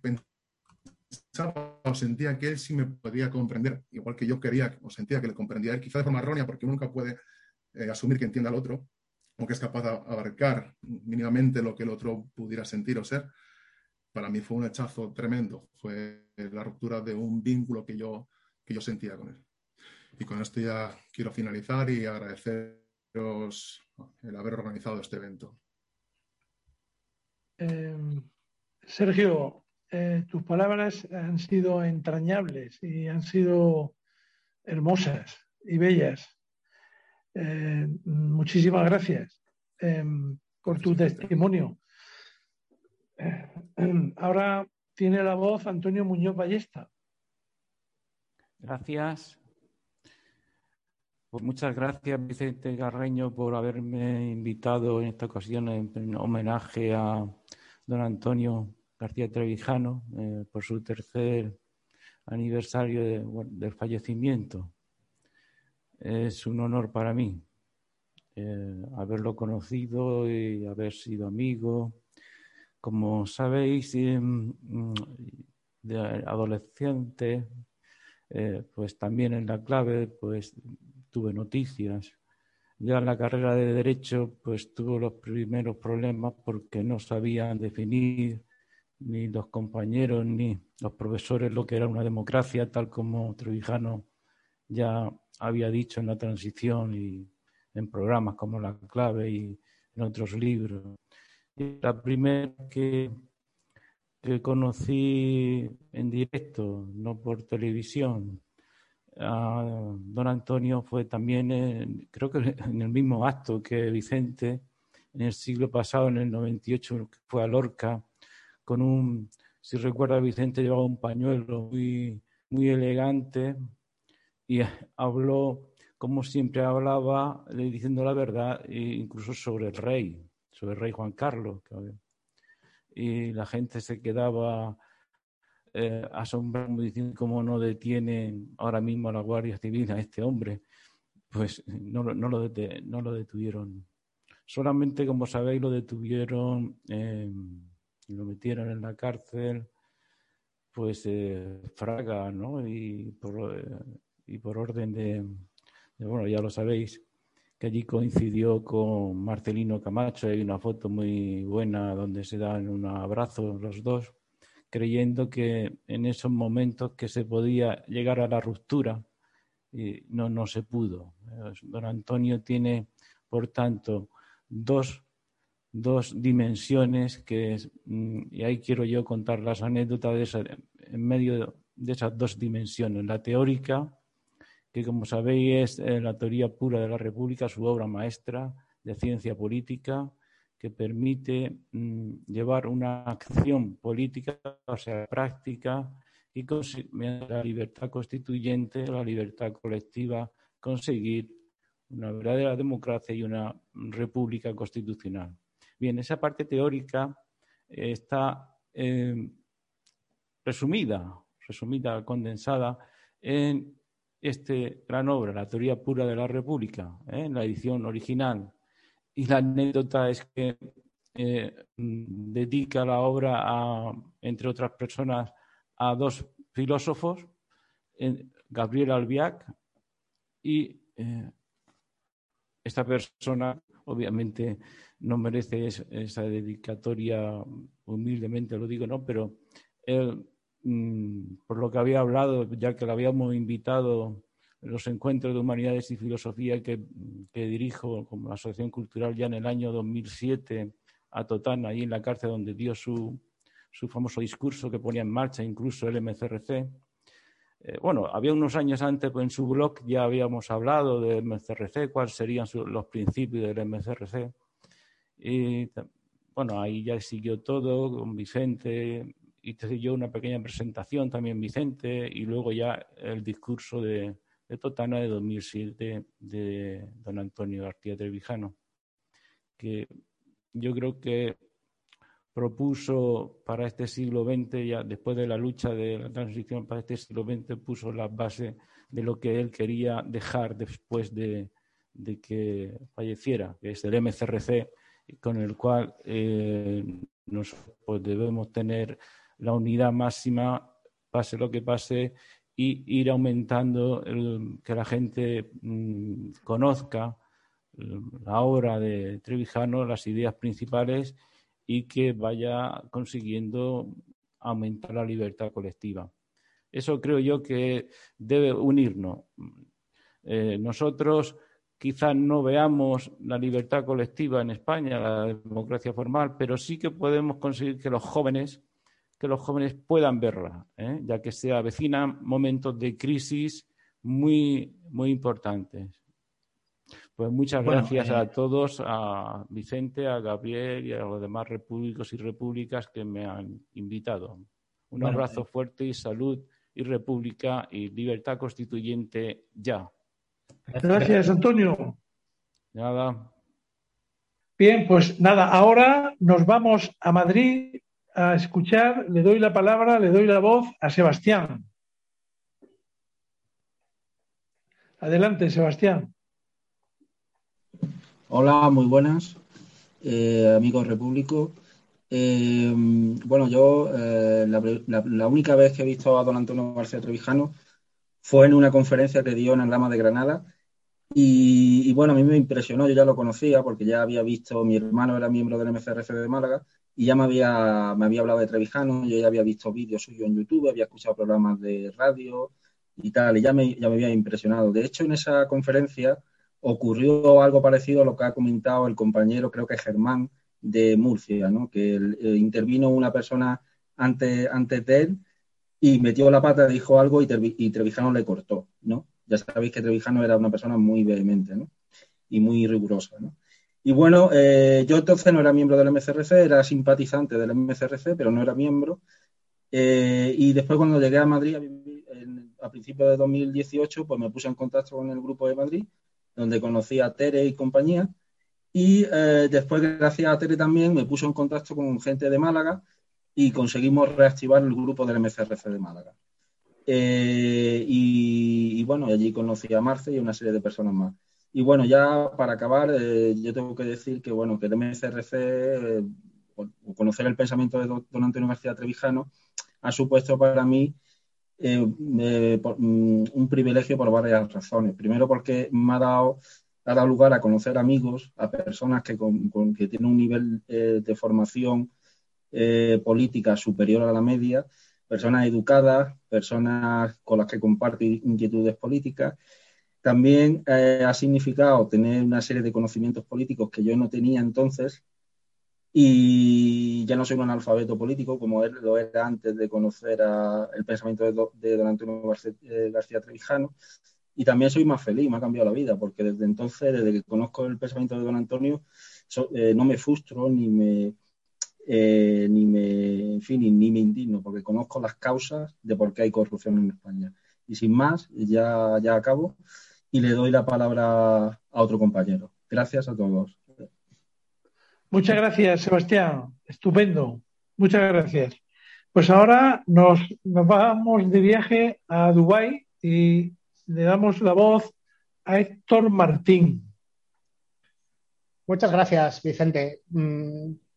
pensaba o sentía que él sí me podía comprender, igual que yo quería o sentía que le comprendía él, quizá de forma errónea, porque uno nunca puede eh, asumir que entienda al otro o que es capaz de abarcar mínimamente lo que el otro pudiera sentir o ser para mí fue un hechazo tremendo. Fue la ruptura de un vínculo que yo, que yo sentía con él. Y con esto ya quiero finalizar y agradeceros el haber organizado este evento. Em, Sergio, eh, tus palabras han sido entrañables y han sido hermosas y bellas. Eh, muchísimas gracias em, por tu testimonio. <clears throat> Ahora tiene la voz Antonio Muñoz Ballesta. Gracias. Pues muchas gracias, Vicente Garreño, por haberme invitado en esta ocasión en, homenaje a don Antonio García Trevijano eh, por su tercer aniversario del fallecimiento. Es un honor para mí eh, haberlo conocido y haber sido amigo como sabéis, mm, de adolescente, eh, pues también en la clave, pues tuve noticias. Ya en la carrera de Derecho, pues tuve los primeros problemas porque no sabían definir ni los compañeros ni los profesores lo que era una democracia, tal como Trevijano ya había dicho en la transición y en programas como La Clave y en otros libros. La primera que, que conocí en directo, no por televisión, a don Antonio fue también, creo que <laughs> en el mismo acto que Vicente, en el siglo pasado, en el 98, que fue a Lorca, con un, si recuerda Vicente, llevaba un pañuelo muy, muy elegante y <laughs> habló, como siempre hablaba, diciendo la verdad, e incluso sobre el rey, sobre el rey Juan Carlos. Y la gente se quedaba eh, asombrada, diciendo cómo no detienen ahora mismo a la Guardia Civil a este hombre. Pues no, no, lo, no lo detuvieron. Solamente, como sabéis, lo detuvieron, eh, lo metieron en la cárcel, pues eh, Fraga, ¿no? Y por, eh, y por orden de, bueno, ya lo sabéis, que allí coincidió con Marcelino Camacho. Hay una foto muy buena donde se dan un abrazo los dos, creyendo que en esos momentos que se podía llegar a la ruptura, y no, no se pudo. Don Antonio tiene, por tanto, dos, dos dimensiones que, mm, y ahí quiero yo contar las anécdotas de esa, en medio de esas dos dimensiones, la teórica que como sabéis es eh, la teoría pura de la República, su obra maestra de ciencia política, que permite mm, llevar una acción política, o sea, práctica, y la libertad constituyente, la libertad colectiva, conseguir una verdadera democracia y una república constitucional. Bien, esa parte teórica está eh, resumida, resumida, condensada en este gran obra, la teoría pura de la República, ¿eh? en la edición original. Y la anécdota es que eh, dedica la obra, a, entre otras personas, a dos filósofos, Gabriel Albiac y eh, esta persona, obviamente, no merece esa dedicatoria, humildemente lo digo, ¿no? Pero él Mm, por lo que había hablado, ya que lo habíamos invitado en los encuentros de humanidades y filosofía que, dirijo como asociación cultural ya en el año 2007 a Totana, ahí en la cárcel donde dio su, su famoso discurso que ponía en marcha incluso el MCRC. Eh, bueno, había unos años antes pues, en su blog ya habíamos hablado del MCRC, cuáles serían los principios del MCRC. Y bueno, ahí ya siguió todo con Vicente, hice yo una pequeña presentación también Vicente y luego ya el discurso de, Totana de 2007 de don Antonio García Trevijano, que yo creo que propuso para este siglo XX, ya después de la lucha de la transición para este siglo XX, puso la base de lo que él quería dejar después de, que falleciera, que es el MCRC, con el cual eh, nosotros pues, debemos tener la unidad máxima, pase lo que pase, y ir aumentando que la gente mm, conozca mm, la obra de Trevijano, las ideas principales y que vaya consiguiendo aumentar la libertad colectiva. Eso creo yo que debe unirnos. Eh, nosotros quizás no veamos la libertad colectiva en España, la democracia formal, pero sí que podemos conseguir que los jóvenes que los jóvenes puedan verla, ¿eh? ya que se avecinan momentos de crisis muy, muy importantes. Pues muchas gracias a eh, todos, a Vicente, a Gabriel y a los demás repúblicos y repúblicas que me han invitado. Un abrazo eh, fuerte y salud y república y libertad constituyente ya. Gracias, Antonio. Nada. Bien, pues nada, ahora nos vamos a Madrid a escuchar, le doy la palabra, le doy la voz a Sebastián. Adelante, Sebastián. Hola, muy buenas, eh, amigos repúblico. Eh, bueno, yo eh, la, única vez que he visto a don Antonio García Trevijano fue en una conferencia que dio en el Rama de Granada. Y, y, bueno, a mí me impresionó, yo ya lo conocía porque ya había visto, mi hermano era miembro del MCRF de Málaga y ya me había, me había hablado de Trevijano, yo ya había visto vídeos suyos en YouTube, había escuchado programas de radio y tal, y ya me, ya me había impresionado. De hecho, en esa conferencia ocurrió algo parecido a lo que ha comentado el compañero, creo que Germán, de Murcia, ¿no? que eh, intervino una persona antes, antes de él y metió la pata, dijo algo y, y, Trevijano le cortó. ¿no? Ya sabéis que Trevijano era una persona muy vehemente ¿no? y muy rigurosa. ¿no? Y bueno, eh, yo entonces no era miembro del MCRC, era simpatizante del MCRC, pero no era miembro. Eh, y después cuando llegué a Madrid a, vivir, a principios de 2018, pues me puse en contacto con el grupo de Madrid, donde conocí a Tere y compañía. Y eh, después, gracias a Tere también, me puso en contacto con gente de Málaga y conseguimos reactivar el grupo del MCRC de Málaga. Y, y, bueno, allí conocí a Marce y una serie de personas más. Y bueno, ya para acabar, eh, yo tengo que decir que bueno, que el MCRC, eh, o conocer el pensamiento de don Antonio García Trevijano, ha supuesto para mí eh, eh, mm, un privilegio por varias razones. Primero porque me ha dado, ha dado lugar a conocer amigos, a personas que, con, con, que tienen un nivel eh, de formación política superior a la media, personas educadas, personas con las que comparto inquietudes políticas. También ha significado tener una serie de conocimientos políticos que yo no tenía entonces y ya no soy un analfabeto político como él lo era antes de conocer el pensamiento de, don Antonio García, eh, García, Trevijano y también soy más feliz, me ha cambiado la vida porque desde entonces, desde que conozco el pensamiento de don Antonio, eh, no me frustro ni me, eh, ni me, fin, ni, me indigno porque conozco las causas de por qué hay corrupción en España. Y sin más, ya, ya acabo y le doy la palabra a otro compañero. Gracias a todos. Muchas gracias, Sebastián. Estupendo. Muchas gracias. Pues ahora nos, nos vamos de viaje a Dubái y le damos la voz a Héctor Martín. Muchas gracias, Vicente.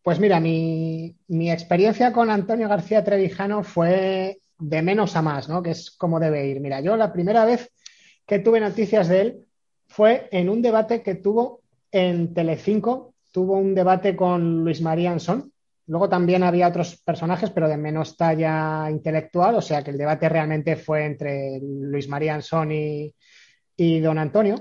Pues mira, mi, mi, experiencia con Antonio García Trevijano fue de menos a más, ¿no? Que es como debe ir. Mira, yo la primera vez que tuve noticias de él fue en un debate que tuvo en Telecinco tuvo un debate con Luis María Ansón. Luego también había otros personajes, pero de menos talla intelectual, o sea que el debate realmente fue entre Luis María Ansón y, don Antonio.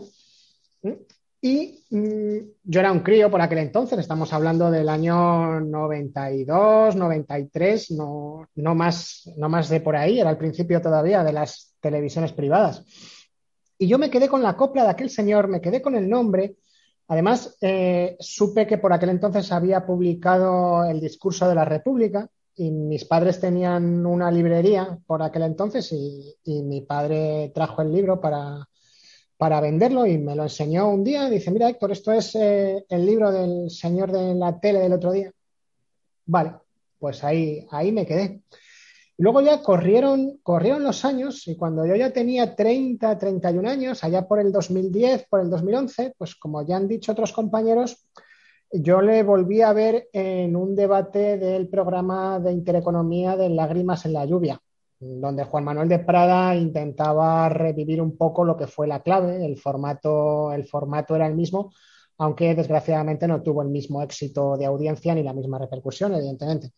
Y mmm, yo era un crío por aquel entonces, estamos hablando del año 92, 93, no, más, no más de por ahí, era el principio todavía de las televisiones privadas. Y yo me quedé con la copla de aquel señor, me quedé con el nombre, Además, eh, supe que por aquel entonces había publicado el discurso de la República y mis padres tenían una librería por aquel entonces y, mi padre trajo el libro para, para, venderlo y me lo enseñó un día. Dice, mira Héctor, esto es eh, el libro del señor de la tele del otro día. Vale, pues ahí, ahí me quedé. Luego ya corrieron, corrieron los años y cuando yo ya tenía 30, 31 años, allá por el 2010, por el 2011, pues como ya han dicho otros compañeros, yo le volví a ver en un debate del programa de Intereconomía de Lágrimas en la Lluvia, donde Juan Manuel de Prada intentaba revivir un poco lo que fue la clave, el formato, el formato era el mismo, aunque desgraciadamente no tuvo el mismo éxito de audiencia ni la misma repercusión, evidentemente.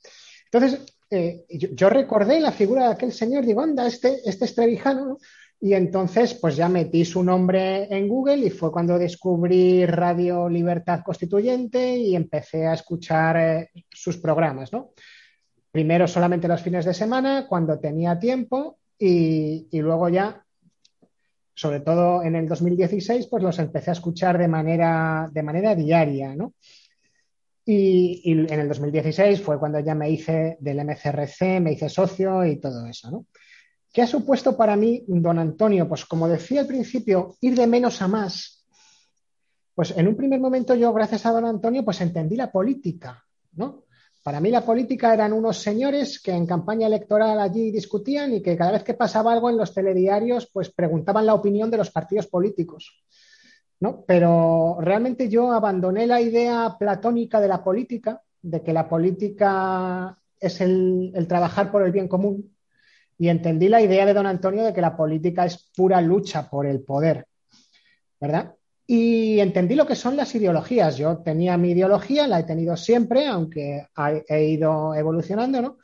Entonces, eh, yo, recordé la figura de aquel señor, digo, anda, este, este ¿no? Y entonces, pues ya metí su nombre en Google y fue cuando descubrí Radio Libertad Constituyente y empecé a escuchar eh, sus programas, ¿no? Primero solamente los fines de semana, cuando tenía tiempo, y, y luego ya, sobre todo en el 2016, pues los empecé a escuchar de manera, de manera diaria, ¿no? Y, en el 2016 fue cuando ya me hice del MCRC, me hice socio y todo eso, ¿no? ¿Qué ha supuesto para mí, don Antonio? Pues como decía al principio, ir de menos a más. Pues en un primer momento yo, gracias a don Antonio, pues entendí la política, ¿no? Para mí la política eran unos señores que en campaña electoral allí discutían y que cada vez que pasaba algo en los telediarios, pues preguntaban la opinión de los partidos políticos. Pero realmente yo abandoné la idea platónica de la política, de que la política es el, el, trabajar por el bien común, y entendí la idea de don Antonio de que la política es pura lucha por el poder, ¿verdad? Y entendí lo que son las ideologías. Yo tenía mi ideología, la he tenido siempre, aunque he ido evolucionando, ¿no?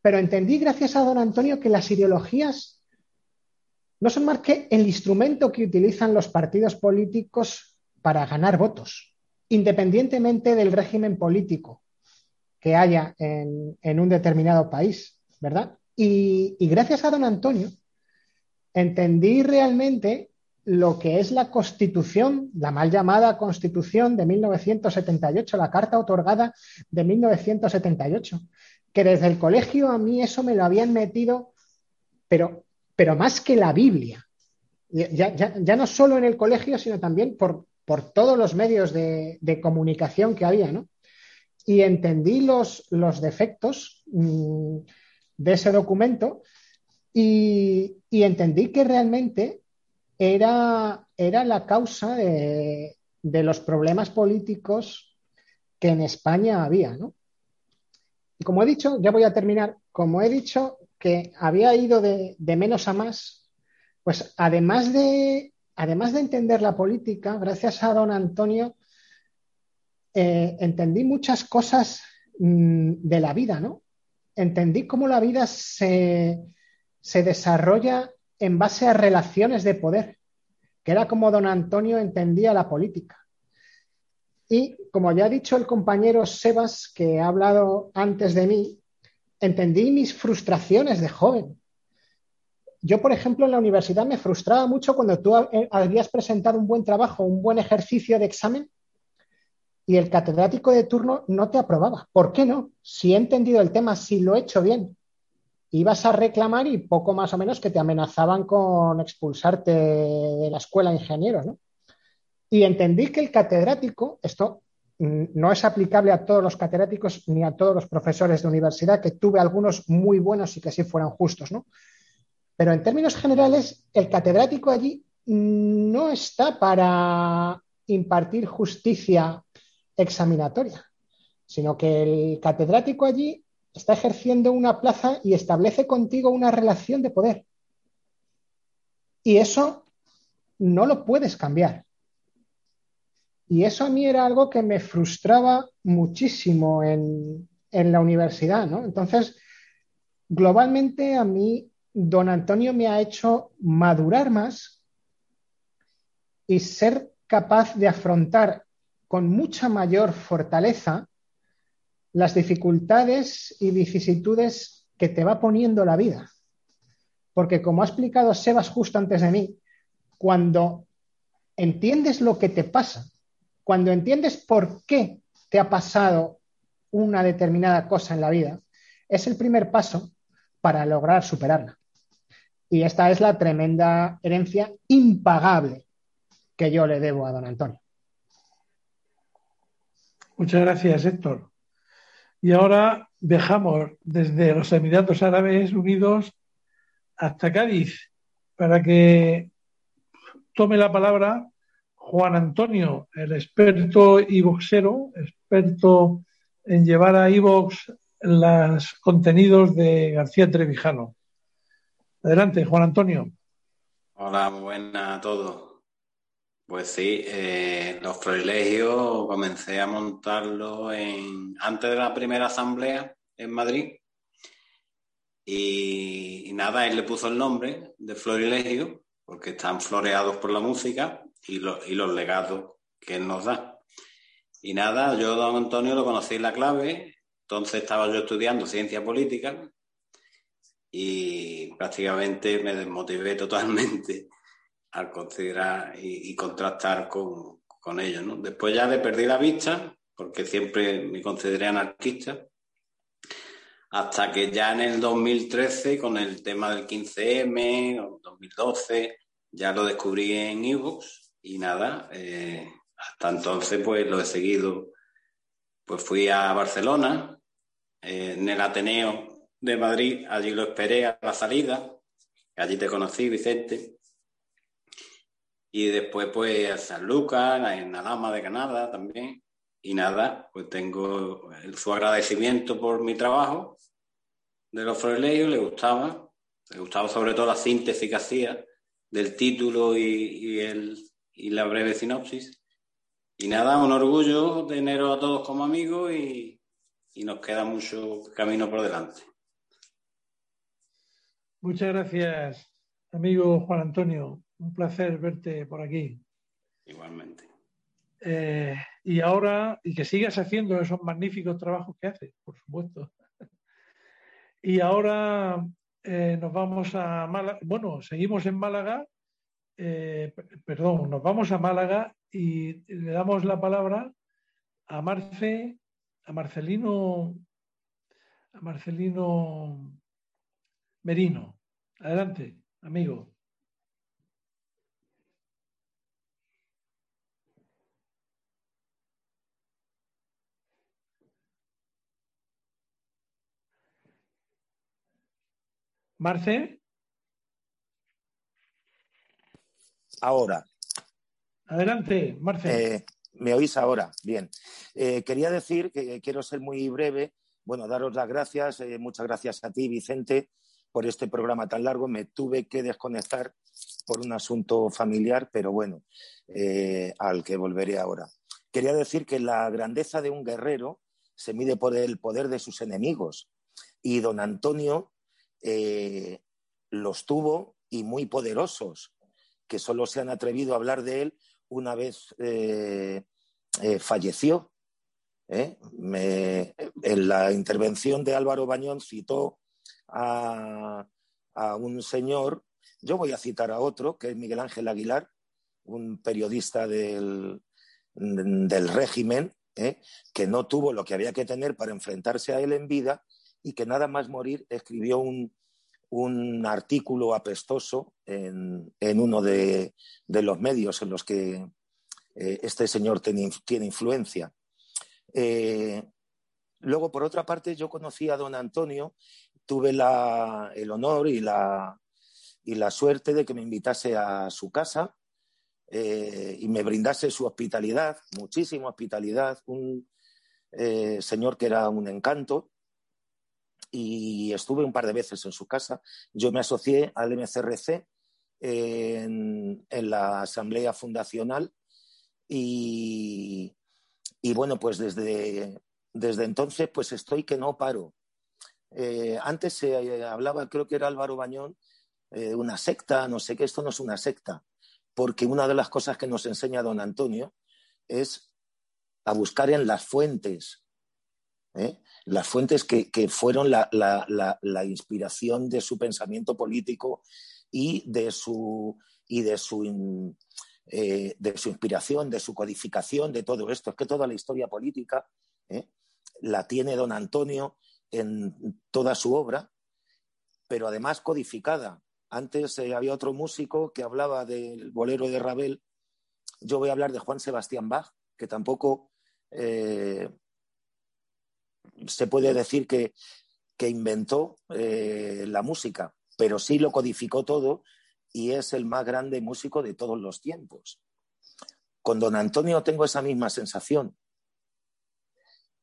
Pero entendí gracias a don Antonio que las ideologías no son más que el instrumento que utilizan los partidos políticos para ganar votos, independientemente del régimen político que haya en, un determinado país, ¿verdad? Y, y, gracias a don Antonio entendí realmente lo que es la Constitución, la mal llamada Constitución de 1978, la carta otorgada de 1978, que desde el colegio a mí eso me lo habían metido, pero, pero más que la Biblia. Ya, ya, no solo en el colegio, sino también por, por todos los medios de, comunicación que había, ¿no? Y entendí los, los defectos mm, de ese documento y, y entendí que realmente era, era la causa de, los problemas políticos que en España había, ¿no? Y como he dicho, ya voy a terminar, como he dicho que había ido de, menos a más, pues además de, además de entender la política, gracias a don Antonio, eh, entendí muchas cosas mm, de la vida, ¿no? Entendí cómo la vida se, se desarrolla en base a relaciones de poder, que era como don Antonio entendía la política. Y como ya ha dicho el compañero Sebas, que ha hablado antes de mí, entendí mis frustraciones de joven. Yo, por ejemplo, en la universidad me frustraba mucho cuando tú habías presentado un buen trabajo, un buen ejercicio de examen y el catedrático de turno no te aprobaba. ¿Por qué no? Si he entendido el tema, si lo he hecho bien ibas a reclamar y poco más o menos que te amenazaban con expulsarte de la escuela de ingenieros. ¿no? Y entendí que el catedrático, esto no es aplicable a todos los catedráticos ni a todos los profesores de universidad, que tuve algunos muy buenos y que sí fueran justos, ¿no? Pero en términos generales, el catedrático allí no está para impartir justicia examinatoria, sino que el catedrático allí está ejerciendo una plaza y establece contigo una relación de poder. Y eso no lo puedes cambiar. Y eso a mí era algo que me frustraba muchísimo en, la universidad, ¿no? Entonces, globalmente a mí, don Antonio me ha hecho madurar más y ser capaz de afrontar con mucha mayor fortaleza las dificultades y vicisitudes que te va poniendo la vida. Porque como ha explicado Sebas justo antes de mí, cuando entiendes lo que te pasa, cuando entiendes por qué te ha pasado una determinada cosa en la vida, es el primer paso para lograr superarla. Y esta es la tremenda herencia impagable que yo le debo a don Antonio. Muchas gracias, Héctor. Y ahora viajamos desde los Emiratos Árabes Unidos hasta Cádiz para que tome la palabra Juan Antonio, el experto y boxero, experto en llevar a iVox los contenidos de García Trevijano. Adelante, Juan Antonio. Hola, buenas a todos. Pues sí, eh, los privilegios comencé a montarlo en, antes de la primera asamblea en Madrid. Y, nada, él le puso el nombre de Florilegio, porque están floreados por la música y, y los legados que él nos da. Y nada, yo, don Antonio, lo conocí en la clave, entonces estaba yo estudiando ciencia política y prácticamente me desmotivé totalmente <laughs> al considerar y, contrastar con, con ellos. Después ya le perdí la vista, porque siempre me consideré anarquista, hasta que ya en el 2013, con el tema del 15M, 2012, ya lo descubrí en ebooks y nada, eh, hasta entonces pues lo he seguido. Pues fui a Barcelona, eh, en el Ateneo de Madrid, allí lo esperé a la salida, allí te conocí, Vicente, y después, pues, a San Lucas, en Alama de Canadá también. Y nada, pues tengo su agradecimiento por mi trabajo de los Froileos, le gustaba. Le gustaba sobre todo la síntesis que hacía del título y, el, y la breve sinopsis. Y nada, un orgullo teneros a todos como amigos y, y nos queda mucho camino por delante. Muchas gracias, amigo Juan Antonio. Un placer verte por aquí. Igualmente. Eh, y ahora, y que sigas haciendo esos magníficos trabajos que haces, por supuesto. <laughs> y ahora eh, nos vamos a Málaga. Bueno, seguimos en Málaga eh, perdón, nos vamos a Málaga y le damos la palabra a Marce, a Marcelino, a Marcelino Merino. Adelante, amigo. Marce. Ahora. Adelante, Marce. Eh, ¿Me oís ahora? Bien. Eh, quería decir que quiero ser muy breve. Bueno, daros las gracias. Eh, muchas gracias a ti, Vicente, por este programa tan largo. Me tuve que desconectar por un asunto familiar, pero bueno, al que volveré ahora. Quería decir que la grandeza de un guerrero se mide por el poder de sus enemigos. Y don Antonio los tuvo y muy poderosos, que solo se han atrevido a hablar de él una vez eh, eh, falleció. en la intervención de Álvaro Bañón citó a, un señor, yo voy a citar a otro, que es Miguel Ángel Aguilar, un periodista del, del régimen, que no tuvo lo que había que tener para enfrentarse a él en vida y que nada más morir escribió un, artículo apestoso en, uno de, los medios en los que eh, este señor tiene, influencia. Eh, luego, por otra parte, yo conocí a don Antonio, tuve el honor y la, y la suerte de que me invitase a su casa eh, y me brindase su hospitalidad, muchísima hospitalidad, un señor que era un encanto y estuve un par de veces en su casa. Yo me asocié al MCRC en, la asamblea fundacional y, bueno, pues desde, desde entonces pues estoy que no paro. Eh, antes se hablaba, creo que era Álvaro Bañón, eh, una secta, no sé qué, esto no es una secta, porque una de las cosas que nos enseña don Antonio es a buscar en las fuentes ¿eh? las fuentes que, fueron la, inspiración de su pensamiento político y de su, y de su, eh, de su inspiración, de su codificación, de todo esto. Es que toda la historia política ¿eh? la tiene don Antonio en toda su obra, pero además codificada. Antes había otro músico que hablaba del bolero de Ravel. Yo voy a hablar de Juan Sebastián Bach, que tampoco se puede decir que, inventó eh, la música, pero sí lo codificó todo y es el más grande músico de todos los tiempos. Con don Antonio tengo esa misma sensación.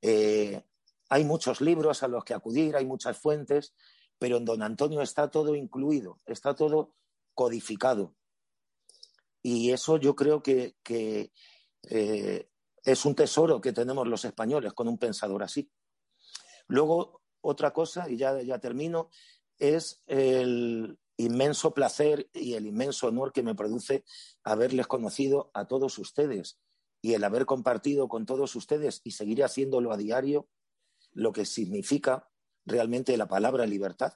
Eh, hay muchos libros a los que acudir, hay muchas fuentes, pero en don Antonio está todo incluido, está todo codificado. Y eso yo creo que, eh, es un tesoro que tenemos los españoles con un pensador así. Luego, otra cosa, y ya, ya termino, es el inmenso placer y el inmenso honor que me produce haberles conocido a todos ustedes y el haber compartido con todos ustedes y seguir haciéndolo a diario lo que significa realmente la palabra libertad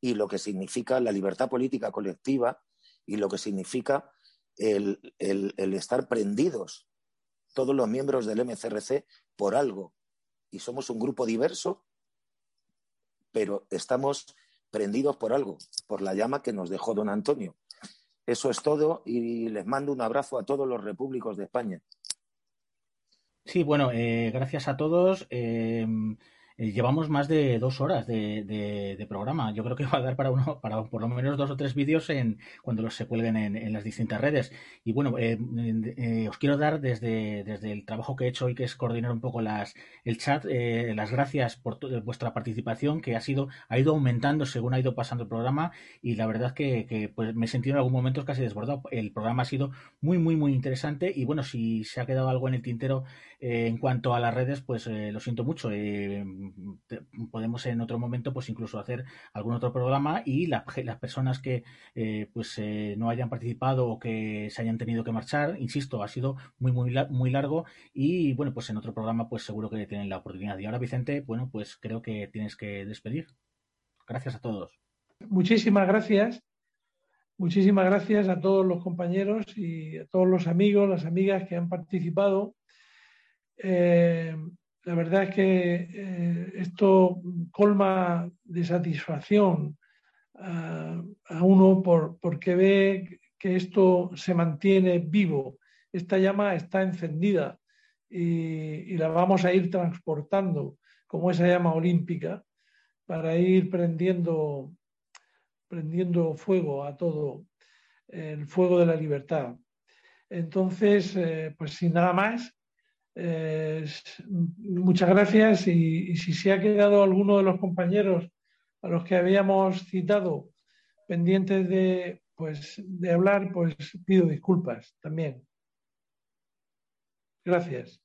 y lo que significa la libertad política colectiva y lo que significa el, el estar prendidos todos los miembros del MCRC por algo y somos un grupo diverso, pero estamos prendidos por algo, por la llama que nos dejó don Antonio. Eso es todo y les mando un abrazo a todos los repúblicos de España. Sí, bueno, eh, gracias a todos. Eh, eh, llevamos más de dos horas de, programa. Yo creo que va a dar para uno, para por lo menos dos o tres vídeos en cuando los se cuelguen en, las distintas redes. Y bueno, eh, eh, os quiero dar desde, desde el trabajo que he hecho hoy, que es coordinar un poco las, el chat, las gracias por vuestra participación, que ha sido, ha ido aumentando según ha ido pasando el programa. Y la verdad que, que pues me he sentido en algún momento casi desbordado. El programa ha sido muy, muy, muy interesante. Y bueno, si se ha quedado algo en el tintero en cuanto a las redes, pues lo siento mucho podemos en otro momento pues incluso hacer algún otro programa y las personas que eh, pues eh, no hayan participado o que se hayan tenido que marchar, insisto, ha sido muy muy muy largo y bueno, pues en otro programa pues seguro que tienen la oportunidad. Y ahora Vicente, bueno, pues creo que tienes que despedir. Gracias a todos. Muchísimas gracias. muchísimas gracias a todos los compañeros y a todos los amigos, las amigas que han participado. Eh, la verdad es que eh, esto colma de satisfacción a, uno por, porque ve que esto se mantiene vivo. Esta llama está encendida y, la vamos a ir transportando como esa llama olímpica para ir prendiendo, prendiendo fuego a todo, el fuego de la libertad. Entonces, eh, pues sin nada más, eh, muchas gracias y, si se ha quedado alguno de los compañeros a los que habíamos citado pendientes de, pues, de hablar, pues pido disculpas también. Gracias.